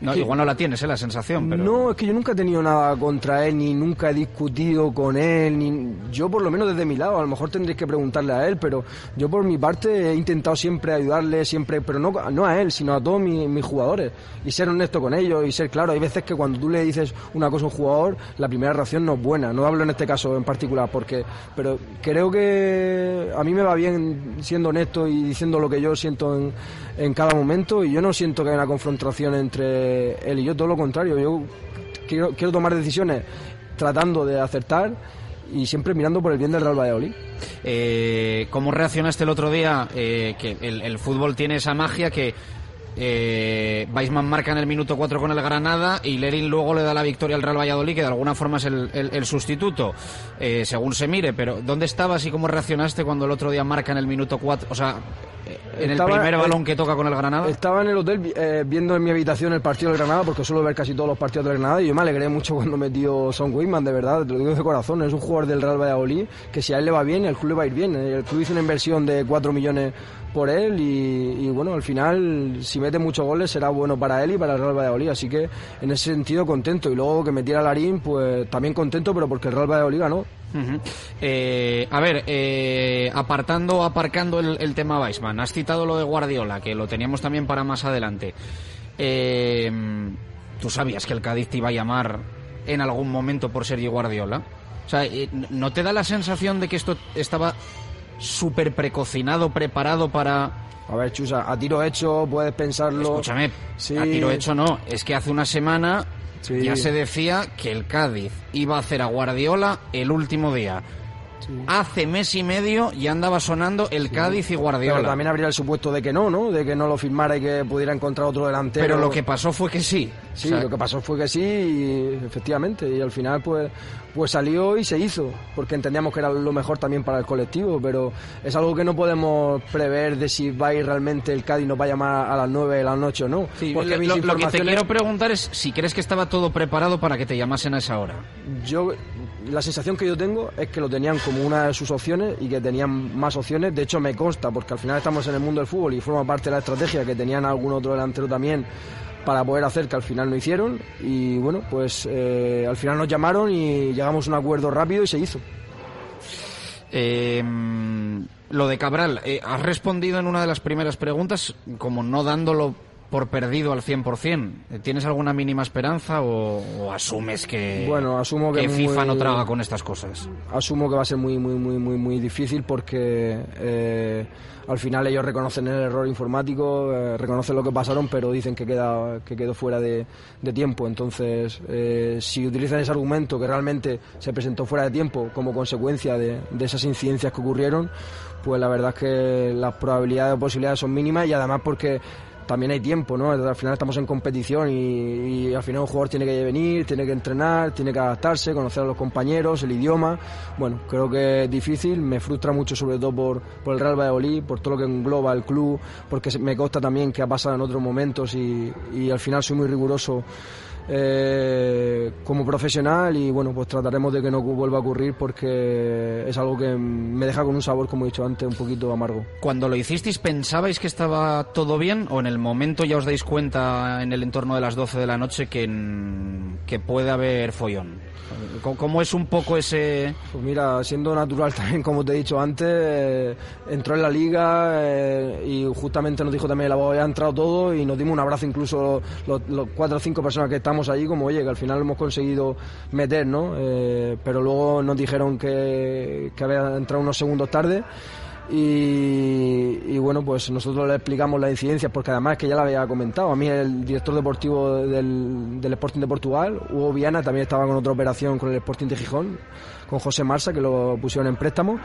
No,
Que-
igual no la tienes, ¿eh? La sensación, pero...
No, es que yo nunca he tenido nada contra él, ni nunca he discutido con él, ni yo por lo menos desde mi lado, a lo mejor tendréis que preguntarle a él, pero yo por mi parte he intentado siempre ayudarle, siempre, pero no, no a él, sino a todos mis, mis jugadores, y ser honesto con ellos, y ser claro, hay veces que cuando tú le dices una cosa a un jugador, la primera reacción no es buena, no hablo en este caso en particular, porque, pero creo que a mí me va bien siendo honesto y diciendo lo que yo siento en, en cada momento, y yo no siento que haya una confrontación entre él y yo, todo lo contrario, yo quiero, quiero tomar decisiones tratando de acertar y siempre mirando por el bien del Real Valladolid.
Eh, ¿Cómo reaccionaste el otro día? Eh, que el fútbol tiene esa magia que eh, Weisman marca en el minuto 4 con el Granada y Lerin luego le da la victoria al Real Valladolid, que de alguna forma es el, el- el sustituto, eh, según se mire. Pero ¿dónde estabas y cómo reaccionaste cuando el otro día marca en el minuto 4? O sea, eh, en
Estaba-
el primer balón que toca con el Granada.
Estaba en el hotel eh, viendo en mi habitación el partido del Granada, porque suelo ver casi todos los partidos del Granada, y yo me alegré mucho cuando metió Son Weyman, de verdad, te lo digo de corazón. Es un jugador del Real Valladolid que si a él le va bien, el club le va a ir bien. El club hizo una inversión de 4 millones por él y, bueno, al final, si mete muchos goles, será bueno para él y para el Real Valladolid. Así que en ese sentido, contento. Y luego que metiera Larín, pues también contento, pero porque el Real Valladolid ganó.
Ujú. Eh, a ver, eh, apartando, aparcando el, el tema Weisman, has citado lo de Guardiola, que lo teníamos también para más adelante. Eh, ¿Tú sabías que el Cádiz te iba a llamar en algún momento por Sergio Guardiola? O sea, eh, ¿no te da la sensación de que esto estaba súper precocinado, preparado para...
A ver, Chusa, a tiro hecho puedes pensarlo.
Escúchame,
Sí.
a tiro hecho no. Es que hace una semana
Sí.
ya se decía que el Cádiz iba a hacer a Guardiola el último día. Hace mes y medio ya andaba sonando el Cádiz y Guardiola.
Pero también habría el supuesto de que no, ¿no? De que no lo firmara y que pudiera encontrar otro delantero.
Pero lo que pasó fue que sí.
Sí,
O sea,
lo que pasó fue que sí, y efectivamente, y al final pues, pues salió y se hizo, porque entendíamos que era lo mejor también para el colectivo, pero es algo que no podemos prever de si va a ir realmente el Cádiz nos va a llamar a las 9 de la noche o no.
Sí,
porque
lo,
mis
lo- lo que te quiero preguntar es si crees que estaba todo preparado para que te llamasen a esa hora.
Yo, la sensación que yo tengo es que lo tenían como una de sus opciones y que tenían más opciones. De hecho, me consta, porque al final estamos en el mundo del fútbol y forma parte de la estrategia que tenían algún otro delantero también para poder hacer que al final no hicieron. Y bueno, pues eh, al final nos llamaron y llegamos a un acuerdo rápido y se hizo.
Eh, lo de Cabral, eh, has respondido en una de las primeras preguntas como no dándolo por perdido al 100%. Eh, ¿Tienes alguna mínima esperanza o, o asumes que,
Bueno, asumo que
FIFA
muy-
no traga con estas cosas?
asumo que va a ser muy muy muy muy muy difícil porque eh, al final ellos reconocen el error informático eh, reconocen lo que pasaron pero dicen que queda que quedó fuera de, de tiempo entonces eh, si utilizan ese argumento que realmente se presentó fuera de tiempo como consecuencia de, de esas incidencias que ocurrieron pues la verdad es que las probabilidades o posibilidades son mínimas y además porque también hay tiempo, ¿no? Al final estamos en competición y, y al final un jugador tiene que venir, tiene que entrenar, tiene que adaptarse, conocer a los compañeros, el idioma. Bueno, creo que es difícil, me frustra mucho sobre todo por, por el Real Valladolid, por todo lo que engloba el club, porque me consta también que ha pasado en otros momentos y, y al final soy muy riguroso eh, como profesional y bueno, pues trataremos de que no vuelva a ocurrir porque es algo que me deja con un sabor, como he dicho antes, un poquito amargo.
Cuando lo hicisteis, ¿pensabais que estaba todo bien o en el momento ya os dais cuenta en el entorno de las 12 de la noche que, que puede haber follón? ¿Cómo- ¿Cómo es un poco ese...?
Pues mira, siendo natural también, como te he dicho antes, eh, entró en la liga eh, y justamente nos dijo también el abogado, ya ha entrado todo y nos dimos un abrazo incluso los, cuatro o cinco personas que estamos allí, como oye, que al final hemos conseguido meter, ¿no? Eh, pero luego nos dijeron que, que había entrado unos segundos tarde. Y, y bueno, pues nosotros le explicamos las incidencias porque además que ya la había comentado. A mí el director deportivo del, del Sporting de Portugal, Hugo Viana, también estaba con otra operación con el Sporting de Gijón, con José Marsa, que lo pusieron en préstamo.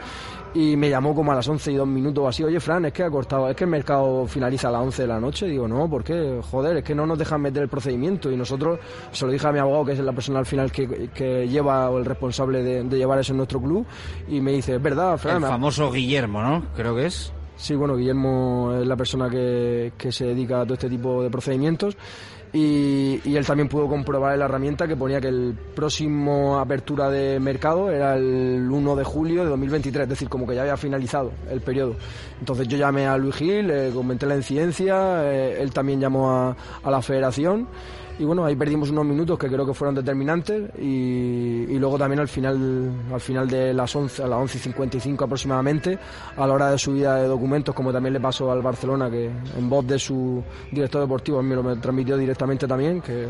Y me llamó como a las 11 y dos minutos o así, oye Fran, es que ha cortado, es que el mercado finaliza a las 11 de la noche. digo, no, ¿por qué? Joder, es que no nos dejan meter el procedimiento. Y nosotros, se lo dije a mi abogado, que es la persona al final que, que lleva o el responsable de, de llevar eso en nuestro club. Y me dice, es verdad, Fran.
El famoso Guillermo, ¿no? Creo que es.
Sí, bueno, Guillermo es la persona que, que se dedica a todo este tipo de procedimientos y, y él también pudo comprobar la herramienta que ponía que el próximo apertura de mercado era el 1 de julio de 2023, es decir, como que ya había finalizado el periodo. Entonces yo llamé a Luis Gil, le comenté la incidencia, eh, él también llamó a la federación y bueno, ahí perdimos unos minutos que creo que fueron determinantes y, y luego también al final, al final de las 11, a las 11 y 55 aproximadamente, a la hora de subida de documentos, como también le pasó al Barcelona, que en voz de su director deportivo me lo me transmitió directamente también, que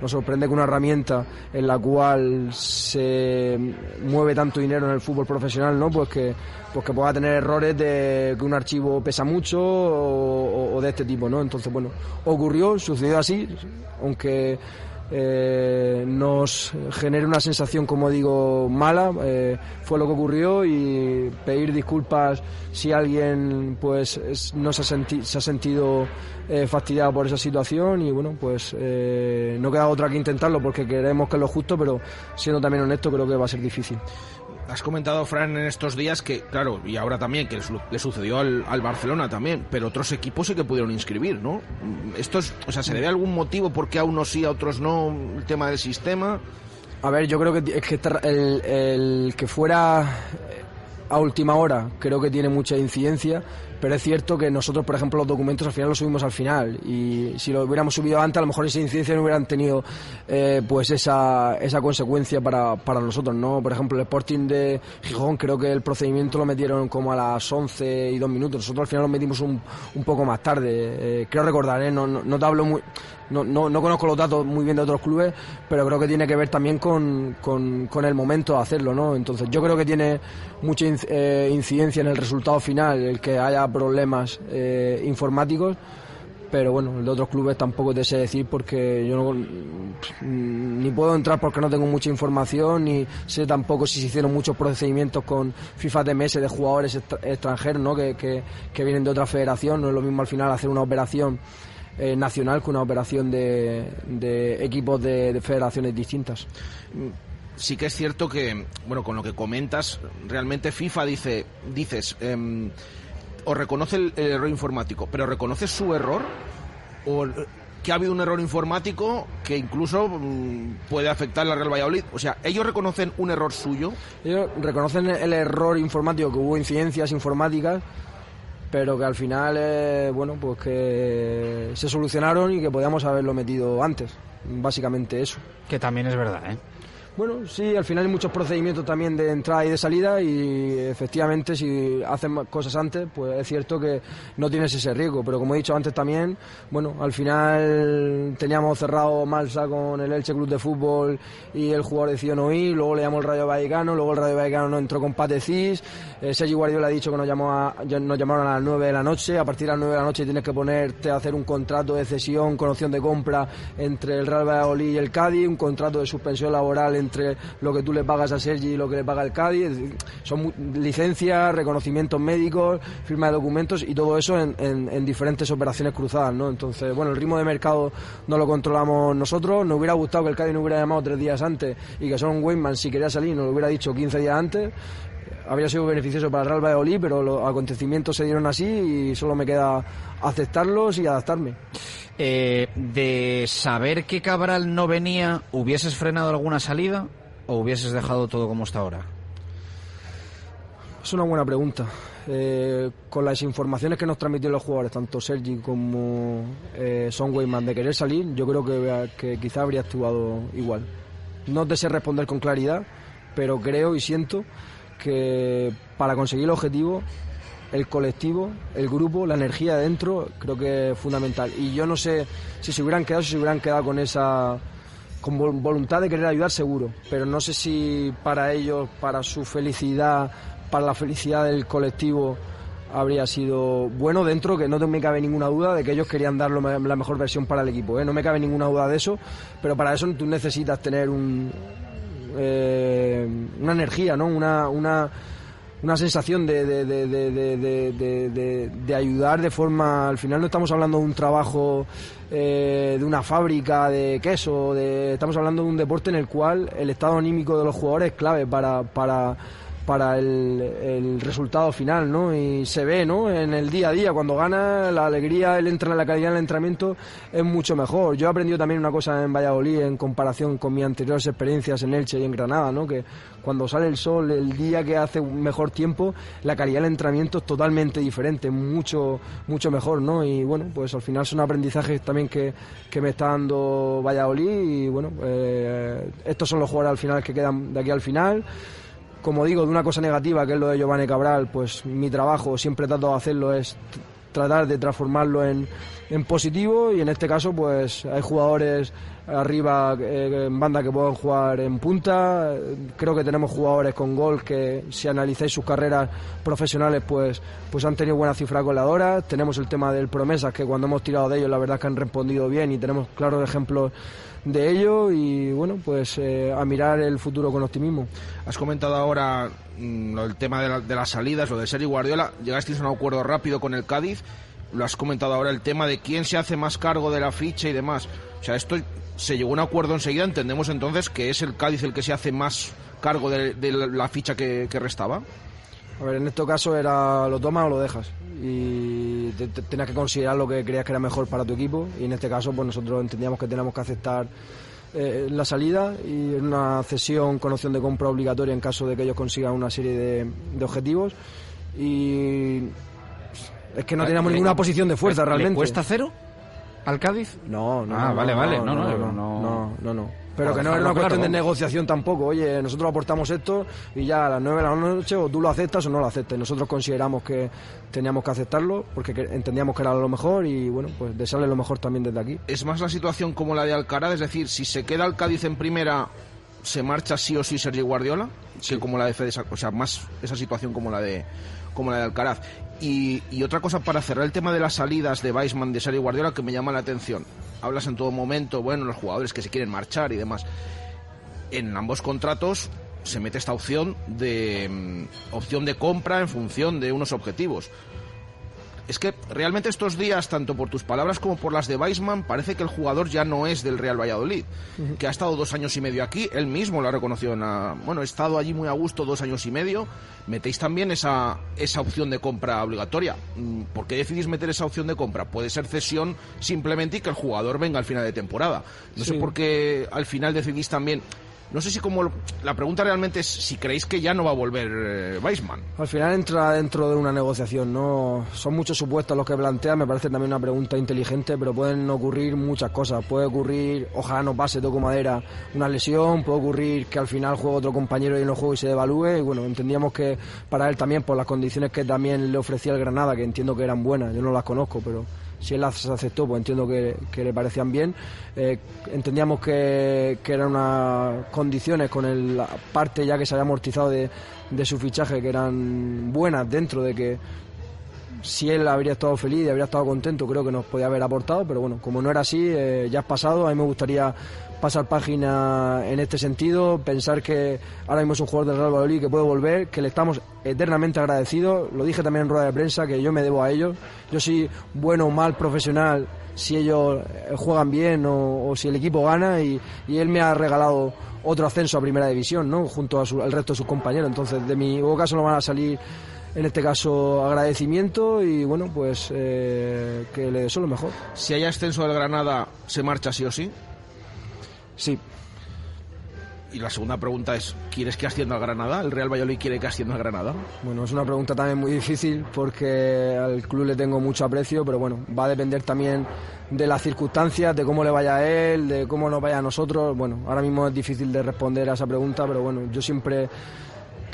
nos sorprende que una herramienta en la cual se mueve tanto dinero en el fútbol profesional, ¿no? Pues que, pues que pueda tener errores de que un archivo pesa mucho o- o de este tipo, ¿no? Entonces, bueno, ocurrió, sucedió así, aunque eh, nos genere una sensación, como digo, mala, eh, fue lo que ocurrió y pedir disculpas si alguien pues es- no se ha, senti- se ha sentido eh, fastidiado por esa situación y bueno, pues eh, no queda otra que intentarlo porque queremos que es lo justo, pero siendo también honesto creo que va a ser difícil.
Has comentado, Fran, en estos días que, claro, y ahora también, que le- sucedió al, Barcelona también, pero otros equipos sí que pudieron inscribir, ¿no? Esto es, o sea, ¿se debe algún motivo por qué a unos sí, a otros no, el tema del sistema?
A ver, yo creo que es que el, que fuera a última hora creo que tiene mucha incidencia, pero es cierto que nosotros, por ejemplo, los documentos al final los subimos al final y si lo hubiéramos subido antes, a lo mejor esa incidencia no hubieran tenido eh, pues esa, esa consecuencia para, para nosotros, ¿no? Por ejemplo, el Sporting de Gijón creo que el procedimiento lo metieron como a las 11 y 2 minutos, nosotros al final lo metimos un, un poco más tarde, eh, creo recordar, ¿eh? no, no, no te hablo muy... No, no, no conozco los datos muy bien de otros clubes, pero creo que tiene que ver también con, con, el momento de hacerlo, ¿no? Entonces yo creo que tiene mucha eh, incidencia en el resultado final el que haya problemas eh, informáticos, pero bueno, el de otros clubes tampoco te sé decir porque yo no, mm, ni puedo entrar porque no tengo mucha información, ni sé tampoco si se hicieron muchos procedimientos con FIFA TMS de jugadores extra- extranjeros, ¿no? Que, que, que vienen de otra federación, no es lo mismo al final hacer una operación eh, nacional que una operación de, de equipos de, de federaciones distintas.
Sí que es cierto que, bueno, con lo que comentas, realmente FIFA dice, dices, em, o reconoce el, el error informático, pero reconoce su error o eh, que ha habido un error informático que incluso mm, puede afectar a la Real Valladolid. O sea, ellos reconocen un error suyo.
Ellos reconocen el error informático, que hubo incidencias informáticas, pero que al final, eh, bueno, pues que se solucionaron y que podíamos haberlo metido antes. Básicamente eso.
Que también es verdad, ¿eh?
Bueno, sí, al final hay muchos procedimientos también de entrada y de salida y efectivamente si hacen cosas antes, pues es cierto que no tienes ese riesgo, pero como he dicho antes también, bueno, al final teníamos cerrado Malsa con el Elche Club de Fútbol y el jugador decidió no ir, luego le llamó el Rayo Vallecano, luego el Rayo Vallecano no entró con Patecis, eh, Sergi Guardiola ha dicho que nos, llamó a- nos llamaron a las 9 de la noche, a partir de las 9 de la noche tienes que ponerte a hacer un contrato de cesión con opción de compra entre el Real Valladolid y el Cádiz, un contrato de suspensión laboral entre lo que tú le pagas a Sergi y lo que le paga el Cádiz. Son licencias, reconocimientos médicos, firma de documentos y todo eso en, en- en diferentes operaciones cruzadas, ¿no? Entonces, bueno, el ritmo de mercado no lo controlamos nosotros. Nos hubiera gustado que el Cádiz nos hubiera llamado tres días antes y que Son Weyman, si quería salir, nos lo hubiera dicho 15 días antes. Habría sido beneficioso para el Real Valladolid, pero los acontecimientos se dieron así y solo me queda aceptarlos y adaptarme.
Eh, de saber que Cabral no venía, ¿hubieses frenado alguna salida o hubieses dejado todo como está ahora?
Es una buena pregunta. Eh, con las informaciones que nos transmitieron los jugadores, tanto Sergi como eh, Son de querer salir, yo creo que, que quizá habría actuado igual. No te sé responder con claridad, pero creo y siento que para conseguir el objetivo, el colectivo, el grupo, la energía de dentro, creo que es fundamental. Y yo no sé si se hubieran quedado, si se hubieran quedado con esa con vol- voluntad de querer ayudar seguro, pero no sé si para ellos, para su felicidad, para la felicidad del colectivo habría sido bueno dentro, que no me cabe ninguna duda de que ellos querían dar la mejor versión para el equipo, ¿eh? no me cabe ninguna duda de eso, pero para eso tú necesitas tener un, eh, una energía, ¿no? Una, una, una sensación de, de, de, de, de- ayudar de forma... Al final no estamos hablando de un trabajo eh, de una fábrica de queso, de, estamos hablando de un deporte en el cual el estado anímico de los jugadores es clave para... para para el, resultado final, ¿no? Y se ve, ¿no? En el día a día, cuando gana, la alegría, el entra, la calidad del entrenamiento es mucho mejor. Yo he aprendido también una cosa en Valladolid en comparación con mis anteriores experiencias en Elche y en Granada, ¿no? Que cuando sale el sol, el día que hace mejor tiempo, la calidad del entrenamiento es totalmente diferente, mucho, mucho mejor, ¿no? Y bueno, pues al final son aprendizajes también que, que me está dando Valladolid y bueno, eh, estos son los jugadores al final que quedan de aquí al final como digo, de una cosa negativa, que es lo de Giovanni Cabral, pues mi trabajo, siempre trato de hacerlo, es tratar de transformarlo en positivo y en este caso pues hay jugadores arriba eh, en banda que pueden jugar en punta, creo que tenemos jugadores con gol que si analizáis sus carreras profesionales pues, pues han tenido buenas cifras goleadoras, tenemos el tema del promesas que cuando hemos tirado de ellos la verdad es que han respondido bien y tenemos claros ejemplos de ello y bueno pues eh, a mirar el futuro con optimismo.
Has comentado ahora mm, del tema de, la- de las salidas, lo de Sergi Guardiola. Llegasteis a un acuerdo rápido con el Cádiz. Lo has comentado ahora el tema de quién se hace más cargo de la ficha y demás. O sea, esto se llegó a un acuerdo enseguida. Entendemos entonces que es el Cádiz el que se hace más cargo de, de la, ficha que, que restaba.
A ver, en este caso era lo tomas o lo dejas. Y te- te- tenías que considerar lo que creías que era mejor para tu equipo. Y en este caso, pues nosotros entendíamos que teníamos que aceptar eh, la salida y una cesión con opción de compra obligatoria en caso de que ellos consigan una serie de, de objetivos. Y es que no
Ah,
teníamos
¿le-
ninguna posición de fuerza
le
realmente.
cuesta cero al Cádiz?
No, no.
Ah,
no,
vale,
no,
vale.
No,
No, no,
no, no,
no.
no. Pero que no era una cuestión de negociación tampoco. Oye, nosotros aportamos esto y ya a las 9 de la noche o tú lo aceptas o no lo aceptas. Nosotros consideramos que teníamos que aceptarlo porque que- entendíamos que era lo mejor y bueno, pues desearle lo mejor también desde aquí.
Es más la situación como la de Alcaraz, es decir, si se queda el Cádiz en primera, se marcha sí o sí Sergi Guardiola, que como la de Fede, o sea, más esa situación como la de como la de Alcaraz. Y, y otra cosa para cerrar el tema de las salidas de Weisman de Sergi Guardiola que me llama la atención. Hablas en todo momento, bueno, los jugadores que se quieren marchar y demás. En ambos contratos se mete esta opción de mm, opción de compra en función de unos objetivos. Es que realmente estos días, tanto por tus palabras como por las de Weisman, parece que el jugador ya no es del Real Valladolid, que ha estado dos años y medio aquí, él mismo lo ha reconocido. En la- bueno, he estado allí muy a gusto dos años y medio. Metéis también esa, esa opción de compra obligatoria. Mm, ¿Por qué decidís meter esa opción de compra? Puede ser cesión simplemente y que el jugador venga al final de temporada. No sé por qué al final decidís también No sé si como la pregunta realmente es si creéis que ya no va a volver eh, Weisman.
Al final entra dentro de una negociación, ¿no? Son muchos supuestos los que plantea, me parece también una pregunta inteligente, pero pueden ocurrir muchas cosas. Puede ocurrir, ojalá no pase, toco madera, una lesión, puede ocurrir que al final juegue otro compañero y no juegue y se devalúe. Y bueno, entendíamos que para él también, por las condiciones que también le ofrecía el Granada, que entiendo que eran buenas, yo no las conozco, pero si él las aceptó, pues entiendo que, le parecían bien. Eh, entendíamos que, eran unas condiciones con el, la parte ya que se había amortizado de, de su fichaje que eran buenas dentro de que si él habría estado feliz y habría estado contento, creo que nos podía haber aportado, pero bueno, como no era así, eh, ya es pasado. A mí me gustaría pasar página en este sentido, pensar que ahora mismo es un jugador del Real Valladolid que puede volver, que le estamos eternamente agradecidos. Lo dije también en rueda de prensa, que yo me debo a ellos. Yo soy bueno o mal profesional si ellos eh, juegan bien o, si el equipo gana y, él me ha regalado otro ascenso a primera división, ¿no? Junto al resto de sus compañeros. Entonces, de mi boca solo van a salir en este caso agradecimiento y bueno, pues eh, que le deseo lo mejor.
Si hay ascenso del Granada, ¿se marcha sí o sí?
Sí.
Y la segunda pregunta es, ¿quieres que ascienda al Granada? ¿El Real Valladolid quiere que ascienda al Granada?
Bueno, es una pregunta también muy difícil porque al club le tengo mucho aprecio, pero bueno, va a depender también de las circunstancias, de cómo le vaya a él, de cómo nos vaya a nosotros. Bueno, ahora mismo es difícil de responder a esa pregunta, pero bueno, yo siempre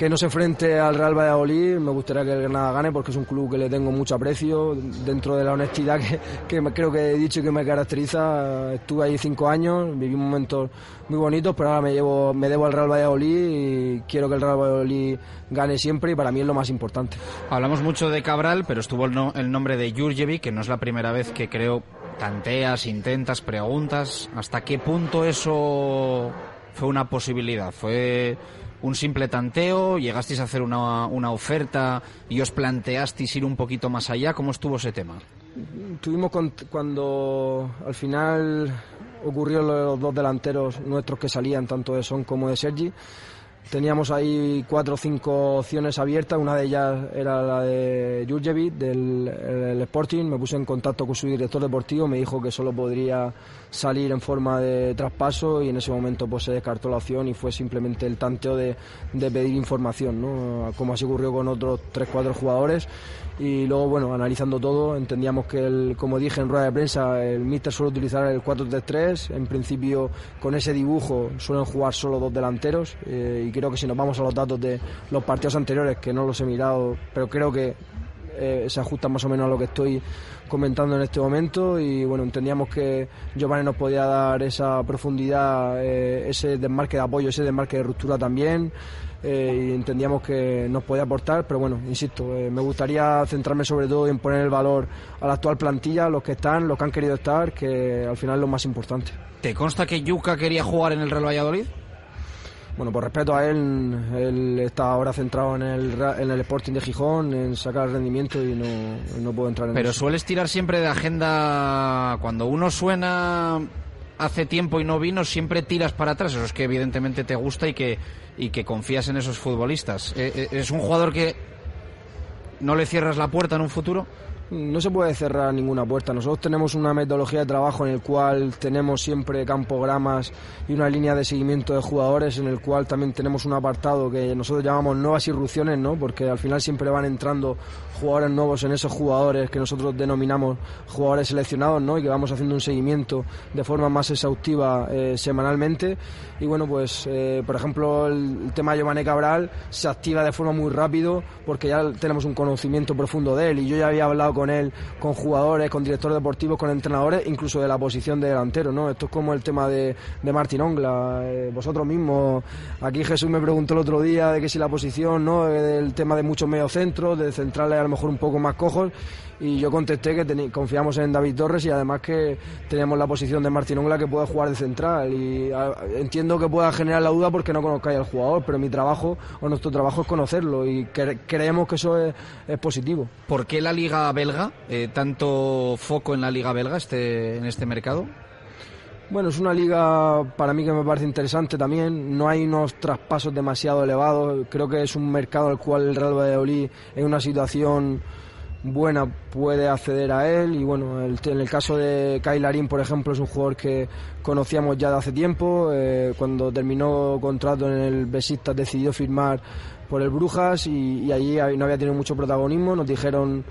que no se enfrente al Real Valladolid. Me gustaría que el Granada gane porque es un club que le tengo mucho aprecio dentro de la honestidad que, creo que he dicho y que me caracteriza. Estuve ahí cinco años, viví momentos muy bonitos, pero ahora me, llevo, me debo al Real Valladolid y quiero que el Real Valladolid gane siempre y para mí es lo más importante.
Hablamos mucho de Cabral, pero estuvo el, nombre de Jurjevic, que no es la primera vez que creo tanteas, intentas, preguntas. ¿Hasta qué punto eso fue una posibilidad? ¿Fue un simple tanteo? ¿Llegasteis a hacer una, una oferta y os planteasteis ir un poquito más allá? ¿Cómo estuvo ese tema?
Tuvimos cuando al final ocurrió los dos delanteros nuestros que salían, tanto de Son como de Sergi. Teníamos ahí cuatro o cinco opciones abiertas, una de ellas era la de Jurjevic del Sporting, me puse en contacto con su director deportivo, me dijo que solo podría salir en forma de traspaso y en ese momento pues se descartó la opción y fue simplemente el tanteo de, de pedir información, ¿no? como así ocurrió con otros tres, cuatro jugadores y luego, bueno, analizando todo, entendíamos que, el, como dije en rueda de prensa, el míster suele utilizar el 4-3-3. En principio, con ese dibujo suelen jugar solo dos delanteros. Eh, y creo que si nos vamos a los datos de los partidos anteriores, que no los he mirado, pero creo que eh, se ajustan más o menos a lo que estoy comentando en este momento y bueno entendíamos que Giovanni nos podía dar esa profundidad eh, ese desmarque de apoyo ese desmarque de ruptura también eh, y entendíamos que nos podía aportar, pero bueno, insisto, me gustaría centrarme sobre todo en poner el valor a la actual plantilla, los que están, los que han querido estar, que al final es lo más importante.
¿Te consta que Yuca quería jugar en el Real Valladolid?
Bueno, por respeto a él, él está ahora centrado en el, en el Sporting de Gijón, en sacar el rendimiento y no, no puedo entrar en
Pero sueles tirar siempre de agenda, cuando uno suena hace tiempo y no vino, siempre tiras para atrás. Eso es que evidentemente te gusta y que, y que confías en esos futbolistas. Eh, eh, ¿Es un jugador que no le cierras la puerta en un futuro?
No se puede cerrar ninguna puerta. Nosotros tenemos una metodología de trabajo en el cual tenemos siempre campogramas y una línea de seguimiento de jugadores en el cual también tenemos un apartado que nosotros llamamos nuevas irrupciones, ¿no? Porque al final siempre van entrando jugadores nuevos en esos jugadores que nosotros denominamos jugadores seleccionados, ¿no? Y que vamos haciendo un seguimiento de forma más exhaustiva eh, semanalmente. Y bueno, pues eh, por ejemplo el, tema de Giovanni Cabral se activa de forma muy rápido porque ya tenemos un conocimiento profundo de él y yo ya había hablado con él, con jugadores, con directores deportivos, con entrenadores, incluso de la posición de delantero, ¿no? Esto es como el tema de, de Martín Ongla, eh, vosotros mismos, aquí Jesús me preguntó el otro día de que si la posición, ¿no? Del tema de muchos mediocentros, de centrales a mejor un poco más cojos y yo contesté que confiamos en David Torres y además que teníamos la posición de Martín Ongla que puede jugar de central y entiendo que pueda generar la duda porque no conozcáis al jugador, pero mi trabajo o nuestro trabajo es conocerlo y creemos que eso es, positivo.
¿Por qué la liga belga, eh, tanto foco en la liga belga este, en este mercado?
Bueno, es una liga para mí que me parece interesante también. No hay unos traspasos demasiado elevados. Creo que es un mercado al cual el Real Valladolid en una situación buena puede acceder a él y bueno, el- en el caso de Kyle Larin, por ejemplo, es un jugador que conocíamos ya de hace tiempo, eh, cuando terminó contrato en el Besiktas decidió firmar por el Brujas y, y allí no había tenido mucho protagonismo, nos dijeron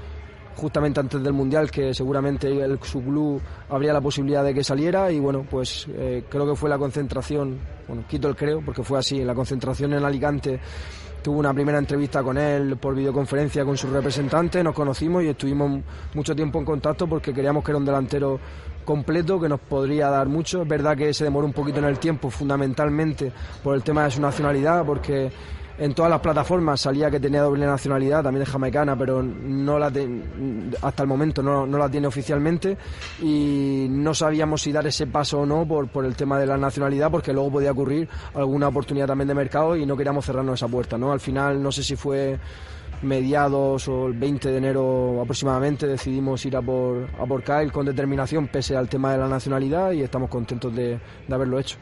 justamente antes del Mundial que seguramente el, su club habría la posibilidad de que saliera y bueno, pues eh, creo que fue la concentración, bueno, quito el creo porque fue así, la concentración en Alicante tuvo una primera entrevista con él por videoconferencia con su representante, nos conocimos y estuvimos mucho tiempo en contacto porque queríamos que era un delantero completo que nos podría dar mucho. Es verdad que se demoró un poquito en el tiempo, fundamentalmente por el tema de su nacionalidad, porque en todas las plataformas salía que tenía doble nacionalidad, también es jamaicana, pero no la hasta el momento no, no la tiene oficialmente y no sabíamos si dar ese paso o no por, por el tema de la nacionalidad, porque luego podía ocurrir alguna oportunidad también de mercado y no queríamos cerrarnos esa puerta. ¿no? Al final, no sé si fue mediados o el 20 de enero aproximadamente decidimos ir a por, a por Kyle con determinación pese al tema de la nacionalidad y estamos contentos de, de haberlo hecho.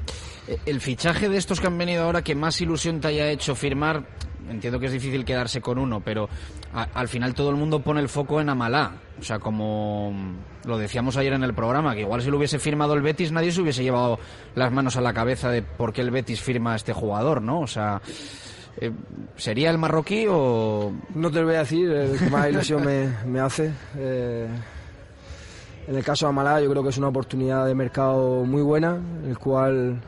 El fichaje de estos que han venido ahora que más ilusión te haya hecho firmar, entiendo que es difícil quedarse con uno, pero a- al final todo el mundo pone el foco en Amalá. O sea, como lo decíamos ayer en el programa, que igual si lo hubiese firmado el Betis nadie se hubiese llevado las manos a la cabeza de por qué el Betis firma a este jugador, ¿no? O sea, eh, ¿sería el marroquí o...?
No te lo voy a decir, el que más ilusión me, me hace. Eh, en el caso de Amalá yo creo que es una oportunidad de mercado muy buena, el cual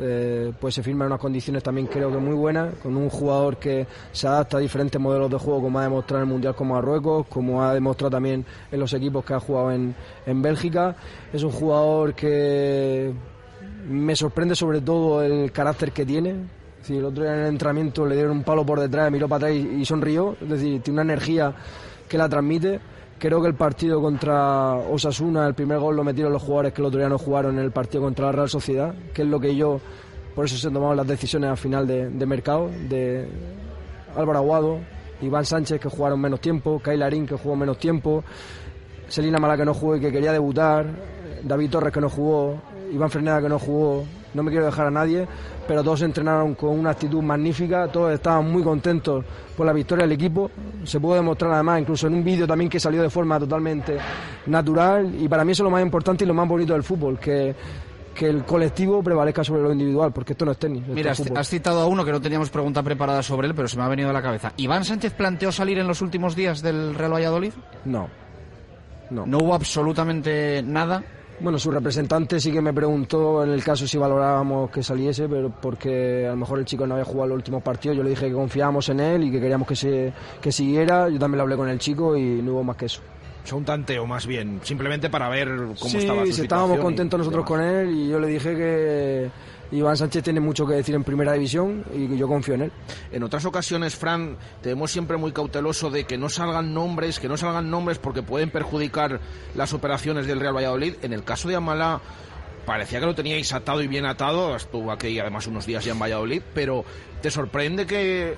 eh, pues se firma en unas condiciones también creo que muy buenas, con un jugador que se adapta a diferentes modelos de juego, como ha demostrado en el Mundial como Marruecos, como ha demostrado también en los equipos que ha jugado en, en Bélgica. Es un jugador que me sorprende sobre todo el carácter que tiene. Decir, el otro día en el entrenamiento le dieron un palo por detrás, miró para atrás y sonrió. Es decir, tiene una energía que la transmite. Creo que el partido contra Osasuna, el primer gol lo metieron los jugadores que el otro día no jugaron en el partido contra la Real Sociedad, que es lo que yo, por eso se han tomado las decisiones al final de, de mercado, de Álvaro Aguado, Iván Sánchez que jugaron menos tiempo, Larín que jugó menos tiempo, Selina Mala que no jugó y que quería debutar, David Torres que no jugó, Iván Freneda que no jugó, no me quiero dejar a nadie, pero todos entrenaron con una actitud magnífica, todos estaban muy contentos por la victoria del equipo, se pudo demostrar además incluso en un vídeo también que salió de forma totalmente natural y para mí eso es lo más importante y lo más bonito del fútbol, que, que el colectivo prevalezca sobre lo individual, porque esto no es tenis.
Mira,
es
has citado a uno que no teníamos pregunta preparada sobre él, pero se me ha venido a la cabeza. ¿Iván Sánchez planteó salir en los últimos días del Real Valladolid?
No. No.
¿No hubo absolutamente nada?
Bueno, su representante sí que me preguntó en el caso si valorábamos que saliese, pero porque a lo mejor el chico no había jugado los últimos partidos. Yo le dije que confiábamos en él y que queríamos que, se, que siguiera. Yo también lo hablé con el chico y no hubo más que eso.
O sea, un tanteo más bien, simplemente para ver cómo
sí,
estaba su
sí, estábamos contentos nosotros
demás.
con él y yo le dije que Iván Sánchez tiene mucho que decir en primera división y yo confío en él.
En otras ocasiones, Fran, te vemos siempre muy cauteloso de que no salgan nombres, que no salgan nombres porque pueden perjudicar las operaciones del Real Valladolid. En el caso de Amalá, parecía que lo teníais atado y bien atado, estuvo aquí además unos días ya en Valladolid, pero te sorprende que,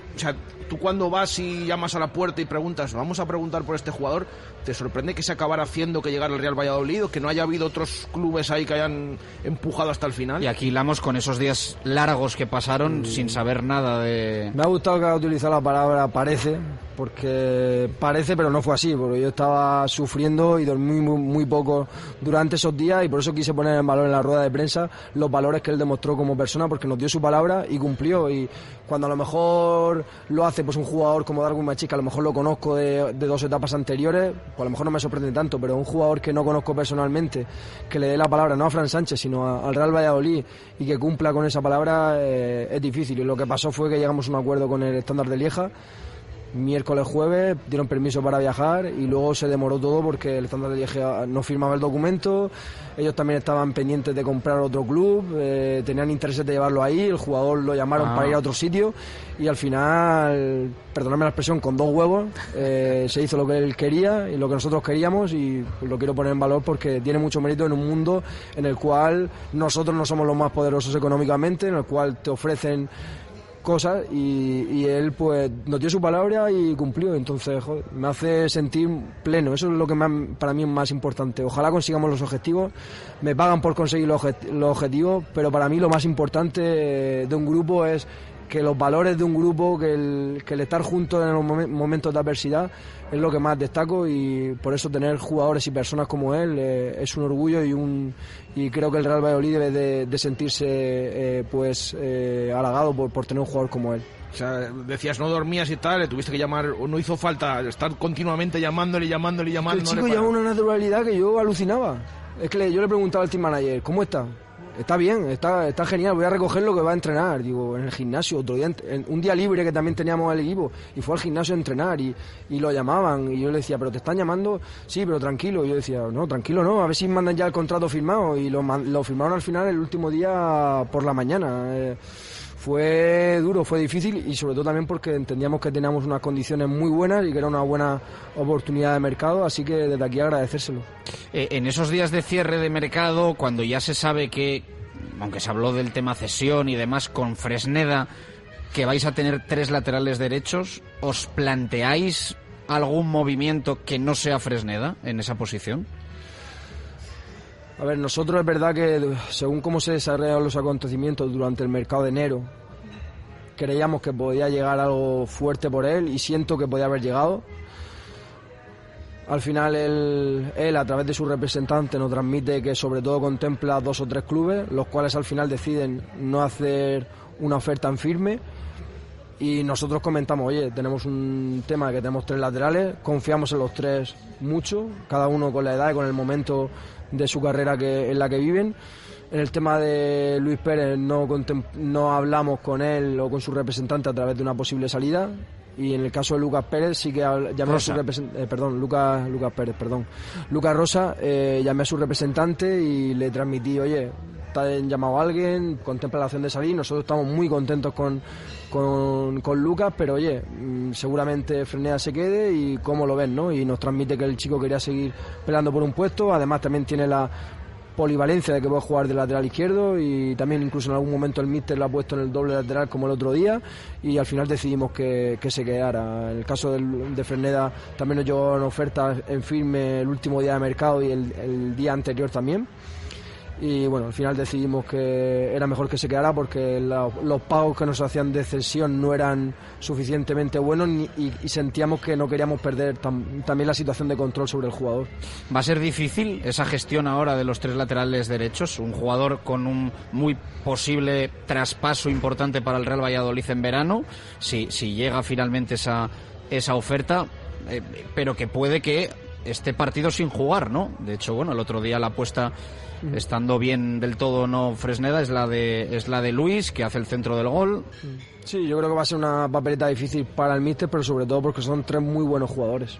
tú cuando vas y llamas a la puerta y preguntas, vamos a preguntar por este jugador, ¿te sorprende que se acabara haciendo que llegara el Real Valladolid o que no haya habido otros clubes ahí que hayan empujado hasta el final?
Y aquí hilamos con esos días largos que pasaron sin saber nada de...
Me ha gustado que haya utilizado la palabra parece, porque parece, pero no fue así, porque yo estaba sufriendo y dormí muy, muy poco durante esos días y por eso quise poner en valor en la rueda de prensa los valores que él demostró como persona, porque nos dio su palabra y cumplió. Y cuando a lo mejor lo hace pues un jugador como Darwin Machis, que a lo mejor lo conozco de, dos etapas anteriores, pues a lo mejor no me sorprende tanto, pero un jugador que no conozco personalmente, que le dé la palabra no a Fran Sánchez, sino al Real Valladolid y que cumpla con esa palabra eh, es difícil. Y lo que pasó fue que llegamos a un acuerdo con el estándar de Lieja miércoles, jueves, dieron permiso para viajar y luego se demoró todo porque el estándar de Lieja no firmaba el documento, ellos también estaban pendientes de comprar otro club, eh, tenían interés de llevarlo ahí, el jugador lo llamaron
Ah.
para ir a otro sitio y al final, perdonadme la expresión, con dos huevos eh, se hizo lo que él quería y lo que nosotros queríamos y lo quiero poner en valor porque tiene mucho mérito en un mundo en el cual nosotros no somos los más poderosos económicamente, en el cual te ofrecen cosas y, y él pues nos dio su palabra y cumplió. Entonces me hace sentir pleno. Eso es lo que más- para mí es más importante. Ojalá consigamos los objetivos. Me pagan por conseguir los, objet- los objetivos pero para mí lo más importante de un grupo es que los valores de un grupo, que el, que el estar juntos en los momen- momentos de adversidad es lo que más destaco y por eso tener jugadores y personas como él eh, es un orgullo y un y creo que el Real Valladolid debe de, de sentirse eh, pues eh, halagado por, por tener un jugador como él.
O sea, decías no dormías y tal, le tuviste que llamar, o no hizo falta estar continuamente llamándole, llamándole,
Que
llamándole.
el chico
para-
una naturalidad que yo alucinaba. Es que le- yo le preguntaba al team manager, ¿cómo está? Está bien, está, está genial, voy a recoger lo que va a entrenar. Digo, en el gimnasio, otro día, en- un día libre que también teníamos al equipo, y fue al gimnasio a entrenar y, y lo llamaban. Y yo le decía, ¿pero te están llamando? Sí, pero tranquilo. Y yo decía, no, tranquilo no, a ver si mandan ya el contrato firmado. Y lo, lo firmaron al final el último día por la mañana. Eh, fue duro, fue difícil y sobre todo también porque entendíamos que teníamos unas condiciones muy buenas y que era una buena oportunidad de mercado, así que desde aquí agradecérselo.
Eh, en esos días de cierre de mercado, cuando ya se sabe que, aunque se habló del tema cesión y demás, con Fresneda, que vais a tener tres laterales derechos, ¿os planteáis algún movimiento que no sea Fresneda en esa posición?
A ver, nosotros es verdad que según cómo se desarrollaron los acontecimientos durante el mercado de enero, creíamos que podía llegar algo fuerte por él y siento que podía haber llegado. Al final él, él, a través de su representante nos transmite que sobre todo contempla dos o tres clubes, los cuales al final deciden no hacer una oferta en firme. Y nosotros comentamos, oye, tenemos un tema que tenemos tres laterales, confiamos en los tres mucho, cada uno con la edad y con el momento de su carrera que, en la que viven. En el tema de Luis Pérez no, no hablamos con él o con su representante a través de una posible salida. Y en el caso de Lucas Pérez sí que llamé a su representante, perdón, Lucas, Lucas Pérez, perdón. Lucas Rosa, eh, llamé a su representante y le transmití, oye, han llamado a alguien, contempla la opción de salir, nosotros estamos muy contentos con, con, con Lucas, pero oye, mm, seguramente Freneda se quede y cómo lo ven, ¿no? Y nos transmite que el chico quería seguir peleando por un puesto, además también tiene la polivalencia de que puede jugar de lateral izquierdo y también incluso en algún momento el míster lo ha puesto en el doble lateral como el otro día y al final decidimos que, que se quedara. En el caso del- de Ferneda también nos llegó una oferta en firme el último día de mercado y el día anterior también y bueno, al final decidimos que era mejor que se quedara porque la- los pagos que nos hacían de cesión no eran suficientemente buenos ni- y, sentíamos que no queríamos perder tam- también la situación de control sobre el jugador.
¿Va a ser difícil esa gestión ahora de los tres laterales derechos? Un jugador con un muy posible traspaso importante para el Real Valladolid en verano, si, si llega finalmente esa, esa oferta, eh, pero que puede que esté partido sin jugar, ¿no? De hecho, bueno, el otro día la apuesta, estando bien del todo no Fresneda, es la de, es la de Luis, que hace el centro del gol.
Sí, yo creo que va a ser una papeleta difícil para el míster, pero sobre todo porque son tres muy buenos jugadores.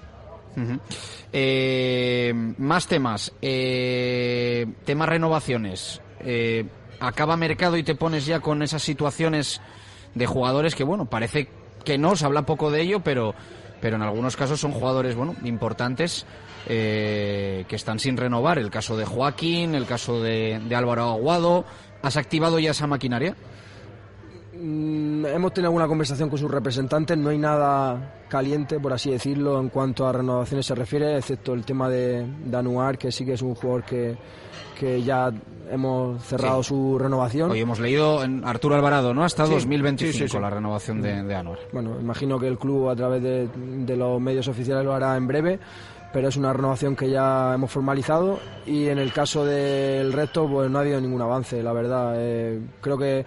Eh, más temas. Eh, temas renovaciones. Eh, acaba mercado y te pones ya con esas situaciones de jugadores que, bueno, parece que no, se habla poco de ello, pero, pero en algunos casos son jugadores, bueno, importantes eh, que están sin renovar. El caso de Joaquín, el caso de, de Álvaro Aguado. ¿Has activado ya esa maquinaria?
Mm, hemos tenido alguna conversación con sus representantes, no hay nada caliente, por así decirlo, en cuanto a renovaciones se refiere, excepto el tema de, de Anuar, que sí que es un jugador que, que ya hemos cerrado
Sí.
su renovación.
Hoy hemos leído en Arturo Alvarado, ¿no? Hasta
Sí,
2025
sí,
la renovación de, de Anuar.
Bueno, imagino que el club a través de, de los medios oficiales lo hará en breve, pero es una renovación que ya hemos formalizado y en el caso del resto pues no ha habido ningún avance, la verdad. Eh, creo que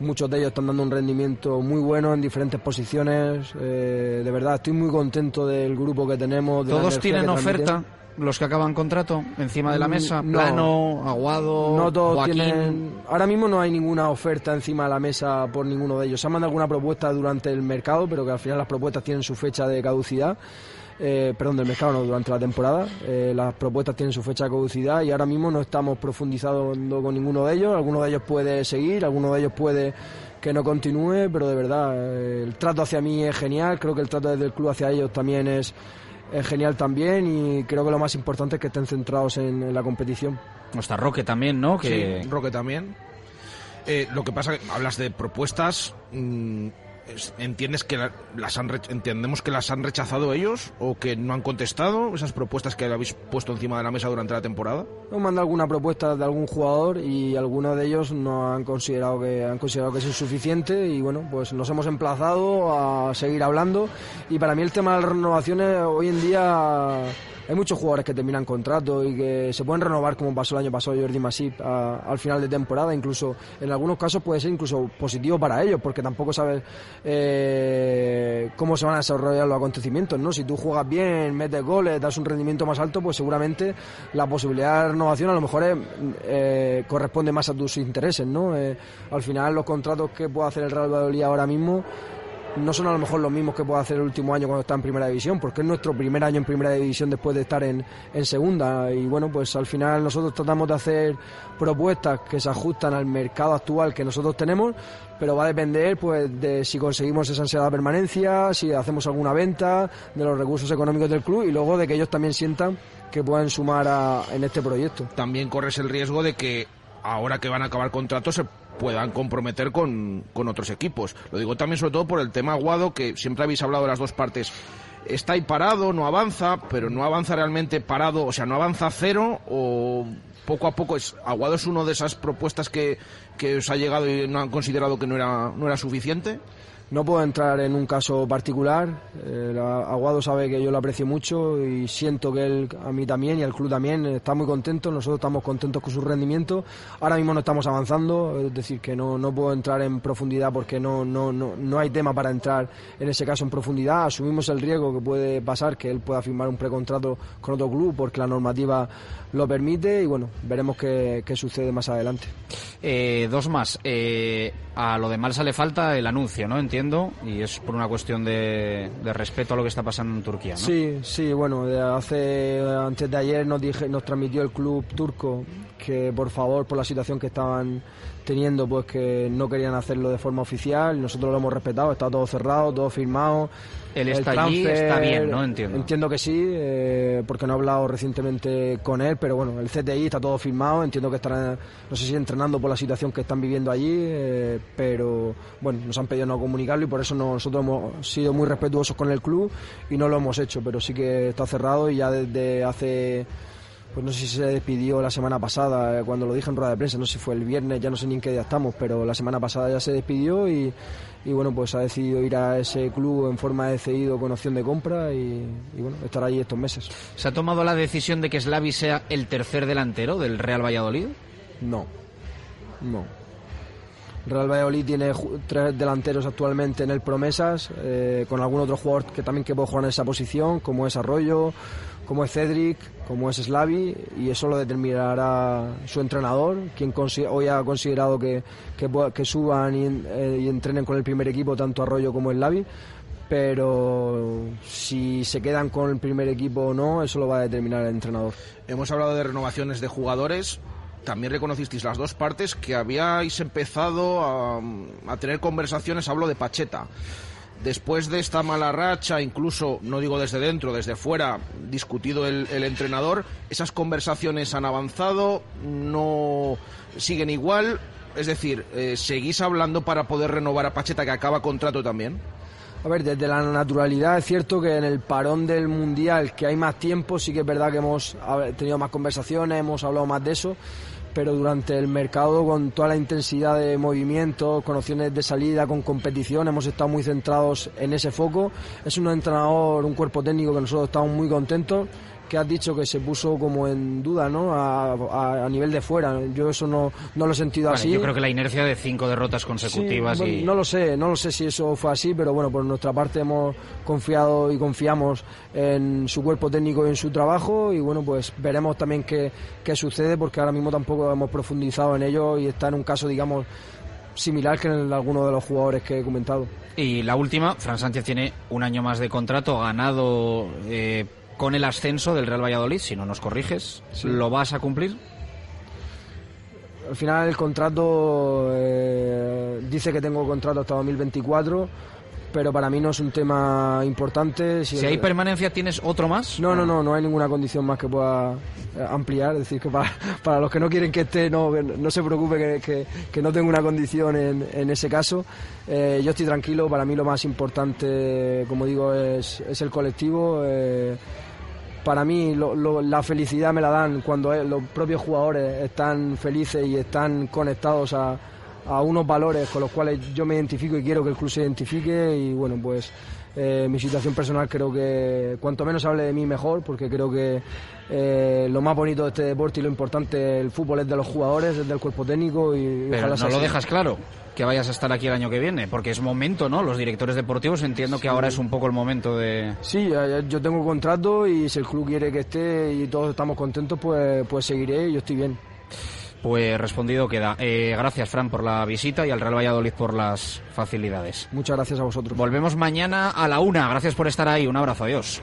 muchos de ellos están dando un rendimiento muy bueno en diferentes posiciones. eh, de verdad, estoy muy contento del grupo que tenemos. de
¿Todos tienen
que transmiten.
¿Los que acaban contrato encima de la
Mm,
mesa?
no.
Plano, Aguado,
No todos
Joaquín.
tienen. Ahora mismo no hay ninguna oferta encima de la mesa por ninguno de ellos. Se han mandado alguna propuesta durante el mercado, pero que al final las propuestas tienen su fecha de caducidad. Eh, perdón, del mercado, no, durante la temporada. Eh, las propuestas tienen su fecha de caducidad y ahora mismo no estamos profundizando con ninguno de ellos. Alguno de ellos puede seguir, alguno de ellos puede que no continúe, pero de verdad, eh, el trato hacia mí es genial. Creo que el trato desde el club hacia ellos también es, es genial también y creo que lo más importante es que estén centrados en, en la competición.
No está Roque también, ¿no? Que...
Sí, Roque también. Eh, lo que pasa que hablas de propuestas. mm, ¿entiendes que la- las han entendemos que las han rechazado ellos o que no han contestado esas propuestas que habéis puesto encima de la mesa durante la temporada?
Nos manda alguna propuesta de algún jugador y algunos de ellos no han considerado que han considerado que es insuficiente y bueno, pues nos hemos emplazado a seguir hablando y para mí el tema de las renovaciones hoy en día hay muchos jugadores que terminan contrato y que se pueden renovar como pasó el año pasado Jordi Masip a- al final de temporada, incluso en algunos casos puede ser incluso positivo para ellos porque tampoco sabes eh, cómo se van a desarrollar los acontecimientos, ¿no? Si tú juegas bien, metes goles, das un rendimiento más alto, pues seguramente la posibilidad de renovación a lo mejor es, eh, corresponde más a tus intereses, ¿no? Eh, al final los contratos que puede hacer el Real Valladolid ahora mismo no son a lo mejor los mismos que puede hacer el último año cuando está en primera división, porque es nuestro primer año en primera división después de estar en, en segunda. Y bueno, pues al final nosotros tratamos de hacer propuestas que se ajustan al mercado actual que nosotros tenemos, pero va a depender pues de si conseguimos esa ansiedad permanencia, si hacemos alguna venta, de los recursos económicos del club y luego de que ellos también sientan que pueden sumar a- en este proyecto.
También corres el riesgo de que ahora que van a acabar contratos se puedan comprometer con, con otros equipos. Lo digo también sobre todo por el tema Aguado, que siempre habéis hablado de las dos partes. Está ahí parado, no avanza, pero no avanza realmente parado, o sea, no avanza cero o poco a poco es Aguado es una de esas propuestas que, que os ha llegado y no han considerado que no era, no era suficiente.
No puedo entrar en un caso particular. La- Aguado sabe que yo lo aprecio mucho y siento que él, a mí también y al club también, está muy contento. Nosotros estamos contentos con su rendimiento. Ahora mismo no estamos avanzando, es decir, que no, no puedo entrar en profundidad porque no, no, no, no hay tema para entrar en ese caso en profundidad. Asumimos el riesgo que puede pasar que él pueda firmar un precontrato con otro club porque la normativa lo permite y bueno, veremos qué, qué sucede más adelante.
Eh, dos más. Eh, a lo de Malsa le falta el anuncio, ¿no? Entiendo. Y es por una cuestión de, de respeto a lo que está pasando en Turquía, ¿no?
Sí, sí, bueno, hace antes de ayer nos dije, nos transmitió el club turco que por favor por la situación que estaban teniendo, pues que no querían hacerlo de forma oficial. Nosotros lo hemos respetado, está todo cerrado, todo firmado.
Él
El
allí, está bien, ¿no? Entiendo.
Entiendo que sí, eh, porque no he hablado recientemente con él, pero bueno, el CTI está todo firmado, entiendo que estará, no sé si entrenando por la situación que están viviendo allí, eh, pero bueno, nos han pedido no comunicarlo y por eso no- nosotros hemos sido muy respetuosos con el club y no lo hemos hecho, pero sí que está cerrado y ya desde hace pues no sé si se despidió la semana pasada, eh, cuando lo dije en rueda de prensa, no sé si fue el viernes, ya no sé ni en qué día estamos, pero la semana pasada ya se despidió y, y bueno, pues ha decidido ir a ese club en forma de cedido con opción de compra y, y bueno, estar allí estos meses.
¿Se ha tomado la decisión de que Slavi sea el tercer delantero del Real Valladolid?
No, no. Real Valladolid tiene tres delanteros actualmente en el Promesas, eh, con algún otro jugador que también que puede jugar en esa posición, como es Arroyo, como es Cedric, como es Slavi, y eso lo determinará su entrenador, quien hoy ha considerado que, que, que suban y, eh, y entrenen con el primer equipo, tanto Arroyo como Slavi. Pero si se quedan con el primer equipo o no, eso lo va a determinar el entrenador.
Hemos hablado de renovaciones de jugadores. También reconocisteis las dos partes que habíais empezado a tener conversaciones. Hablo de Pacheta. Después de esta mala racha, incluso, no digo desde dentro, desde fuera, discutido el, entrenador, esas conversaciones han avanzado, no siguen igual. Es decir, eh, ¿seguís hablando para poder renovar a Pacheta que acaba contrato también?
A ver, desde la naturalidad es cierto que en el parón del Mundial, que hay más tiempo, sí que es verdad que hemos tenido más conversaciones, hemos hablado más de eso, pero durante el mercado, con toda la intensidad de movimiento, con opciones de salida, con competición, hemos estado muy centrados en ese foco. Es un entrenador, un cuerpo técnico que nosotros estamos muy contentos que has dicho que se puso como en duda, ¿no? A, a- a nivel de fuera. Yo eso no, no lo he sentido así.
yo creo que la inercia de cinco derrotas consecutivas
Sí, bueno,
y...
No lo sé, no lo sé si eso fue así, pero bueno, por nuestra parte hemos confiado y confiamos en su cuerpo técnico y en su trabajo y bueno, pues veremos también qué, qué sucede porque ahora mismo tampoco hemos profundizado en ello y está en un caso, digamos, similar que en alguno de los jugadores que he comentado.
Y la última, Fran Sánchez tiene un año más de contrato ganado eh, con el ascenso del Real Valladolid, si no nos corriges.
Sí.
¿Lo vas a cumplir?
Al final el contrato eh, dice que tengo contrato hasta 2024, pero para mí no es un tema importante.
Si, hay permanencia, ¿tienes otro más?
No, no, no, no hay ninguna condición más que pueda eh, ampliar. Es decir, que para, para los que no quieren que esté, no, no se preocupe que, que, no tengo una condición en, en ese caso. Eh, yo estoy tranquilo, para mí lo más importante, como digo, es, es el colectivo. Eh, para mí la felicidad me la dan cuando los propios jugadores están felices y están conectados a, a unos valores con los cuales yo me identifico y quiero que el club se identifique. Y bueno pues eh, mi situación personal creo que cuanto menos hable de mí mejor porque creo que eh, lo más bonito de este deporte y lo importante el fútbol es de los jugadores, es del cuerpo técnico y
Pero no lo dejas claro que vayas a estar aquí el año que viene, porque es momento, ¿no? Los directores deportivos entiendo que ahora es un poco el momento de...
Sí, yo tengo contrato y si el club quiere que esté y todos estamos contentos, pues, pues seguiré y yo estoy bien.
Pues respondido queda. Eh, gracias, Fran, por la visita y al Real Valladolid por las facilidades.
Muchas gracias a vosotros.
Volvemos mañana a la una. Gracias por estar ahí. Un abrazo. Adiós.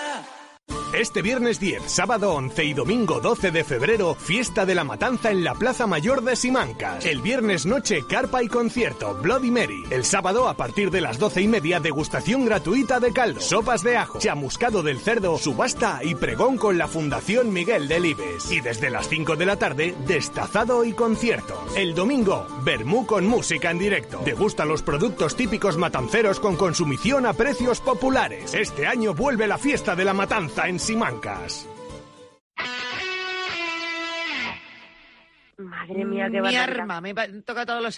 Este viernes 10, sábado 11 y domingo 12 de febrero, fiesta de la matanza en la Plaza Mayor de Simancas. El viernes noche, carpa y concierto, Bloody Mary. El sábado, a partir de las 12 y media, degustación gratuita de caldo, sopas de ajo, chamuscado del cerdo, subasta y pregón con la Fundación Miguel Delibes. Y desde las 5 de la tarde, destazado y concierto. El domingo, Bermú con música en directo. Degusta los productos típicos matanceros con consumición a precios populares. Este año vuelve la fiesta de la matanza en Simancas.
Madre mía, qué
Mi arma, me toca todos los